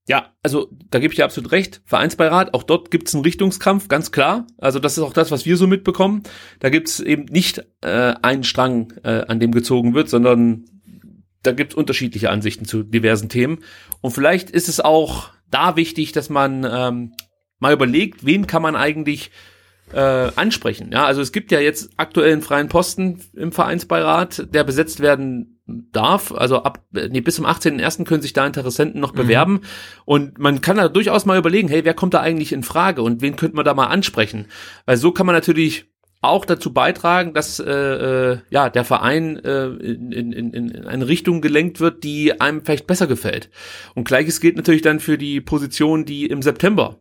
Ja, also da gebe ich dir absolut recht. Vereinsbeirat, auch dort gibt es einen Richtungskampf, ganz klar. Also das ist auch das, was wir so mitbekommen. Da gibt es eben nicht äh, einen Strang, äh, an dem gezogen wird, sondern da gibt es unterschiedliche Ansichten zu diversen Themen. Und vielleicht ist es auch da wichtig, dass man ähm, mal überlegt, wen kann man eigentlich äh, ansprechen. Ja, also es gibt ja jetzt aktuell einen freien Posten im Vereinsbeirat, der besetzt werden darf. Also ab nee, bis zum 18.01. können sich da Interessenten noch mhm. bewerben. Und man kann da durchaus mal überlegen, hey, wer kommt da eigentlich in Frage und wen könnte man da mal ansprechen? Weil so kann man natürlich auch dazu beitragen, dass äh, äh, ja der Verein äh, in, in, in eine Richtung gelenkt wird, die einem vielleicht besser gefällt. Und gleiches gilt natürlich dann für die Position, die im September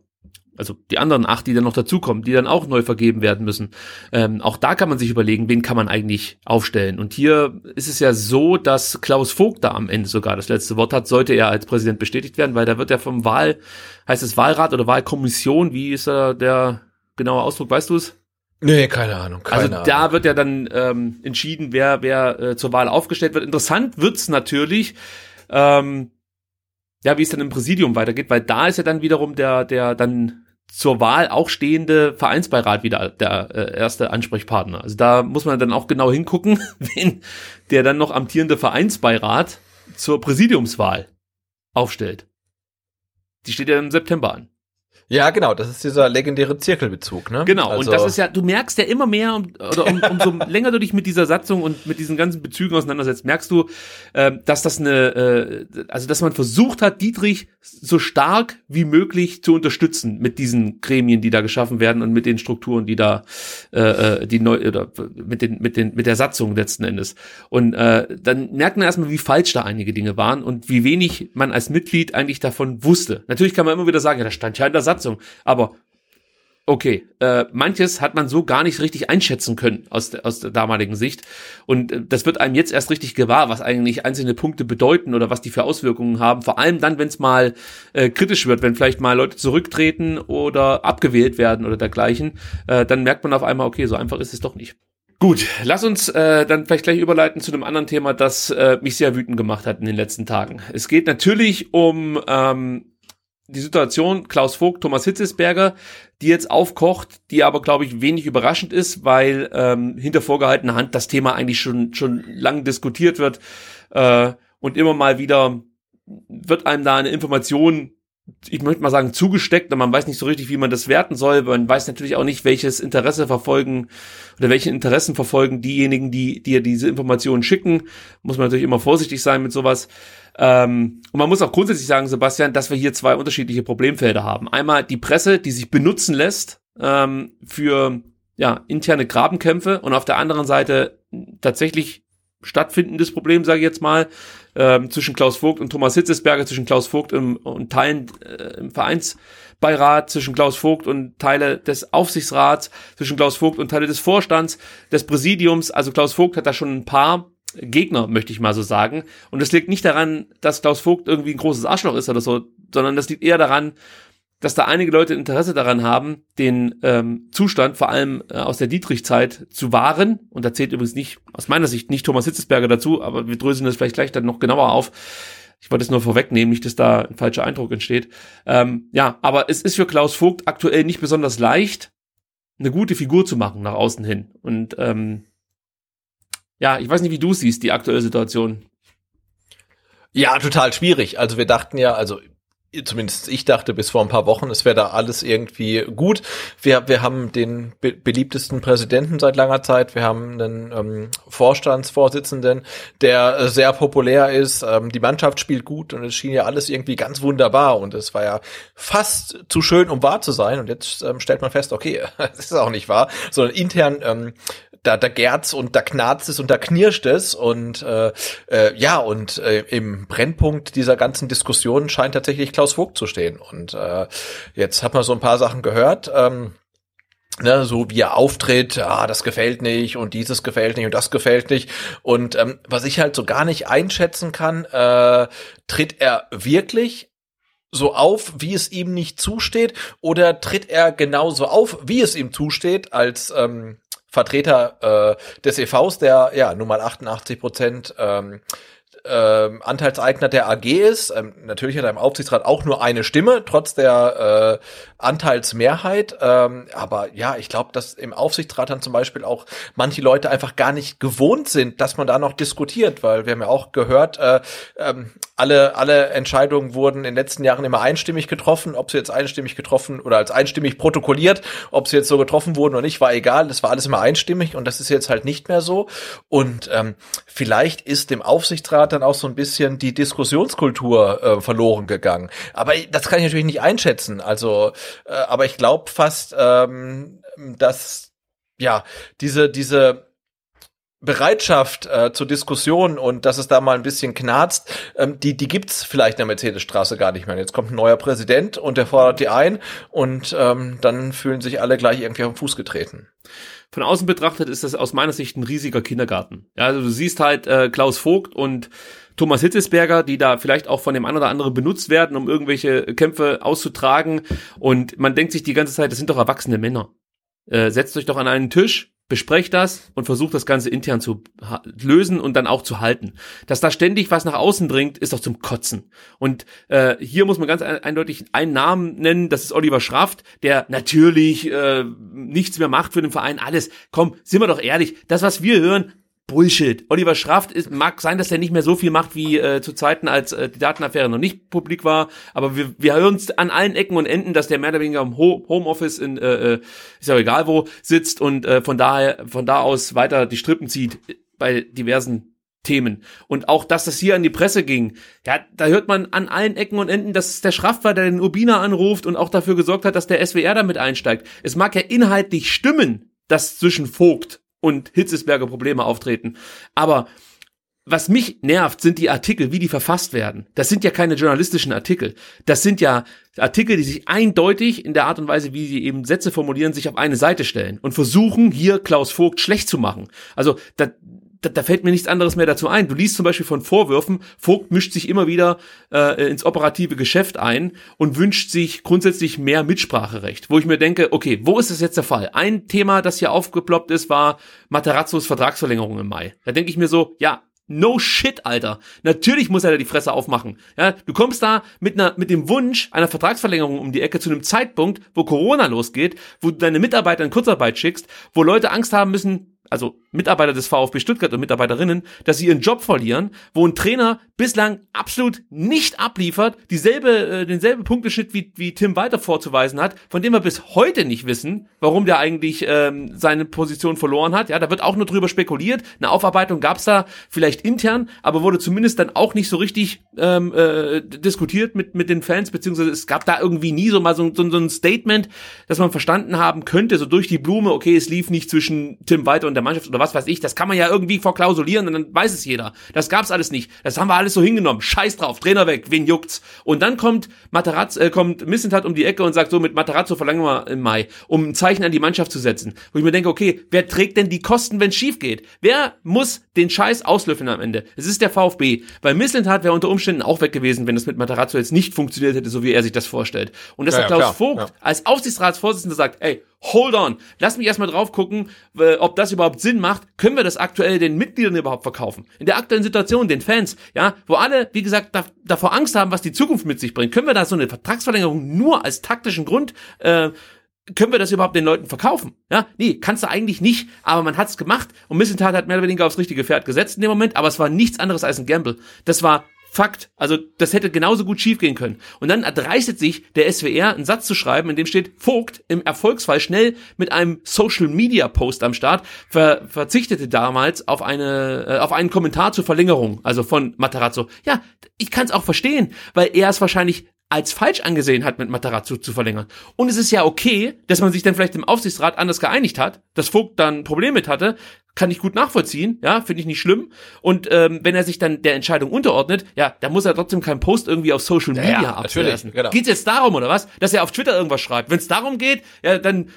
also die anderen acht, die dann noch dazukommen, die dann auch neu vergeben werden müssen. Ähm, auch da kann man sich überlegen, wen kann man eigentlich aufstellen. Und hier ist es ja so, dass Klaus Vogt da am Ende sogar das letzte Wort hat, sollte er als Präsident bestätigt werden, weil da wird er vom Wahl, heißt es Wahlrat oder Wahlkommission, wie ist da der genaue Ausdruck, weißt du es? Nee, keine Ahnung. Keine also Ahnung. da wird ja dann ähm, entschieden, wer, wer äh, zur Wahl aufgestellt wird. Interessant wird's natürlich, ähm, ja, wie es dann im Präsidium weitergeht, weil da ist ja dann wiederum der, der dann zur Wahl auch stehende Vereinsbeirat wieder der äh, erste Ansprechpartner. Also da muss man dann auch genau hingucken, wen der dann noch amtierende Vereinsbeirat zur Präsidiumswahl aufstellt. Die steht ja im September an. Ja, genau, das ist dieser legendäre Zirkelbezug, ne? Genau, also und das ist ja, du merkst ja immer mehr, um, oder um, umso länger du dich mit dieser Satzung und mit diesen ganzen Bezügen auseinandersetzt, merkst du, äh, dass das eine, äh, also dass man versucht hat, Dietrich so stark wie möglich zu unterstützen mit diesen Gremien, die da geschaffen werden und mit den Strukturen, die da, äh, äh die neu, oder mit den, mit den, mit der Satzung letzten Endes. Und äh, dann merkt man erstmal, wie falsch da einige Dinge waren und wie wenig man als Mitglied eigentlich davon wusste. Natürlich kann man immer wieder sagen, ja, das stand ja in der Satzung. Aber okay, äh, manches hat man so gar nicht richtig einschätzen können aus, de, aus der damaligen Sicht. Und äh, das wird einem jetzt erst richtig gewahr, was eigentlich einzelne Punkte bedeuten oder was die für Auswirkungen haben. Vor allem dann, wenn es mal äh, kritisch wird, wenn vielleicht mal Leute zurücktreten oder abgewählt werden oder dergleichen, äh, dann merkt man auf einmal, okay, so einfach ist es doch nicht. Gut, lass uns äh, dann vielleicht gleich überleiten zu einem anderen Thema, das äh, mich sehr wütend gemacht hat in den letzten Tagen. Es geht natürlich um ähm, die Situation Klaus Vogt, Thomas Hitzesberger, die jetzt aufkocht, die aber, glaube ich, wenig überraschend ist, weil ähm, hinter vorgehaltener Hand das Thema eigentlich schon, schon lang diskutiert wird äh, und immer mal wieder wird einem da eine Information ich möchte mal sagen, zugesteckt und man weiß nicht so richtig, wie man das werten soll. Man weiß natürlich auch nicht, welches Interesse verfolgen oder welche Interessen verfolgen diejenigen, die dir diese Informationen schicken. Muss man natürlich immer vorsichtig sein mit sowas. Ähm, und man muss auch grundsätzlich sagen, Sebastian, dass wir hier zwei unterschiedliche Problemfelder haben. Einmal die Presse, die sich benutzen lässt ähm, für ja, interne Grabenkämpfe und auf der anderen Seite tatsächlich stattfindendes Problem, sage ich jetzt mal, ähm, zwischen Klaus Vogt und Thomas Hitzesberger, zwischen Klaus Vogt im, und Teilen äh, im Vereinsbeirat, zwischen Klaus Vogt und Teile des Aufsichtsrats, zwischen Klaus Vogt und Teile des Vorstands, des Präsidiums. Also Klaus Vogt hat da schon ein paar Gegner, möchte ich mal so sagen. Und das liegt nicht daran, dass Klaus Vogt irgendwie ein großes Arschloch ist oder so, sondern das liegt eher daran, dass da einige Leute Interesse daran haben, den ähm, Zustand vor allem äh, aus der Dietrich-Zeit zu wahren. Und da zählt übrigens nicht, aus meiner Sicht, nicht Thomas Hitzesberger dazu, aber wir dröseln das vielleicht gleich dann noch genauer auf. Ich wollte es nur vorwegnehmen, nicht, dass da ein falscher Eindruck entsteht. Ähm, ja, aber es ist für Klaus Vogt aktuell nicht besonders leicht, eine gute Figur zu machen nach außen hin. Und ähm, ja, ich weiß nicht, wie du siehst, die aktuelle Situation. Ja, total schwierig. Also wir dachten ja, also zumindest ich dachte bis vor ein paar Wochen, es wäre da alles irgendwie gut. Wir, wir haben den be beliebtesten Präsidenten seit langer Zeit. Wir haben einen ähm, Vorstandsvorsitzenden, der äh, sehr populär ist. Ähm, die Mannschaft spielt gut und es schien ja alles irgendwie ganz wunderbar und es war ja fast zu schön, um wahr zu sein. Und jetzt ähm, stellt man fest, okay, das ist auch nicht wahr, sondern intern ähm, da, da gärt's und da knarzt es und da knirscht es und äh, äh, ja und äh, im Brennpunkt dieser ganzen Diskussion scheint tatsächlich Klaus Vogt zu stehen und äh, jetzt hat man so ein paar Sachen gehört. Ähm, ne, so wie er auftritt, ah, das gefällt nicht und dieses gefällt nicht und das gefällt nicht. Und ähm, was ich halt so gar nicht einschätzen kann, äh, tritt er wirklich so auf, wie es ihm nicht zusteht, oder tritt er genauso auf, wie es ihm zusteht, als ähm, Vertreter äh, des EVs, der ja nun mal 88 Prozent ähm, ähm, Anteilseigner der AG ist. Ähm, natürlich hat er im Aufsichtsrat auch nur eine Stimme, trotz der äh, Anteilsmehrheit. Ähm, aber ja, ich glaube, dass im Aufsichtsrat dann zum Beispiel auch manche Leute einfach gar nicht gewohnt sind, dass man da noch diskutiert, weil wir haben ja auch gehört, äh, ähm, alle, alle Entscheidungen wurden in den letzten Jahren immer einstimmig getroffen. Ob sie jetzt einstimmig getroffen oder als einstimmig protokolliert, ob sie jetzt so getroffen wurden oder nicht, war egal. Das war alles immer einstimmig und das ist jetzt halt nicht mehr so. Und ähm, vielleicht ist dem Aufsichtsrat dann auch so ein bisschen die Diskussionskultur äh, verloren gegangen. Aber das kann ich natürlich nicht einschätzen. Also, äh, aber ich glaube fast, ähm, dass ja diese diese Bereitschaft äh, zur Diskussion und dass es da mal ein bisschen knarzt, ähm, die, die gibt's vielleicht in der Mercedesstraße gar nicht mehr. Jetzt kommt ein neuer Präsident und der fordert die ein und ähm, dann fühlen sich alle gleich irgendwie den Fuß getreten. Von außen betrachtet ist das aus meiner Sicht ein riesiger Kindergarten. Ja, also du siehst halt äh, Klaus Vogt und Thomas Hitzesberger, die da vielleicht auch von dem einen oder anderen benutzt werden, um irgendwelche Kämpfe auszutragen. Und man denkt sich die ganze Zeit, das sind doch erwachsene Männer. Äh, setzt euch doch an einen Tisch, besprecht das und versucht das Ganze intern zu lösen und dann auch zu halten. Dass da ständig was nach außen dringt, ist doch zum Kotzen. Und äh, hier muss man ganz eindeutig einen Namen nennen, das ist Oliver Schraft, der natürlich äh, nichts mehr macht für den Verein, alles. Komm, sind wir doch ehrlich, das, was wir hören, Bullshit. Oliver Schraft ist, mag sein, dass er nicht mehr so viel macht wie äh, zu Zeiten, als äh, die Datenaffäre noch nicht publik war, aber wir, wir hören uns an allen Ecken und Enden, dass der mehr oder weniger im Ho Homeoffice in, äh, äh, ist ja egal wo, sitzt und äh, von daher, von da aus weiter die Strippen zieht bei diversen Themen. Und auch, dass das hier an die Presse ging, ja, da hört man an allen Ecken und Enden, dass es der Schraft war, der den Urbina anruft und auch dafür gesorgt hat, dass der SWR damit einsteigt. Es mag ja inhaltlich stimmen, dass zwischen Vogt und Hitzesberger Probleme auftreten. Aber was mich nervt, sind die Artikel, wie die verfasst werden. Das sind ja keine journalistischen Artikel. Das sind ja Artikel, die sich eindeutig in der Art und Weise, wie sie eben Sätze formulieren, sich auf eine Seite stellen und versuchen, hier Klaus Vogt schlecht zu machen. Also da, da, da fällt mir nichts anderes mehr dazu ein. Du liest zum Beispiel von Vorwürfen, Vogt mischt sich immer wieder äh, ins operative Geschäft ein und wünscht sich grundsätzlich mehr Mitspracherecht. Wo ich mir denke, okay, wo ist das jetzt der Fall? Ein Thema, das hier aufgeploppt ist, war Materazzos Vertragsverlängerung im Mai. Da denke ich mir so, ja, No shit, Alter. Natürlich muss er da die Fresse aufmachen. Ja, du kommst da mit einer, mit dem Wunsch einer Vertragsverlängerung um die Ecke zu einem Zeitpunkt, wo Corona losgeht, wo du deine Mitarbeiter in Kurzarbeit schickst, wo Leute Angst haben müssen, also Mitarbeiter des VfB Stuttgart und Mitarbeiterinnen, dass sie ihren Job verlieren, wo ein Trainer bislang absolut nicht abliefert, dieselbe, äh, denselben Punkteschnitt wie, wie Tim weiter vorzuweisen hat, von dem wir bis heute nicht wissen, warum der eigentlich ähm, seine Position verloren hat. Ja, da wird auch nur drüber spekuliert. Eine Aufarbeitung gab's da vielleicht intern, aber wurde zumindest dann auch nicht so richtig ähm, äh, diskutiert mit, mit den Fans, beziehungsweise es gab da irgendwie nie so mal so, so, so ein Statement, dass man verstanden haben könnte, so durch die Blume, okay, es lief nicht zwischen Tim Weiter und der Mannschaft oder was weiß ich, das kann man ja irgendwie verklausulieren und dann weiß es jeder. Das gab's alles nicht. Das haben wir alles so hingenommen. Scheiß drauf, Trainer weg, wen juckt's? Und dann kommt Materazzo, äh, kommt Missentat um die Ecke und sagt so, mit Materazzo verlangen wir im Mai, um ein Zeichen an die Mannschaft zu setzen. Wo ich mir denke, okay, wer trägt denn die Kosten, wenn schief geht? Wer muss den Scheiß auslöffeln am Ende? Es ist der VfB. Weil Missentat wäre unter Umständen auch weg gewesen, wenn es mit Materazzo jetzt nicht funktioniert hätte, so wie er sich das vorstellt. Und dass ja, Klaus klar, Vogt ja. als Aufsichtsratsvorsitzender sagt, ey, hold on, lass mich erstmal drauf gucken, ob das überhaupt Sinn macht. Können wir das aktuell den Mitgliedern überhaupt verkaufen? In der aktuellen Situation, den Fans, ja, wo alle, wie gesagt, da, davor Angst haben, was die Zukunft mit sich bringt, können wir da so eine Vertragsverlängerung nur als taktischen Grund äh, können wir das überhaupt den Leuten verkaufen? Ja, nee, kannst du eigentlich nicht, aber man hat's gemacht und Missentat hat mehr oder weniger aufs richtige Pferd gesetzt in dem Moment, aber es war nichts anderes als ein Gamble. Das war Fakt. Also das hätte genauso gut schiefgehen können. Und dann erdreistet sich der SWR einen Satz zu schreiben, in dem steht, Vogt im Erfolgsfall schnell mit einem Social Media Post am Start ver verzichtete damals auf eine äh, auf einen Kommentar zur Verlängerung, also von Matarazzo. Ja, ich kann es auch verstehen, weil er es wahrscheinlich als falsch angesehen hat, mit Matarazzo zu verlängern. Und es ist ja okay, dass man sich dann vielleicht im Aufsichtsrat anders geeinigt hat, dass Vogt dann ein Problem mit hatte, kann ich gut nachvollziehen, ja, finde ich nicht schlimm. Und ähm, wenn er sich dann der Entscheidung unterordnet, ja, da muss er trotzdem keinen Post irgendwie auf Social Media ja, ja, ablassen. Genau. Geht's jetzt darum oder was, dass er auf Twitter irgendwas schreibt? Wenn es darum geht, ja, dann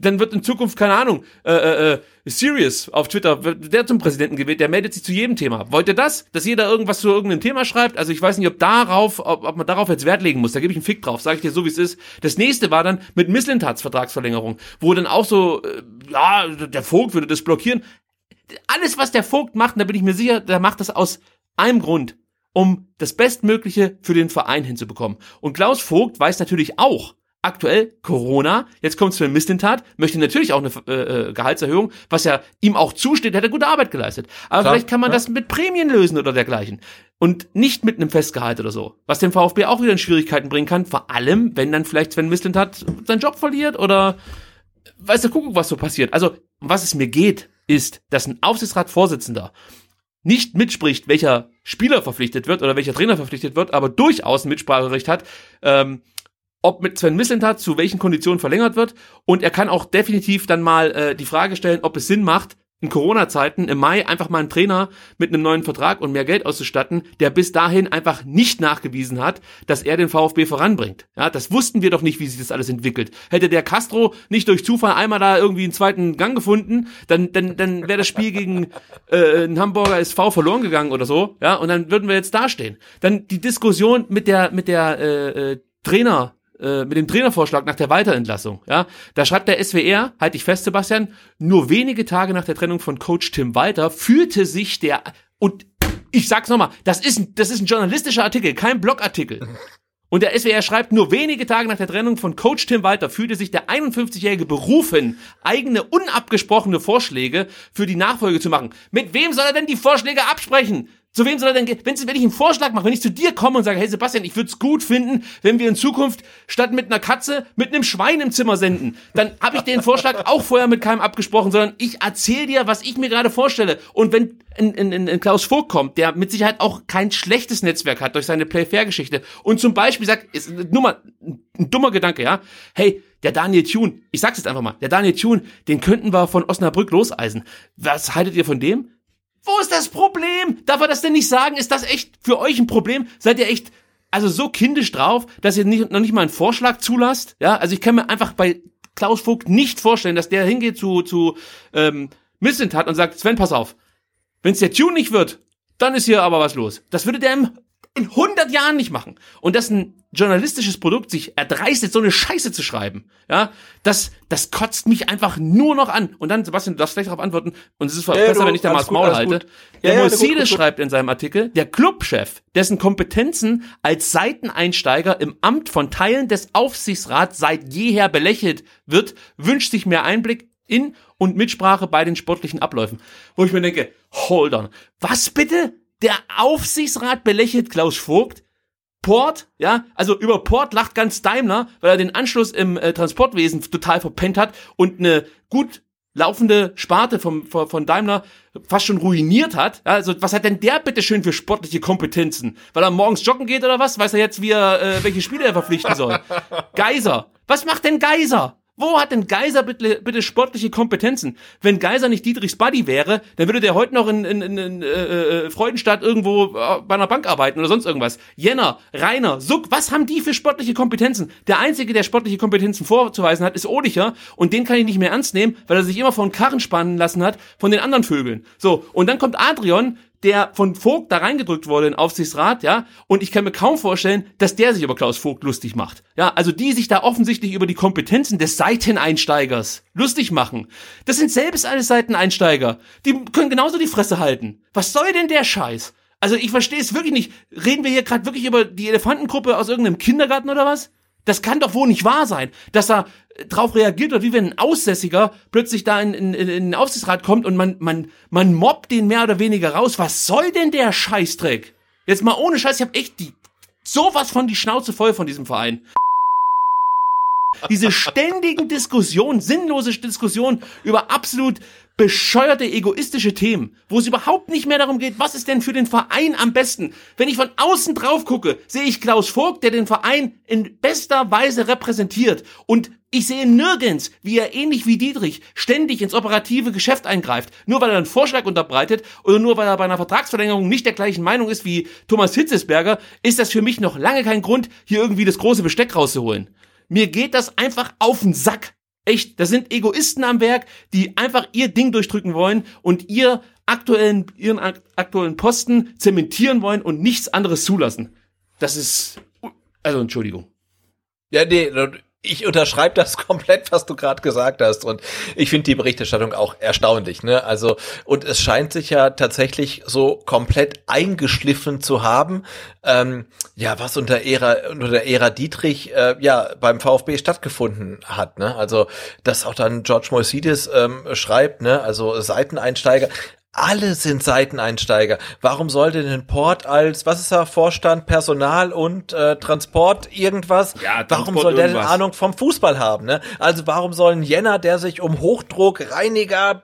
dann wird in Zukunft, keine Ahnung, äh, äh, äh, Sirius auf Twitter, der zum Präsidenten gewählt, der meldet sich zu jedem Thema. Wollt ihr das? Dass jeder irgendwas zu irgendeinem Thema schreibt? Also ich weiß nicht, ob darauf, ob, ob man darauf jetzt Wert legen muss. Da gebe ich einen Fick drauf, sage ich dir so, wie es ist. Das nächste war dann mit Misslintats Vertragsverlängerung, wo dann auch so, äh, ja, der Vogt würde das blockieren. Alles, was der Vogt macht, da bin ich mir sicher, der macht das aus einem Grund, um das Bestmögliche für den Verein hinzubekommen. Und Klaus Vogt weiß natürlich auch, aktuell Corona, jetzt kommt Sven Mislintat, möchte natürlich auch eine äh, äh, Gehaltserhöhung, was ja ihm auch zusteht, hat er gute Arbeit geleistet. Aber Klar, vielleicht kann man ja. das mit Prämien lösen oder dergleichen. Und nicht mit einem Festgehalt oder so. Was dem VfB auch wieder in Schwierigkeiten bringen kann, vor allem, wenn dann vielleicht Sven Mislintat seinen Job verliert oder weiß der Kuckuck, was so passiert. Also, um was es mir geht, ist, dass ein Aufsichtsratsvorsitzender nicht mitspricht, welcher Spieler verpflichtet wird oder welcher Trainer verpflichtet wird, aber durchaus ein Mitspracherecht hat, ähm, ob mit Sven Mislintat zu welchen Konditionen verlängert wird. Und er kann auch definitiv dann mal äh, die Frage stellen, ob es Sinn macht, in Corona-Zeiten im Mai einfach mal einen Trainer mit einem neuen Vertrag und mehr Geld auszustatten, der bis dahin einfach nicht nachgewiesen hat, dass er den VfB voranbringt. Ja, das wussten wir doch nicht, wie sich das alles entwickelt. Hätte der Castro nicht durch Zufall einmal da irgendwie einen zweiten Gang gefunden, dann, dann, dann wäre das Spiel gegen äh, einen Hamburger SV verloren gegangen oder so. Ja, und dann würden wir jetzt dastehen. Dann die Diskussion mit der mit der äh, äh, Trainer äh, mit dem Trainervorschlag nach der Weiterentlassung, ja, da schreibt der SWR, halte ich fest, Sebastian, nur wenige Tage nach der Trennung von Coach Tim Walter fühlte sich der und ich sag's nochmal, das ist ein, das ist ein journalistischer Artikel, kein Blogartikel. Und der SWR schreibt, nur wenige Tage nach der Trennung von Coach Tim Walter fühlte sich der 51-Jährige berufen, eigene unabgesprochene Vorschläge für die Nachfolge zu machen. Mit wem soll er denn die Vorschläge absprechen? Zu wem soll er denn, ge- wenn, wenn ich einen Vorschlag mache, wenn ich zu dir komme und sage, hey Sebastian, ich würde es gut finden, wenn wir in Zukunft statt mit einer Katze mit einem Schwein im Zimmer senden, dann habe ich den Vorschlag auch vorher mit keinem abgesprochen, sondern ich erzähle dir, was ich mir gerade vorstelle. Und wenn ein, ein, ein, Klaus Vogt kommt, der mit Sicherheit auch kein schlechtes Netzwerk hat durch seine Playfair-Geschichte und zum Beispiel sagt, ist nur mal ein dummer Gedanke, ja, hey, der Daniel Thune, ich sag's jetzt einfach mal, der Daniel Thune, den könnten wir von Osnabrück loseisen. Was haltet ihr von dem? Wo ist das Problem? Darf er das denn nicht sagen? Ist das echt für euch ein Problem? Seid ihr echt also so kindisch drauf, dass ihr nicht, noch nicht mal einen Vorschlag zulasst? Ja, also ich kann mir einfach bei Klaus Vogt nicht vorstellen, dass der hingeht zu zu ähm, Missentat und sagt, Sven, pass auf, wenn's der Tune nicht wird, dann ist hier aber was los. Das würde der im, in 100 Jahren nicht machen. Und dass ein journalistisches Produkt sich erdreistet, so eine Scheiße zu schreiben, ja, das, das kotzt mich einfach nur noch an. Und dann, Sebastian, du darfst gleich darauf antworten. Und es ist Ja, besser, du, wenn ich da mal das Maul halte. Der Ja, ja, gut. schreibt in seinem Artikel, der Clubchef, dessen Kompetenzen als Seiteneinsteiger im Amt von Teilen des Aufsichtsrats seit jeher belächelt wird, wünscht sich mehr Einblick in und Mitsprache bei den sportlichen Abläufen. Wo ich mir denke, hold on, was bitte? Der Aufsichtsrat belächelt Klaus Vogt? Port, ja, also über Port lacht ganz Daimler, weil er den Anschluss im äh, Transportwesen total verpennt hat und eine gut laufende Sparte vom, von, von Daimler fast schon ruiniert hat. Also was hat denn der bitte schön für sportliche Kompetenzen? Weil er morgens joggen geht oder was? Weiß er jetzt, wie er, äh, welche Spiele er verpflichten soll? Geiser. Was macht denn Geiser? Wo hat denn Geiser bitte, bitte sportliche Kompetenzen? Wenn Geiser nicht Dietrichs Buddy wäre, dann würde der heute noch in, in, in, in äh, äh, Freudenstadt irgendwo äh, bei einer Bank arbeiten oder sonst irgendwas. Jenner, Rainer, Suck, was haben die für sportliche Kompetenzen? Der Einzige, der sportliche Kompetenzen vorzuweisen hat, ist Olicher und den kann ich nicht mehr ernst nehmen, weil er sich immer von Karren spannen lassen hat von den anderen Vögeln. So, und dann kommt Adrian, der von Vogt da reingedrückt wurde in Aufsichtsrat, ja, und ich kann mir kaum vorstellen, dass der sich über Klaus Vogt lustig macht. Ja, also die sich da offensichtlich über die Kompetenzen des Seiteneinsteigers lustig machen. Das sind selbst alles Seiteneinsteiger. Die können genauso die Fresse halten. Was soll denn der Scheiß? Also ich verstehe es wirklich nicht. Reden wir hier gerade wirklich über die Elefantengruppe aus irgendeinem Kindergarten oder was? Das kann doch wohl nicht wahr sein, dass äh, drauf reagiert wird, wie wenn ein Aussässiger plötzlich da in, in, in den Aufsichtsrat kommt und man, man, man mobbt den mehr oder weniger raus. Was soll denn der Scheißdreck? Jetzt mal ohne Scheiß, ich hab echt die sowas von die Schnauze voll von diesem Verein. Diese ständigen Diskussionen, sinnlose Diskussionen über absolut bescheuerte, egoistische Themen, wo es überhaupt nicht mehr darum geht, was ist denn für den Verein am besten. Wenn ich von außen drauf gucke, sehe ich Klaus Vogt, der den Verein in bester Weise repräsentiert und ich sehe nirgends, wie er ähnlich wie Dietrich ständig ins operative Geschäft eingreift, nur weil er einen Vorschlag unterbreitet oder nur weil er bei einer Vertragsverlängerung nicht der gleichen Meinung ist wie Thomas Hitzesberger, ist das für mich noch lange kein Grund, hier irgendwie das große Besteck rauszuholen. Mir geht das einfach auf den Sack. Echt, das sind Egoisten am Werk, die einfach ihr Ding durchdrücken wollen und ihr aktuellen, ihren ak aktuellen Posten zementieren wollen und nichts anderes zulassen. Das ist, also Entschuldigung. Ja, nee, ich unterschreibe das komplett, was du gerade gesagt hast. Und ich finde die Berichterstattung auch erstaunlich. Ne? Also, und es scheint sich ja tatsächlich so komplett eingeschliffen zu haben, ähm, ja, was unter Ära, unter der Ära Dietrich äh, ja beim VfB stattgefunden hat. Ne? Also, dass auch dann George Moisidis ähm, schreibt, ne, also Seiteneinsteiger, alle sind Seiteneinsteiger. Warum sollte denn Port als, was ist er, Vorstand, Personal und äh, Transport irgendwas? Ja, Transport warum soll der denn irgendwas. Ahnung vom Fußball haben? Ne? Also warum soll ein Jenner, der sich um Hochdruck, Reiniger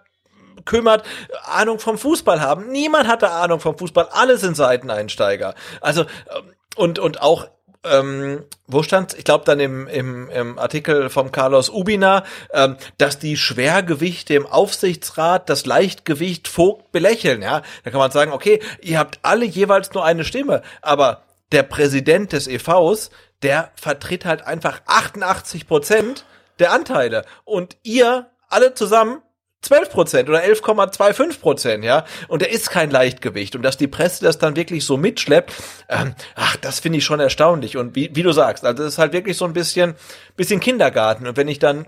kümmert, Ahnung vom Fußball haben? Niemand hatte Ahnung vom Fußball. Alle sind Seiteneinsteiger. Also ähm, und und auch ähm, wo stand Ich glaube dann im, im, im Artikel vom Carlos Ubina, ähm, dass die Schwergewichte im Aufsichtsrat das Leichtgewicht Vogt belächeln. Ja, da kann man sagen, okay, ihr habt alle jeweils nur eine Stimme, aber der Präsident des EVs, der vertritt halt einfach 88 Prozent der Anteile und ihr alle zusammen 12 Prozent oder 11,25 Prozent, ja. Und er ist kein Leichtgewicht. Und dass die Presse das dann wirklich so mitschleppt, ähm, ach, das finde ich schon erstaunlich. Und wie, wie du sagst, also es ist halt wirklich so ein bisschen, bisschen Kindergarten. Und wenn ich dann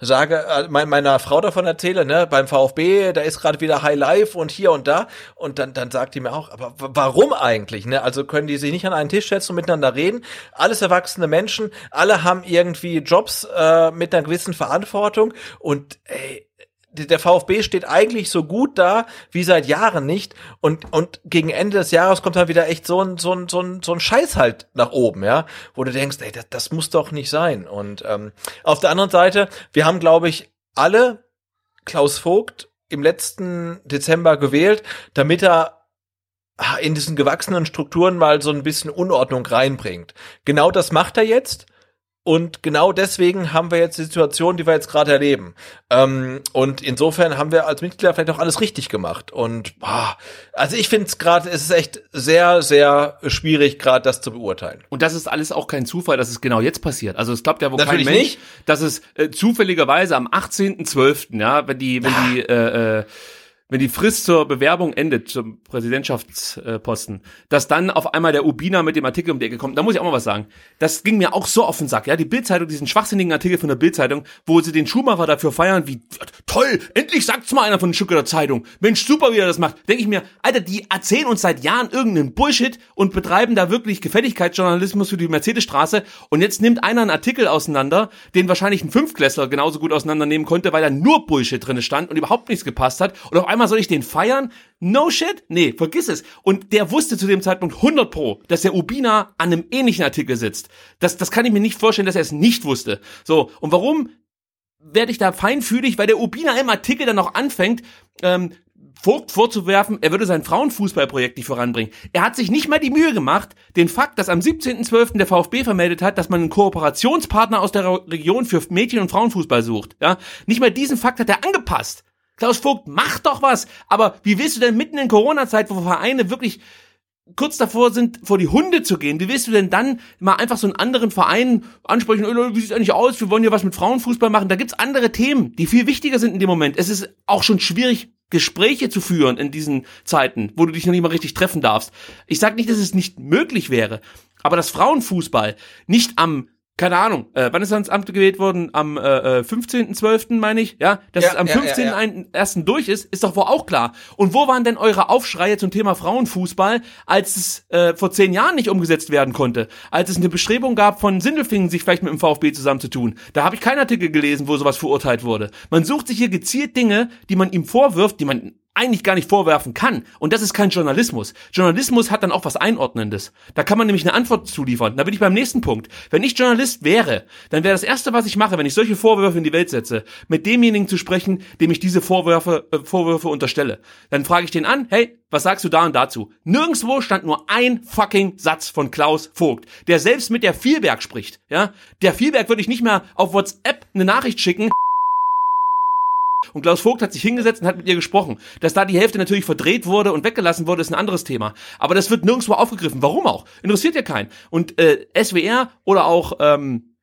sage, äh, mein, meiner Frau davon erzähle, ne, beim VfB, da ist gerade wieder High Life und hier und da und dann dann sagt die mir auch, aber warum eigentlich, ne? Also können die sich nicht an einen Tisch setzen und miteinander reden? Alles erwachsene Menschen, alle haben irgendwie Jobs äh, mit einer gewissen Verantwortung und ey, der VfB steht eigentlich so gut da wie seit Jahren nicht und und gegen Ende des Jahres kommt dann wieder echt so ein so ein so ein so ein Scheiß halt nach oben, ja, wo du denkst, ey, das, das muss doch nicht sein. Und ähm, auf der anderen Seite, wir haben glaube ich alle Klaus Vogt im letzten Dezember gewählt, damit er in diesen gewachsenen Strukturen mal so ein bisschen Unordnung reinbringt. Genau das macht er jetzt. Und genau deswegen haben wir jetzt die Situation, die wir jetzt gerade erleben. Ähm, und insofern haben wir als Mitglieder vielleicht auch alles richtig gemacht. Und boah, also ich finde es gerade, es ist echt sehr, sehr schwierig, gerade das zu beurteilen. Und das ist alles auch kein Zufall, dass es genau jetzt passiert. Also es glaubt ja wohl kein Mensch, nicht. dass es äh, zufälligerweise am 18.12., ja, wenn die, wenn die, äh, äh, wenn die Frist zur Bewerbung endet, zum Präsidentschaftsposten, dass dann auf einmal der Ubina mit dem Artikel um die Ecke kommt. Da muss ich auch mal was sagen. Das ging mir auch so auf den Sack, ja. Die Bildzeitung, diesen schwachsinnigen Artikel von der Bildzeitung, wo sie den Schumacher dafür feiern, wie toll, endlich sagt's mal einer von den Stuttgarter Zeitung. Mensch, super, wie er das macht. Denke ich mir, Alter, die erzählen uns seit Jahren irgendeinen Bullshit und betreiben da wirklich Gefälligkeitsjournalismus für die Mercedesstraße. Und jetzt nimmt einer einen Artikel auseinander, den wahrscheinlich ein Fünftklässler genauso gut auseinandernehmen konnte, weil da nur Bullshit drin stand und überhaupt nichts gepasst hat. Und auf einmal soll ich den feiern? No shit? Nee, vergiss es. Und der wusste zu dem Zeitpunkt 100 pro, dass der Ubina an einem ähnlichen Artikel sitzt. Das, das kann ich mir nicht vorstellen, dass er es nicht wusste. So, und warum werde ich da feinfühlig, weil der Ubina im Artikel dann noch anfängt, ähm, Vogt vorzuwerfen, er würde sein Frauenfußballprojekt nicht voranbringen. Er hat sich nicht mal die Mühe gemacht, den Fakt, dass am 17.12. der VfB vermeldet hat, dass man einen Kooperationspartner aus der Region für Mädchen- und Frauenfußball sucht. Ja, nicht mal diesen Fakt hat er angepasst. Klaus Vogt, mach doch was! Aber wie willst du denn mitten in Corona-Zeit, wo Vereine wirklich kurz davor sind, vor die Hunde zu gehen, wie willst du denn dann mal einfach so einen anderen Verein ansprechen, "Äh, wie sieht's eigentlich aus, wir wollen ja was mit Frauenfußball machen, da gibt's andere Themen, die viel wichtiger sind in dem Moment. Es ist auch schon schwierig, Gespräche zu führen in diesen Zeiten, wo du dich noch nicht mal richtig treffen darfst. Ich sag nicht, dass es nicht möglich wäre, aber dass Frauenfußball nicht am keine Ahnung, äh, wann ist er ins Amt gewählt worden? Am äh, äh, 15.12. meine ich, ja? Dass Ja, es am ja, ja, ja. 15.01. durch ist, ist doch wohl auch klar. Und wo waren denn eure Aufschreie zum Thema Frauenfußball, als es äh, vor zehn Jahren nicht umgesetzt werden konnte? Als es eine Bestrebung gab von Sindelfingen, sich vielleicht mit dem VfB zusammenzutun. Da habe ich keinen Artikel gelesen, wo sowas verurteilt wurde. Man sucht sich hier gezielt Dinge, die man ihm vorwirft, die man eigentlich gar nicht vorwerfen kann. Und das ist kein Journalismus. Journalismus hat dann auch was Einordnendes. Da kann man nämlich eine Antwort zuliefern. Da bin ich beim nächsten Punkt. Wenn ich Journalist wäre, dann wäre das Erste, was ich mache, wenn ich solche Vorwürfe in die Welt setze, mit demjenigen zu sprechen, dem ich diese Vorwürfe, äh, Vorwürfe unterstelle. Dann frage ich den an, hey, was sagst du da und dazu? Nirgendwo stand nur ein fucking Satz von Klaus Vogt, der selbst mit der Vielberg spricht. Ja, Der Vielberg würde ich nicht mehr auf WhatsApp eine Nachricht schicken, und Klaus Vogt hat sich hingesetzt und hat mit ihr gesprochen. Dass da die Hälfte natürlich verdreht wurde und weggelassen wurde, ist ein anderes Thema. Aber das wird nirgendwo aufgegriffen. Warum auch? Interessiert ja keinen. Und äh, SWR oder auch ähm,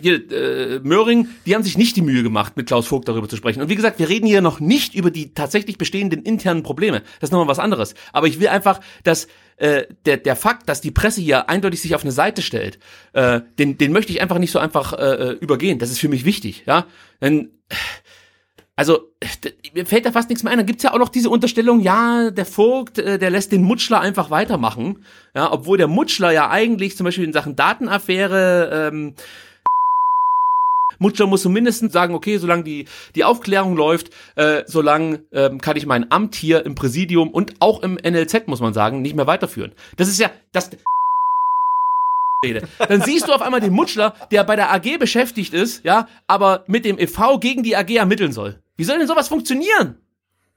hier, äh, Möhring, die haben sich nicht die Mühe gemacht, mit Klaus Vogt darüber zu sprechen. Und wie gesagt, wir reden hier noch nicht über die tatsächlich bestehenden internen Probleme. Das ist nochmal was anderes. Aber ich will einfach, dass äh, der, der Fakt, dass die Presse hier eindeutig sich auf eine Seite stellt, äh, den, den möchte ich einfach nicht so einfach äh, übergehen. Das ist für mich wichtig, ja. Denn, also, mir fällt da fast nichts mehr ein. Dann gibt's ja auch noch diese Unterstellung, ja, der Vogt, äh, der lässt den Mutschler einfach weitermachen. Ja, obwohl der Mutschler ja eigentlich zum Beispiel in Sachen Datenaffäre ähm, Mutschler muss zumindest sagen, okay, solange die, die Aufklärung läuft, äh, solange ähm, kann ich mein Amt hier im Präsidium und auch im NLZ, muss man sagen, nicht mehr weiterführen. Das ist ja, das, Rede. Dann siehst du auf einmal den Mutschler, der bei der AG beschäftigt ist, ja, aber mit dem EV gegen die AG ermitteln soll. Wie soll denn sowas funktionieren?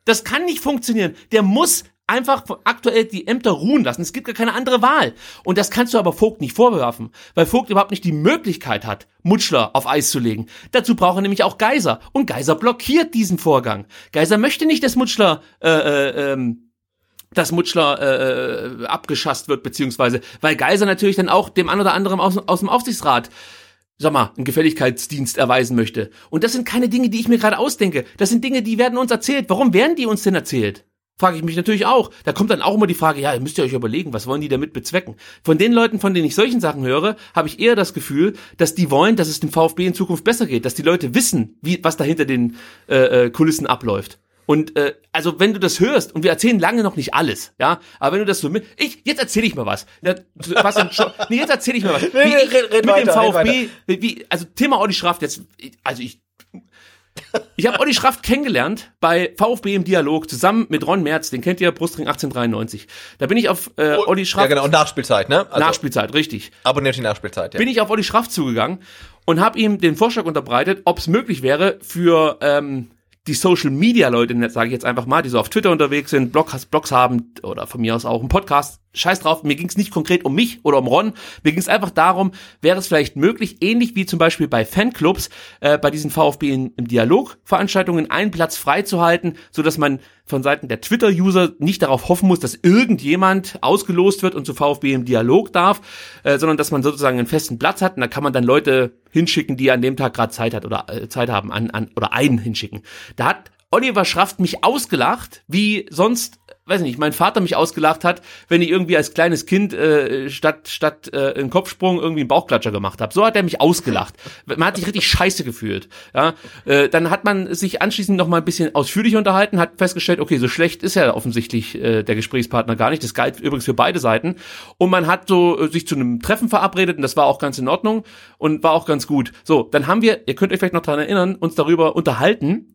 Das kann nicht funktionieren. Der muss einfach aktuell die Ämter ruhen lassen. Es gibt gar keine andere Wahl. Und das kannst du aber Vogt nicht vorwerfen, weil Vogt überhaupt nicht die Möglichkeit hat, Mutschler auf Eis zu legen. Dazu braucht er nämlich auch Geiser. Und Geiser blockiert diesen Vorgang. Geiser möchte nicht, dass Mutschler äh, äh, ähm, dass Mutschler äh, äh, abgeschasst wird, beziehungsweise, weil Geiser natürlich dann auch dem einen oder anderen aus, aus dem Aufsichtsrat sag mal, einen Gefälligkeitsdienst erweisen möchte. Und das sind keine Dinge, die ich mir gerade ausdenke. Das sind Dinge, die werden uns erzählt. Warum werden die uns denn erzählt? Frage ich mich natürlich auch. Da kommt dann auch immer die Frage, ja, müsst ihr euch überlegen, was wollen die damit bezwecken? Von den Leuten, von denen ich solchen Sachen höre, habe ich eher das Gefühl, dass die wollen, dass es dem VfB in Zukunft besser geht, dass die Leute wissen, wie was da hinter den äh, äh, Kulissen abläuft. Und äh, also wenn du das hörst und wir erzählen lange noch nicht alles, ja, aber wenn du das so mit, ich jetzt erzähle ich mal was. Ja, was nee, jetzt erzähle ich mal was. Wie Nee, ich red- red mit weiter, dem VfB, wie, wie, also Thema Olli Schraft jetzt, also ich ich habe Olli Schraft kennengelernt bei VfB im Dialog zusammen mit Ron Merz, den kennt ihr, Brustring 1893. Da bin ich auf äh, Olli Schraft Ja, genau. Und Nachspielzeit, ne? Also, Nachspielzeit, richtig Abonniert die Nachspielzeit, ja. bin ich auf Olli Schraft zugegangen und habe ihm den Vorschlag unterbreitet, ob es möglich wäre für ähm, die Social Media Leute, sage ich jetzt einfach mal, die so auf Twitter unterwegs sind, Blogs, Blogs haben oder von mir aus auch einen Podcast. Scheiß drauf, mir ging es nicht konkret um mich oder um Ron, mir ging es einfach darum, wäre es vielleicht möglich, ähnlich wie zum Beispiel bei Fanclubs, äh, bei diesen VfB in, im Dialog Veranstaltungen einen Platz freizuhalten, so dass man von Seiten der Twitter-User nicht darauf hoffen muss, dass irgendjemand ausgelost wird und zu VfB im Dialog darf, äh, sondern dass man sozusagen einen festen Platz hat und da kann man dann Leute hinschicken, die an dem Tag gerade Zeit hat oder äh, Zeit haben an, an oder einen hinschicken. Da hat Oliver Schraft mich ausgelacht, wie sonst, weiß nicht, mein Vater mich ausgelacht hat, wenn ich irgendwie als kleines Kind äh, statt statt äh, einen Kopfsprung irgendwie einen Bauchklatscher gemacht habe. So hat er mich ausgelacht. Man hat sich richtig scheiße gefühlt. Ja, äh, dann hat man sich anschließend noch mal ein bisschen ausführlich unterhalten, hat festgestellt, okay, so schlecht ist ja offensichtlich äh, der Gesprächspartner gar nicht. Das galt übrigens für beide Seiten. Und man hat so äh, sich zu einem Treffen verabredet und das war auch ganz in Ordnung und war auch ganz gut. So, dann haben wir, ihr könnt euch vielleicht noch daran erinnern, uns darüber unterhalten,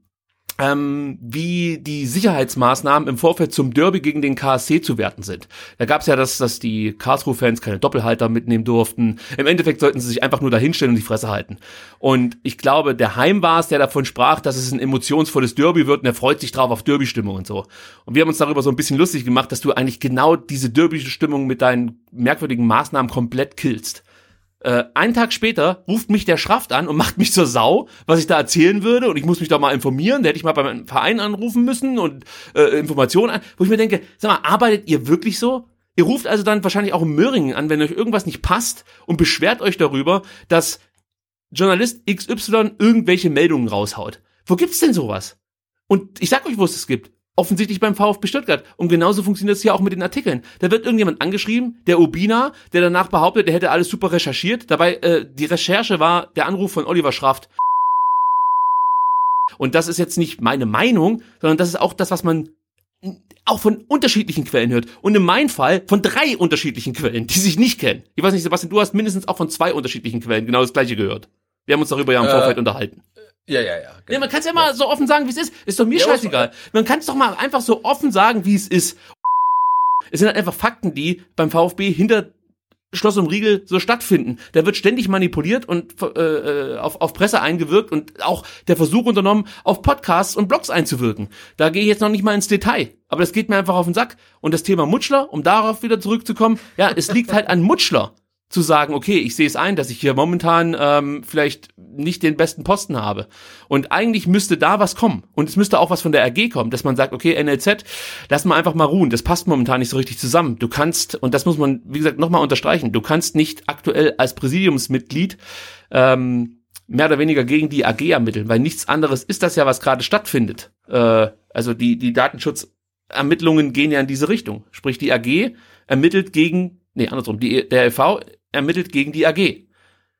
ähm, wie die Sicherheitsmaßnahmen im Vorfeld zum Derby gegen den KSC zu werten sind. Da gab es ja das, dass die Karlsruhe-Fans keine Doppelhalter mitnehmen durften. Im Endeffekt sollten sie sich einfach nur dahinstellen und die Fresse halten. Und ich glaube, der Heim war es, der davon sprach, dass es ein emotionsvolles Derby wird und er freut sich drauf auf Derby-Stimmung und so. Und wir haben uns darüber so ein bisschen lustig gemacht, dass du eigentlich genau diese Derby-Stimmung mit deinen merkwürdigen Maßnahmen komplett killst. Äh, einen Tag später ruft mich der Schraft an und macht mich zur Sau, was ich da erzählen würde und ich muss mich da mal informieren. Da hätte ich mal beim Verein anrufen müssen und äh, Informationen an, wo ich mir denke, sag mal, arbeitet ihr wirklich so? Ihr ruft also dann wahrscheinlich auch in Möhringen an, wenn euch irgendwas nicht passt und beschwert euch darüber, dass Journalist XY irgendwelche Meldungen raushaut. Wo gibt's denn sowas? Und ich sag euch, wo es es gibt. Offensichtlich beim VfB Stuttgart. Und genauso funktioniert es ja auch mit den Artikeln. Da wird irgendjemand angeschrieben, der Ubina, der danach behauptet, er hätte alles super recherchiert. Dabei, äh, die Recherche war der Anruf von Oliver Schraft. Und das ist jetzt nicht meine Meinung, sondern das ist auch das, was man auch von unterschiedlichen Quellen hört. Und in meinem Fall von drei unterschiedlichen Quellen, die sich nicht kennen. Ich weiß nicht, Sebastian, du hast mindestens auch von zwei unterschiedlichen Quellen genau das gleiche gehört. Wir haben uns darüber ja im Äh, Vorfeld unterhalten. Ja, ja, ja. Ja, man kann es ja mal so offen sagen, wie es ist. Ist doch mir Ja, scheißegal. Man kann es doch mal einfach so offen sagen, wie es ist. Es sind halt einfach Fakten, die beim VfB hinter Schloss und Riegel so stattfinden. Da wird ständig manipuliert und äh, äh, auf, auf Presse eingewirkt und auch der Versuch unternommen, auf Podcasts und Blogs einzuwirken. Da gehe ich jetzt noch nicht mal ins Detail. Aber das geht mir einfach auf den Sack. Und das Thema Mutschler, um darauf wieder zurückzukommen, ja, es liegt halt an Mutschler. Zu sagen, okay, ich sehe es ein, dass ich hier momentan ähm, vielleicht nicht den besten Posten habe. Und eigentlich müsste da was kommen. Und es müsste auch was von der RG kommen, dass man sagt, okay, NLZ, lass mal einfach mal ruhen. Das passt momentan nicht so richtig zusammen. Du kannst, und das muss man, wie gesagt, nochmal unterstreichen, du kannst nicht aktuell als Präsidiumsmitglied ähm, mehr oder weniger gegen die AG ermitteln, weil nichts anderes ist das ja, was gerade stattfindet. Äh, also die, die Datenschutzermittlungen gehen ja in diese Richtung. Sprich, die AG ermittelt gegen, nee, andersrum, die, der LV ermittelt gegen die AG.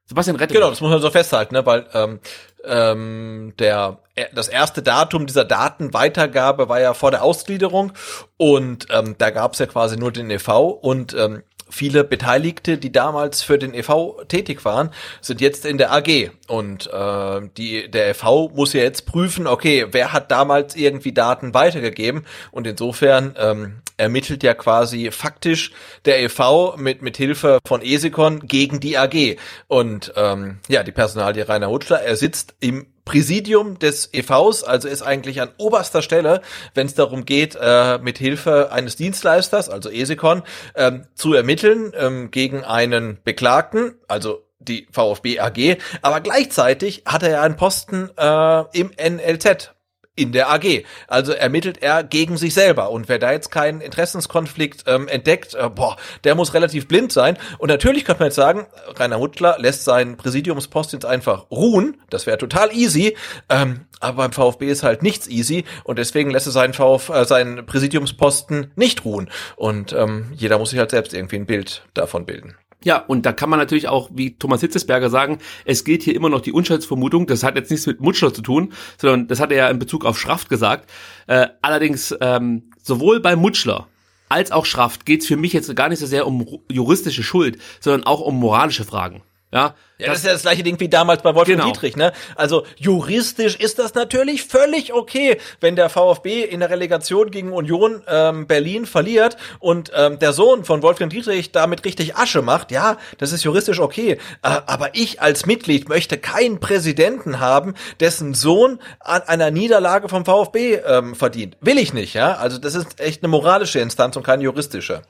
Sebastian Rette. Genau, das muss man so festhalten, ne? weil ähm, ähm, der das erste Datum dieser Datenweitergabe war ja vor der Ausgliederung und ähm, da gab es ja quasi nur den EV und ähm, viele Beteiligte, die damals für den EV tätig waren, sind jetzt in der AG und äh, die der EV muss ja jetzt prüfen, okay, wer hat damals irgendwie Daten weitergegeben? Und insofern ähm, ermittelt ja quasi faktisch der EV mit mit Hilfe von Esikon gegen die AG und ähm, ja die Personalie Rainer Hutschler, er sitzt im Präsidium des EVs, also ist eigentlich an oberster Stelle, wenn es darum geht, äh, mit Hilfe eines Dienstleisters, also Esikon, ähm, zu ermitteln ähm, gegen einen Beklagten, also die VfB AG, aber gleichzeitig hat er ja einen Posten äh, im NLZ, in der AG. Also ermittelt er gegen sich selber. Und wer da jetzt keinen Interessenskonflikt ähm, entdeckt, äh, boah, der muss relativ blind sein. Und natürlich könnte man jetzt sagen, Rainer Huttler lässt seinen Präsidiumspost jetzt einfach ruhen. Das wäre total easy. Ähm, aber beim VfB ist halt nichts easy und deswegen lässt er seinen, VfB, äh, seinen Präsidiumsposten nicht ruhen. Und ähm, jeder muss sich halt selbst irgendwie ein Bild davon bilden. Ja, und da kann man natürlich auch, wie Thomas Hitzesberger sagen, es gilt hier immer noch die Unschuldsvermutung. Das hat jetzt nichts mit Mutschler zu tun, sondern das hat er ja in Bezug auf Schraft gesagt. Äh, allerdings ähm, sowohl bei Mutschler als auch Schraft geht es für mich jetzt gar nicht so sehr um juristische Schuld, sondern auch um moralische Fragen. Ja, ja, das, das, ist ja das gleiche Ding wie damals bei Wolfgang genau. Dietrich, ne? Also juristisch ist das natürlich völlig okay, wenn der VfB in der Relegation gegen Union ähm, Berlin verliert und ähm, der Sohn von Wolfgang Dietrich damit richtig Asche macht. Ja, das ist juristisch okay. Äh, aber ich als Mitglied möchte keinen Präsidenten haben, dessen Sohn an einer Niederlage vom VfB ähm, verdient. Will ich nicht, ja? Also das ist echt eine moralische Instanz und keine juristische.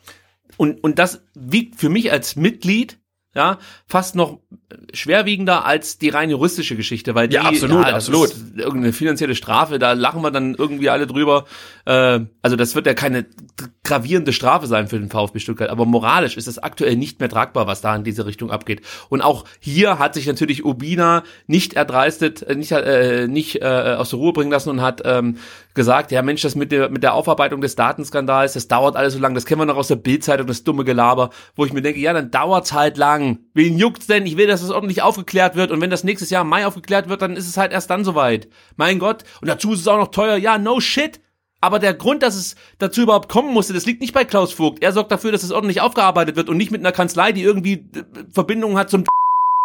Und, und das wiegt für mich als Mitglied ja, fast noch schwerwiegender als die rein juristische Geschichte, weil die, ja, absolut, ja, absolut. irgendeine finanzielle Strafe, da lachen wir dann irgendwie alle drüber. Äh, also das wird ja keine gravierende Strafe sein für den VfB Stuttgart, aber moralisch ist es aktuell nicht mehr tragbar, was da in diese Richtung abgeht. Und auch hier hat sich natürlich Ubina nicht erdreistet, äh, nicht, äh, nicht äh, aus der Ruhe bringen lassen und hat ähm, gesagt, ja Mensch, das mit der, mit der Aufarbeitung des Datenskandals, das dauert alles so lange, das kennen wir noch aus der Bildzeitung, das dumme Gelaber, wo ich mir denke, ja, dann dauert's halt lang. Wen juckt's denn? Ich will, dass es ordentlich aufgeklärt wird und wenn das nächstes Jahr im Mai aufgeklärt wird, dann ist es halt erst dann soweit. Mein Gott. Und dazu ist es auch noch teuer. Ja, no shit. Aber der Grund, dass es dazu überhaupt kommen musste, das liegt nicht bei Klaus Vogt. Er sorgt dafür, dass es ordentlich aufgearbeitet wird und nicht mit einer Kanzlei, die irgendwie äh, Verbindungen hat zum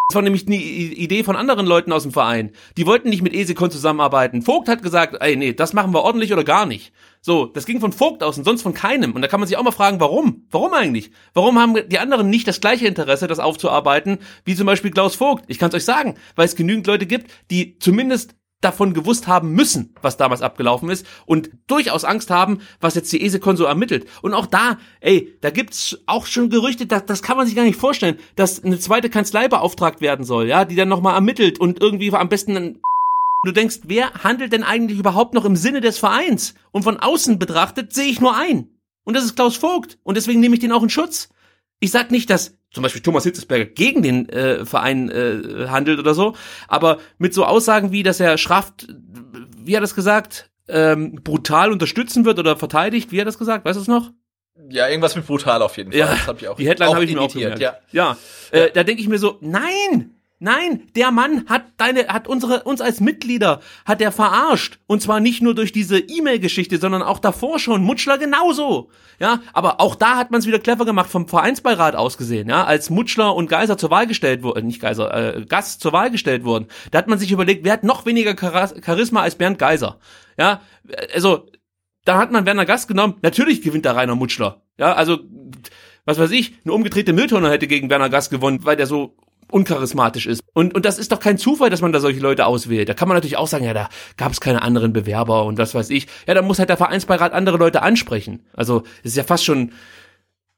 das war nämlich eine Idee von anderen Leuten aus dem Verein. Die wollten nicht mit Esikon zusammenarbeiten. Vogt hat gesagt, ey, nee, das machen wir ordentlich oder gar nicht. So, das ging von Vogt aus und sonst von keinem. Und da kann man sich auch mal fragen, warum? Warum eigentlich? Warum haben die anderen nicht das gleiche Interesse, das aufzuarbeiten, wie zum Beispiel Klaus Vogt? Ich kann es euch sagen, weil es genügend Leute gibt, die zumindest davon gewusst haben müssen, was damals abgelaufen ist und durchaus Angst haben, was jetzt die ESECON so ermittelt. Und auch da, ey, da gibt's auch schon Gerüchte, das, das kann man sich gar nicht vorstellen, dass eine zweite Kanzlei beauftragt werden soll, ja, die dann nochmal ermittelt und irgendwie am besten Du denkst, wer handelt denn eigentlich überhaupt noch im Sinne des Vereins? Und von außen betrachtet sehe ich nur ein. Und das ist Klaus Vogt. Und deswegen nehme ich den auch in Schutz. Ich sag nicht, dass zum Beispiel Thomas Hitzesberger gegen den äh, Verein äh, handelt oder so, aber mit so Aussagen wie, dass er Schraft, wie hat er das gesagt, ähm, brutal unterstützen wird oder verteidigt, wie hat er das gesagt, weißt du es noch? Ja, irgendwas mit brutal auf jeden Fall. Ja, das hab ich auch. Die Headline habe ich mir auch gemerkt. Ja, ja. Äh, ja. da denke ich mir so, nein, Nein, der Mann hat deine, hat unsere, uns als Mitglieder, hat er verarscht. Und zwar nicht nur durch diese E-Mail-Geschichte, sondern auch davor schon. Mutschler genauso. Ja, aber auch da hat man es wieder clever gemacht vom Vereinsbeirat aus gesehen, ja, als Mutschler und Geiser zur Wahl gestellt wurden, nicht Geiser, äh, Gast zur Wahl gestellt wurden. Da hat man sich überlegt, wer hat noch weniger Charisma als Bernd Geiser. Ja, also, da hat man Werner Gast genommen. Natürlich gewinnt der Rainer Mutschler. Ja, also, was weiß ich, eine umgedrehte Mülltonne hätte gegen Werner Gast gewonnen, weil der so uncharismatisch ist. Und, und das ist doch kein Zufall, dass man da solche Leute auswählt. Da kann man natürlich auch sagen, ja, da gab es keine anderen Bewerber und was weiß ich. Ja, da muss halt der Vereinsbeirat andere Leute ansprechen. Also es ist ja fast schon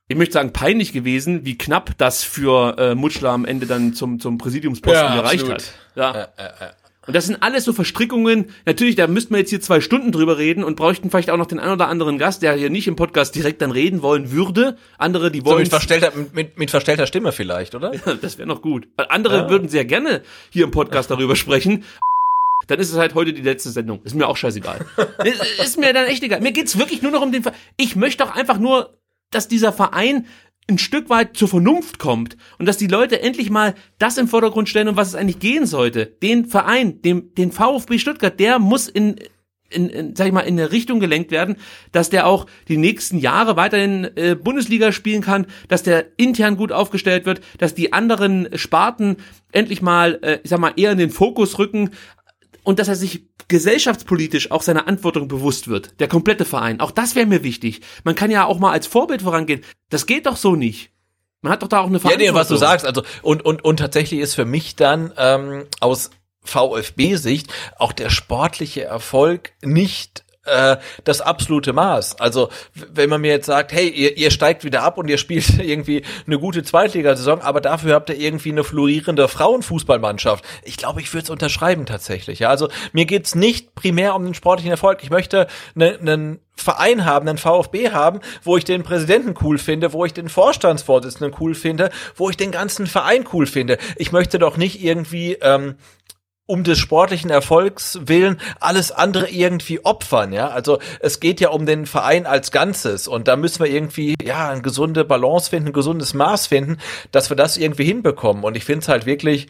ich möchte sagen, peinlich gewesen, wie knapp das für äh, Mutschler am Ende dann zum, zum Präsidiumsposten Ja, gereicht absolut. hat. Ja. Ja, ja, ja. Und das sind alles so Verstrickungen. Natürlich, da müssten wir jetzt hier zwei Stunden drüber reden und bräuchten vielleicht auch noch den einen oder anderen Gast, der hier nicht im Podcast direkt dann reden wollen würde. Andere, die So wollen. mit verstellter, mit, mit verstellter Stimme vielleicht, oder? das wäre noch gut. Andere würden sehr gerne hier im Podcast darüber sprechen. Dann ist es halt heute die letzte Sendung. Ist mir auch scheißegal. ist, mir dann echt egal. Mir geht's wirklich nur noch um den Verein. Ich möchte doch einfach nur, dass dieser Verein ein Stück weit zur Vernunft kommt und dass die Leute endlich mal das im Vordergrund stellen, um was es eigentlich gehen sollte. Den Verein, dem, den VfB Stuttgart, der muss in, in, in, sag ich mal, in eine Richtung gelenkt werden, dass der auch die nächsten Jahre weiterhin äh, Bundesliga spielen kann, dass der intern gut aufgestellt wird, dass die anderen Sparten endlich mal, äh, ich sag mal, eher in den Fokus rücken und dass er sich gesellschaftspolitisch auch seiner Verantwortung bewusst wird. Der komplette Verein. Auch das wäre mir wichtig. Man kann ja auch mal als Vorbild vorangehen. Das geht doch so nicht. Man hat doch da auch eine Ja, Verantwortung. nee, was du sagst, also und und und tatsächlich ist für mich dann ähm, aus VfB-Sicht auch der sportliche Erfolg nicht äh, das absolute Maß. Also wenn man mir jetzt sagt, hey, ihr, ihr steigt wieder ab und ihr spielt irgendwie eine gute Zweitligasaison, aber dafür habt ihr irgendwie eine florierende Frauenfußballmannschaft. Ich glaube, ich würde es unterschreiben tatsächlich. Ja, also mir geht's nicht primär um den sportlichen Erfolg. Ich möchte einen ne, Verein haben, einen VfB haben, wo ich den Präsidenten cool finde, wo ich den Vorstandsvorsitzenden cool finde, wo ich den ganzen Verein cool finde. Ich möchte doch nicht irgendwie ähm, um des sportlichen Erfolgs willen alles andere irgendwie opfern, ja. Also es geht ja um den Verein als Ganzes und da müssen wir irgendwie ja eine gesunde Balance finden, ein gesundes Maß finden, dass wir das irgendwie hinbekommen. Und ich finde es halt wirklich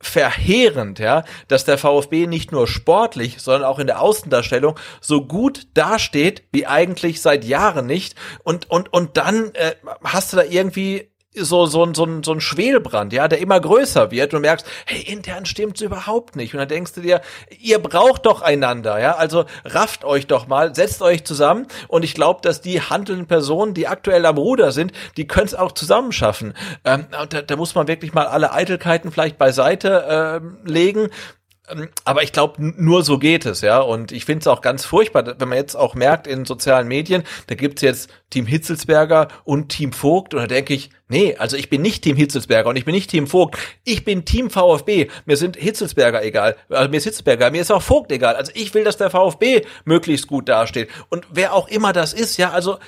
verheerend, ja, dass der VfB nicht nur sportlich, sondern auch in der Außendarstellung so gut dasteht wie eigentlich seit Jahren nicht. Und und und dann äh, hast du da irgendwie so so so so ein Schwelbrand, ja, der immer größer wird und merkst, hey, intern stimmt's überhaupt nicht und dann denkst du dir, ihr braucht doch einander, ja? Also rafft euch doch mal, setzt euch zusammen und ich glaube, dass die handelnden Personen, die aktuell am Ruder sind, die können es auch zusammen schaffen. Ähm, da, da muss man wirklich mal alle Eitelkeiten vielleicht beiseite ähm, legen aber ich glaube, nur so geht es, ja. Und ich finde es auch ganz furchtbar, wenn man jetzt auch merkt in sozialen Medien, da gibt's jetzt Team Hitzelsberger und Team Vogt. Und da denke ich, nee, also ich bin nicht Team Hitzelsberger und ich bin nicht Team Vogt. Ich bin Team VfB. Mir sind Hitzelsberger egal. Also mir ist Hitzelsberger, mir ist auch Vogt egal. Also ich will, dass der VfB möglichst gut dasteht. Und wer auch immer das ist, ja, also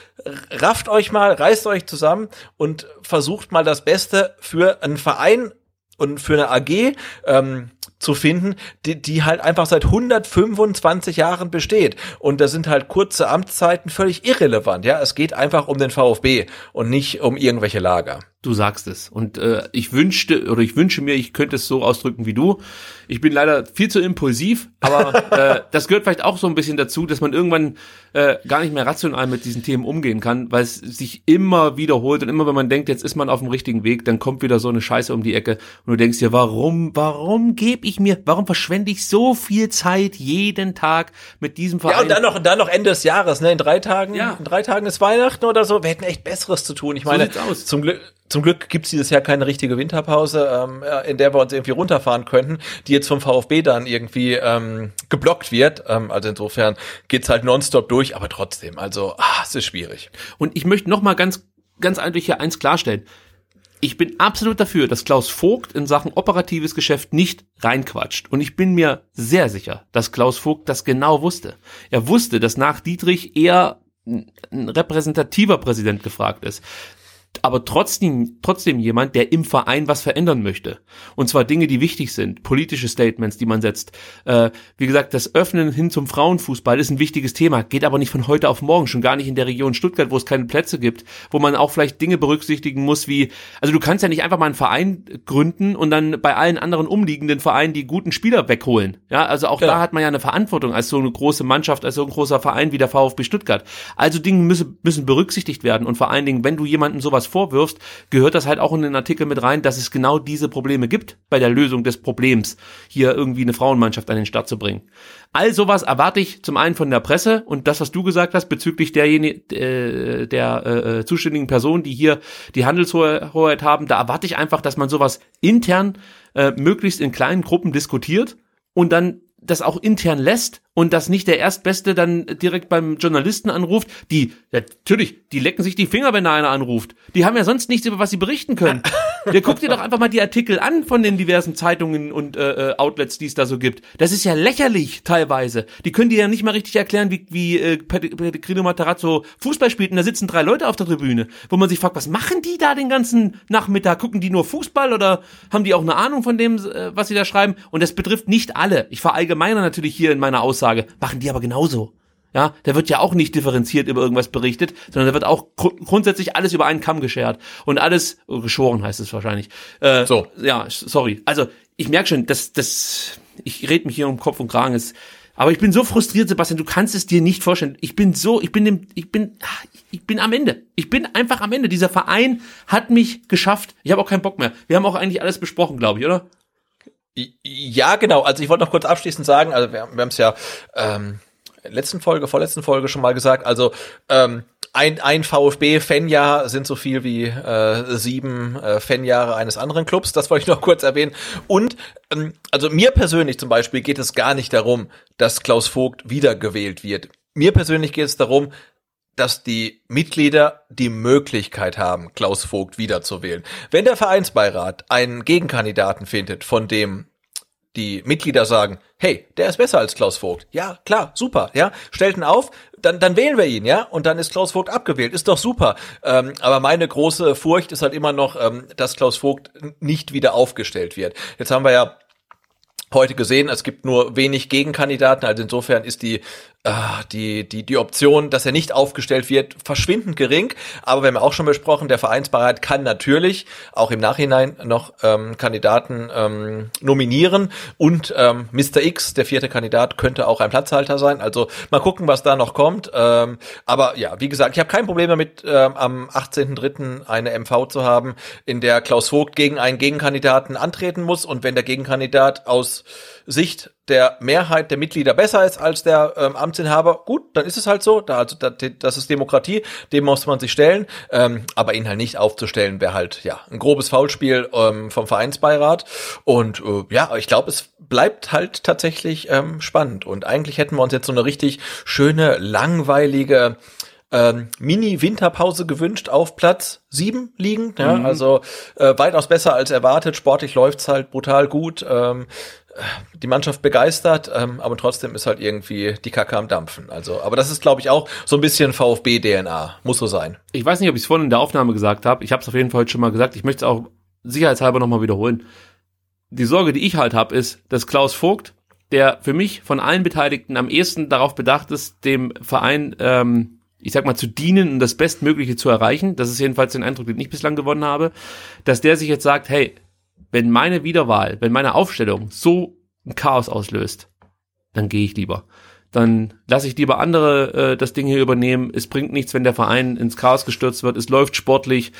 rafft euch mal, reißt euch zusammen und versucht mal das Beste für einen Verein und für eine AG ähm, zu finden, die, die halt einfach seit 125 Jahren besteht. Und da sind halt kurze Amtszeiten völlig irrelevant. Ja, es geht einfach um den VfB und nicht um irgendwelche Lager. Du sagst es. Und äh, ich wünschte oder ich wünsche mir, ich könnte es so ausdrücken wie du. Ich bin leider viel zu impulsiv, aber äh, das gehört vielleicht auch so ein bisschen dazu, dass man irgendwann äh, gar nicht mehr rational mit diesen Themen umgehen kann, weil es sich immer wiederholt und immer wenn man denkt, jetzt ist man auf dem richtigen Weg, dann kommt wieder so eine Scheiße um die Ecke und du denkst dir, warum, warum gebe ich mir, warum verschwende ich so viel Zeit jeden Tag mit diesem Verein? Ja, und dann noch, dann noch Ende des Jahres, ne? In drei Tagen, Ja. in drei Tagen ist Weihnachten oder so. Wir hätten echt Besseres zu tun. Ich meine, aus. zum Glück, zum Glück gibt's dieses Jahr keine richtige Winterpause, ähm, ja, in der wir uns irgendwie runterfahren könnten, die jetzt vom VfB dann irgendwie ähm, geblockt wird. Ähm, also insofern geht's halt nonstop durch, aber trotzdem, also ah, es ist schwierig. Und ich möchte noch mal ganz, ganz einfach hier eins klarstellen. Ich bin absolut dafür, dass Klaus Vogt in Sachen operatives Geschäft nicht reinquatscht. Und ich bin mir sehr sicher, dass Klaus Vogt das genau wusste. Er wusste, dass nach Dietrich eher ein repräsentativer Präsident gefragt ist. Aber trotzdem, trotzdem jemand, der im Verein was verändern möchte. Und zwar Dinge, die wichtig sind. Politische Statements, die man setzt. Äh, wie gesagt, das Öffnen hin zum Frauenfußball ist ein wichtiges Thema. Geht aber nicht von heute auf morgen. Schon gar nicht in der Region Stuttgart, wo es keine Plätze gibt. Wo man auch vielleicht Dinge berücksichtigen muss, wie, also du kannst ja nicht einfach mal einen Verein gründen und dann bei allen anderen umliegenden Vereinen die guten Spieler wegholen. Ja, also auch Ja. da hat man ja eine Verantwortung als so eine große Mannschaft, als so ein großer Verein wie der VfB Stuttgart. Also Dinge müssen, müssen berücksichtigt werden und vor allen Dingen, wenn du jemandem sowas vorwirfst, gehört das halt auch in den Artikel mit rein, dass es genau diese Probleme gibt bei der Lösung des Problems, hier irgendwie eine Frauenmannschaft an den Start zu bringen. All sowas erwarte ich zum einen von der Presse und das, was du gesagt hast bezüglich derjenigen, äh, der äh, zuständigen Person, die hier die Handelshoheit haben, da erwarte ich einfach, dass man sowas intern äh, möglichst in kleinen Gruppen diskutiert und dann das auch intern lässt und dass nicht der Erstbeste dann direkt beim Journalisten anruft, die, natürlich, die lecken sich die Finger, wenn da einer anruft. Die haben ja sonst nichts, über was sie berichten können. Der guckt dir doch einfach mal die Artikel an von den diversen Zeitungen und äh, äh, Outlets, die es da so gibt. Das ist ja lächerlich teilweise. Die können dir ja nicht mal richtig erklären, wie, wie äh, Pellegrino Matarazzo Fußball spielt und da sitzen drei Leute auf der Tribüne, wo man sich fragt, was machen die da den ganzen Nachmittag? Gucken die nur Fußball oder haben die auch eine Ahnung von dem, äh, was sie da schreiben? Und das betrifft nicht alle. Ich verallgemeine natürlich hier in meiner Aussage, machen die aber genauso. Ja, da wird ja auch nicht differenziert über irgendwas berichtet, sondern da wird auch gr grundsätzlich alles über einen Kamm geschert und alles oh, geschoren heißt es wahrscheinlich. Äh, so, ja, sorry. Also ich merke schon, dass das, ich red mich hier um Kopf und Kragen. Ist, aber ich bin so frustriert, Sebastian. Du kannst es dir nicht vorstellen. Ich bin so, ich bin dem, ich bin, ich bin am Ende. Ich bin einfach am Ende. Dieser Verein hat mich geschafft. Ich habe auch keinen Bock mehr. Wir haben auch eigentlich alles besprochen, glaube ich, oder? Ja, genau. Also ich wollte noch kurz abschließend sagen, also wir, wir haben es ja ähm, letzten Folge, vorletzten Folge schon mal gesagt, also ähm, ein, ein VfB-Fanjahr sind so viel wie äh, sieben äh, Fanjahre eines anderen Clubs. Das wollte ich noch kurz erwähnen. Und ähm, also mir persönlich zum Beispiel geht es gar nicht darum, dass Klaus Vogt wiedergewählt wird. Mir persönlich geht es darum, dass die Mitglieder die Möglichkeit haben, Klaus Vogt wiederzuwählen. Wenn der Vereinsbeirat einen Gegenkandidaten findet, von dem die Mitglieder sagen, hey, der ist besser als Klaus Vogt. Ja, klar, super, ja, stellt ihn auf, dann, dann wählen wir ihn, ja, und dann ist Klaus Vogt abgewählt, ist doch super. Ähm, aber meine große Furcht ist halt immer noch, ähm, dass Klaus Vogt nicht wieder aufgestellt wird. Jetzt haben wir ja heute gesehen, es gibt nur wenig Gegenkandidaten, also insofern ist die die, die, die Option, dass er nicht aufgestellt wird, verschwindend gering. Aber wir haben auch schon besprochen, der Vereinsbeirat kann natürlich auch im Nachhinein noch ähm, Kandidaten ähm, nominieren. Und ähm, Mr. X, der vierte Kandidat, könnte auch ein Platzhalter sein. Also mal gucken, was da noch kommt. Ähm, aber ja, wie gesagt, ich habe kein Problem damit, ähm, am 18.03. eine MV zu haben, in der Klaus Vogt gegen einen Gegenkandidaten antreten muss. Und wenn der Gegenkandidat aus Sicht der Mehrheit der Mitglieder besser ist als der ähm, Amtsinhaber, gut, dann ist es halt so. Da, also, das ist Demokratie, dem muss man sich stellen. Ähm, aber ihn halt nicht aufzustellen, wäre halt ja ein grobes Foulspiel ähm, vom Vereinsbeirat. Und äh, ja, ich glaube, es bleibt halt tatsächlich ähm, spannend. Und eigentlich hätten wir uns jetzt so eine richtig schöne, langweilige ähm, Mini-Winterpause gewünscht auf Platz sieben liegend. Ja, mhm. also äh, weitaus besser als erwartet. Sportlich läuft's halt brutal gut. Ähm, die Mannschaft begeistert, ähm, aber trotzdem ist halt irgendwie die Kacke am Dampfen. Also, aber das ist, glaube ich, auch so ein bisschen VfB-DNA. Muss so sein. Ich weiß nicht, ob ich es vorhin in der Aufnahme gesagt habe. Ich habe es auf jeden Fall heute schon mal gesagt. Ich möchte es auch sicherheitshalber nochmal wiederholen. Die Sorge, die ich halt habe, ist, dass Klaus Vogt, der für mich von allen Beteiligten am ehesten darauf bedacht ist, dem Verein, ähm, ich sag mal, zu dienen und das Bestmögliche zu erreichen, das ist jedenfalls den Eindruck, den ich bislang gewonnen habe, dass der sich jetzt sagt, hey, wenn meine Wiederwahl, wenn meine Aufstellung so ein Chaos auslöst, dann gehe ich lieber. Dann lasse ich lieber andere äh, das Ding hier übernehmen. Es bringt nichts, wenn der Verein ins Chaos gestürzt wird. Es läuft sportlich.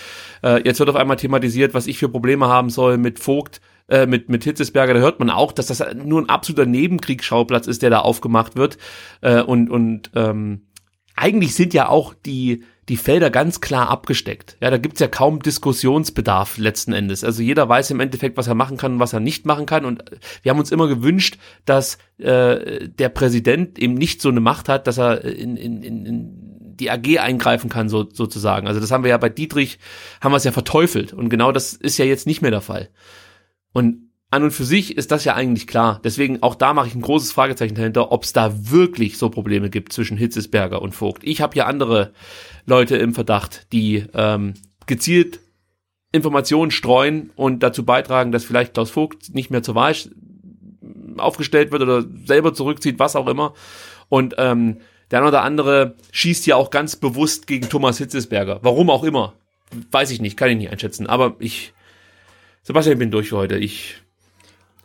Äh, jetzt wird auf einmal thematisiert, was ich für Probleme haben soll mit Vogt, äh, mit, mit Hitzesberger. Da hört man auch, dass das nur ein absoluter Nebenkriegsschauplatz ist, der da aufgemacht wird. Äh, und und ähm, eigentlich sind ja auch die die Felder ganz klar abgesteckt. Ja, da gibt's ja kaum Diskussionsbedarf letzten Endes. Also jeder weiß im Endeffekt, was er machen kann und was er nicht machen kann. Und wir haben uns immer gewünscht, dass äh, der Präsident eben nicht so eine Macht hat, dass er in, in, in die AG eingreifen kann, so, sozusagen. Also das haben wir ja bei Dietrich, haben wir es ja verteufelt. Und genau das ist ja jetzt nicht mehr der Fall. Und an und für sich ist das ja eigentlich klar. Deswegen auch da mache ich ein großes Fragezeichen dahinter, ob es da wirklich so Probleme gibt zwischen Hitzesberger und Vogt. Ich habe hier andere Leute im Verdacht, die ähm, gezielt Informationen streuen und dazu beitragen, dass vielleicht Klaus Vogt nicht mehr zur Wahl aufgestellt wird oder selber zurückzieht, was auch immer. Und ähm, der eine oder andere schießt ja auch ganz bewusst gegen Thomas Hitzesberger. Warum auch immer. Weiß ich nicht, kann ich nicht einschätzen. Aber ich, Sebastian, ich bin durch für heute. Ich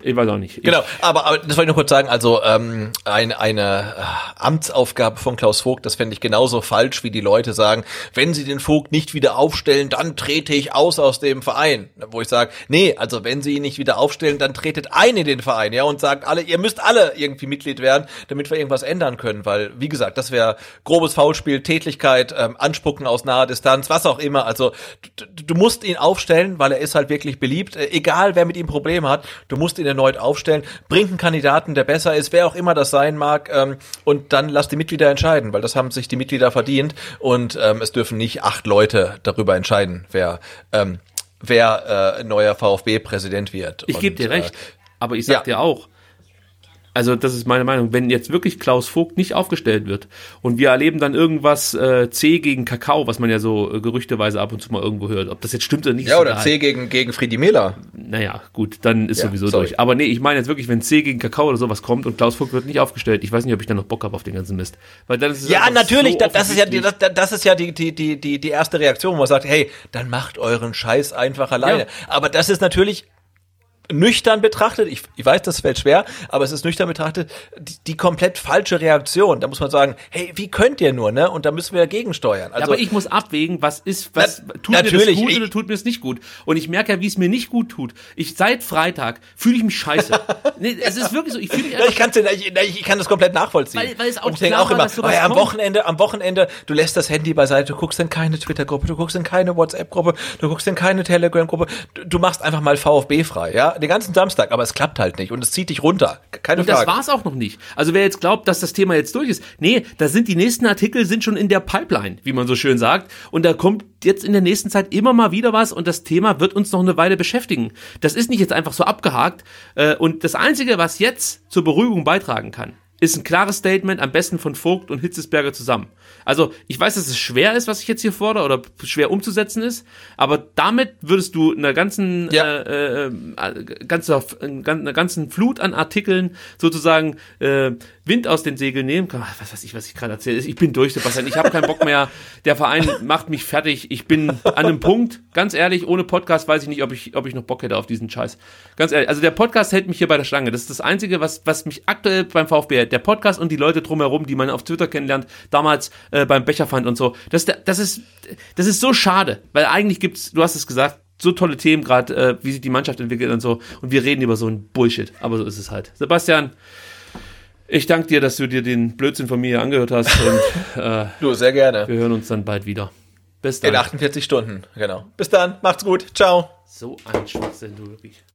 ich weiß auch nicht. Ich genau, aber, aber das wollte ich nur kurz sagen, also ähm, ein, eine äh, Amtsaufgabe von Klaus Vogt, das fände ich genauso falsch, wie die Leute sagen, wenn sie den Vogt nicht wieder aufstellen, dann trete ich aus aus dem Verein. Wo ich sage, nee, also wenn sie ihn nicht wieder aufstellen, dann tretet ein in den Verein, ja, und sagt alle, ihr müsst alle irgendwie Mitglied werden, damit wir irgendwas ändern können, weil, wie gesagt, das wäre grobes Foulspiel, Tätlichkeit, ähm, Anspucken aus naher Distanz, was auch immer. Also du, du musst ihn aufstellen, weil er ist halt wirklich beliebt, äh, egal wer mit ihm Probleme hat, du musst ihn erneut aufstellen, bringt einen Kandidaten, der besser ist, wer auch immer das sein mag, ähm, und dann lasst die Mitglieder entscheiden, weil das haben sich die Mitglieder verdient und ähm, es dürfen nicht acht Leute darüber entscheiden, wer ähm, wer äh, neuer VfB-Präsident wird. Ich gebe dir äh, recht. Aber ich sag ja. dir auch, also das ist meine Meinung, wenn jetzt wirklich Klaus Vogt nicht aufgestellt wird und wir erleben dann irgendwas äh, C gegen Kakao, was man ja so äh, gerüchteweise ab und zu mal irgendwo hört, ob das jetzt stimmt oder nicht. Ja, oder. C gegen, gegen Friedi Mehler. Naja, gut, dann ist Ja, sowieso sorry. durch. Aber nee, ich meine jetzt wirklich, wenn C gegen Kakao oder sowas kommt und Klaus Vogt wird nicht aufgestellt, ich weiß nicht, ob ich dann noch Bock habe auf den ganzen Mist. Weil dann ist es Ja, natürlich, so da- das ist ja, die, das, das ist ja die, die, die, die, die erste Reaktion, wo man sagt, hey, dann macht euren Scheiß einfach alleine. Ja. Aber das ist natürlich nüchtern betrachtet, ich, ich weiß, das fällt schwer, aber es ist nüchtern betrachtet die, die komplett falsche Reaktion. Da muss man sagen, hey, wie könnt ihr nur, ne? Und da müssen wir dagegen steuern. Also, ja, aber ich muss abwägen, was ist, was Na- tut mir das gut ich- oder tut mir es nicht gut. Und ich merke ja, wie es mir nicht gut tut. Ich seit Freitag fühle ich mich scheiße. nee, es ist wirklich so. Ich fühle mich Ja, einfach ich, kann's, ich, ich kann das komplett nachvollziehen. Weil- weil es auch und ich denke auch immer, oh ja, am. Wochenende, am Wochenende, du lässt das Handy beiseite, du guckst in keine Twitter-Gruppe, du guckst in keine WhatsApp-Gruppe, du guckst in keine Telegram-Gruppe, du, du machst einfach mal VfB frei, ja, den ganzen Samstag, aber es klappt halt nicht und es zieht dich runter, keine Und das Frage. war's auch noch nicht. Also wer jetzt glaubt, dass das Thema jetzt durch ist, nee, da sind die nächsten Artikel sind schon in der Pipeline, wie man so schön sagt. Und da kommt jetzt in der nächsten Zeit immer mal wieder was und das Thema wird uns noch eine Weile beschäftigen. Das ist nicht jetzt einfach so abgehakt. Äh, Und das Einzige, was jetzt zur Beruhigung beitragen kann, ist ein klares Statement, am besten von Vogt und Hitzesberger zusammen. Also ich weiß, dass es schwer ist, was ich jetzt hier fordere oder schwer umzusetzen ist, aber damit würdest du einer ganzen, Ja. äh, äh, ganzer, einer ganzen Flut an Artikeln sozusagen äh, Wind aus den Segeln nehmen. Was weiß ich, was ich gerade erzähle. Ich bin durch, Sebastian. Ich habe keinen Bock mehr. Der Verein macht mich fertig. Ich bin an einem Punkt, ganz ehrlich, ohne Podcast weiß ich nicht, ob ich, ob ich noch Bock hätte auf diesen Scheiß. Ganz ehrlich, also der Podcast hält mich hier bei der Stange. Das ist das Einzige, was, was mich aktuell beim VfB hält. Der Podcast und die Leute drumherum, die man auf Twitter kennenlernt, damals äh, beim Becherfand und so. Das, das, ist, das ist so schade, weil eigentlich gibt's, du hast es gesagt, so tolle Themen gerade, äh, wie sich die Mannschaft entwickelt und so. Und wir reden über so ein Bullshit. Aber so ist es halt. Sebastian, ich danke dir, dass du dir den Blödsinn von mir angehört hast und äh, Du, sehr gerne. wir hören uns dann bald wieder. Bis In dann. 48 Stunden, genau. Bis dann, macht's gut, ciao. So ein Schwachsinn, du wirklich.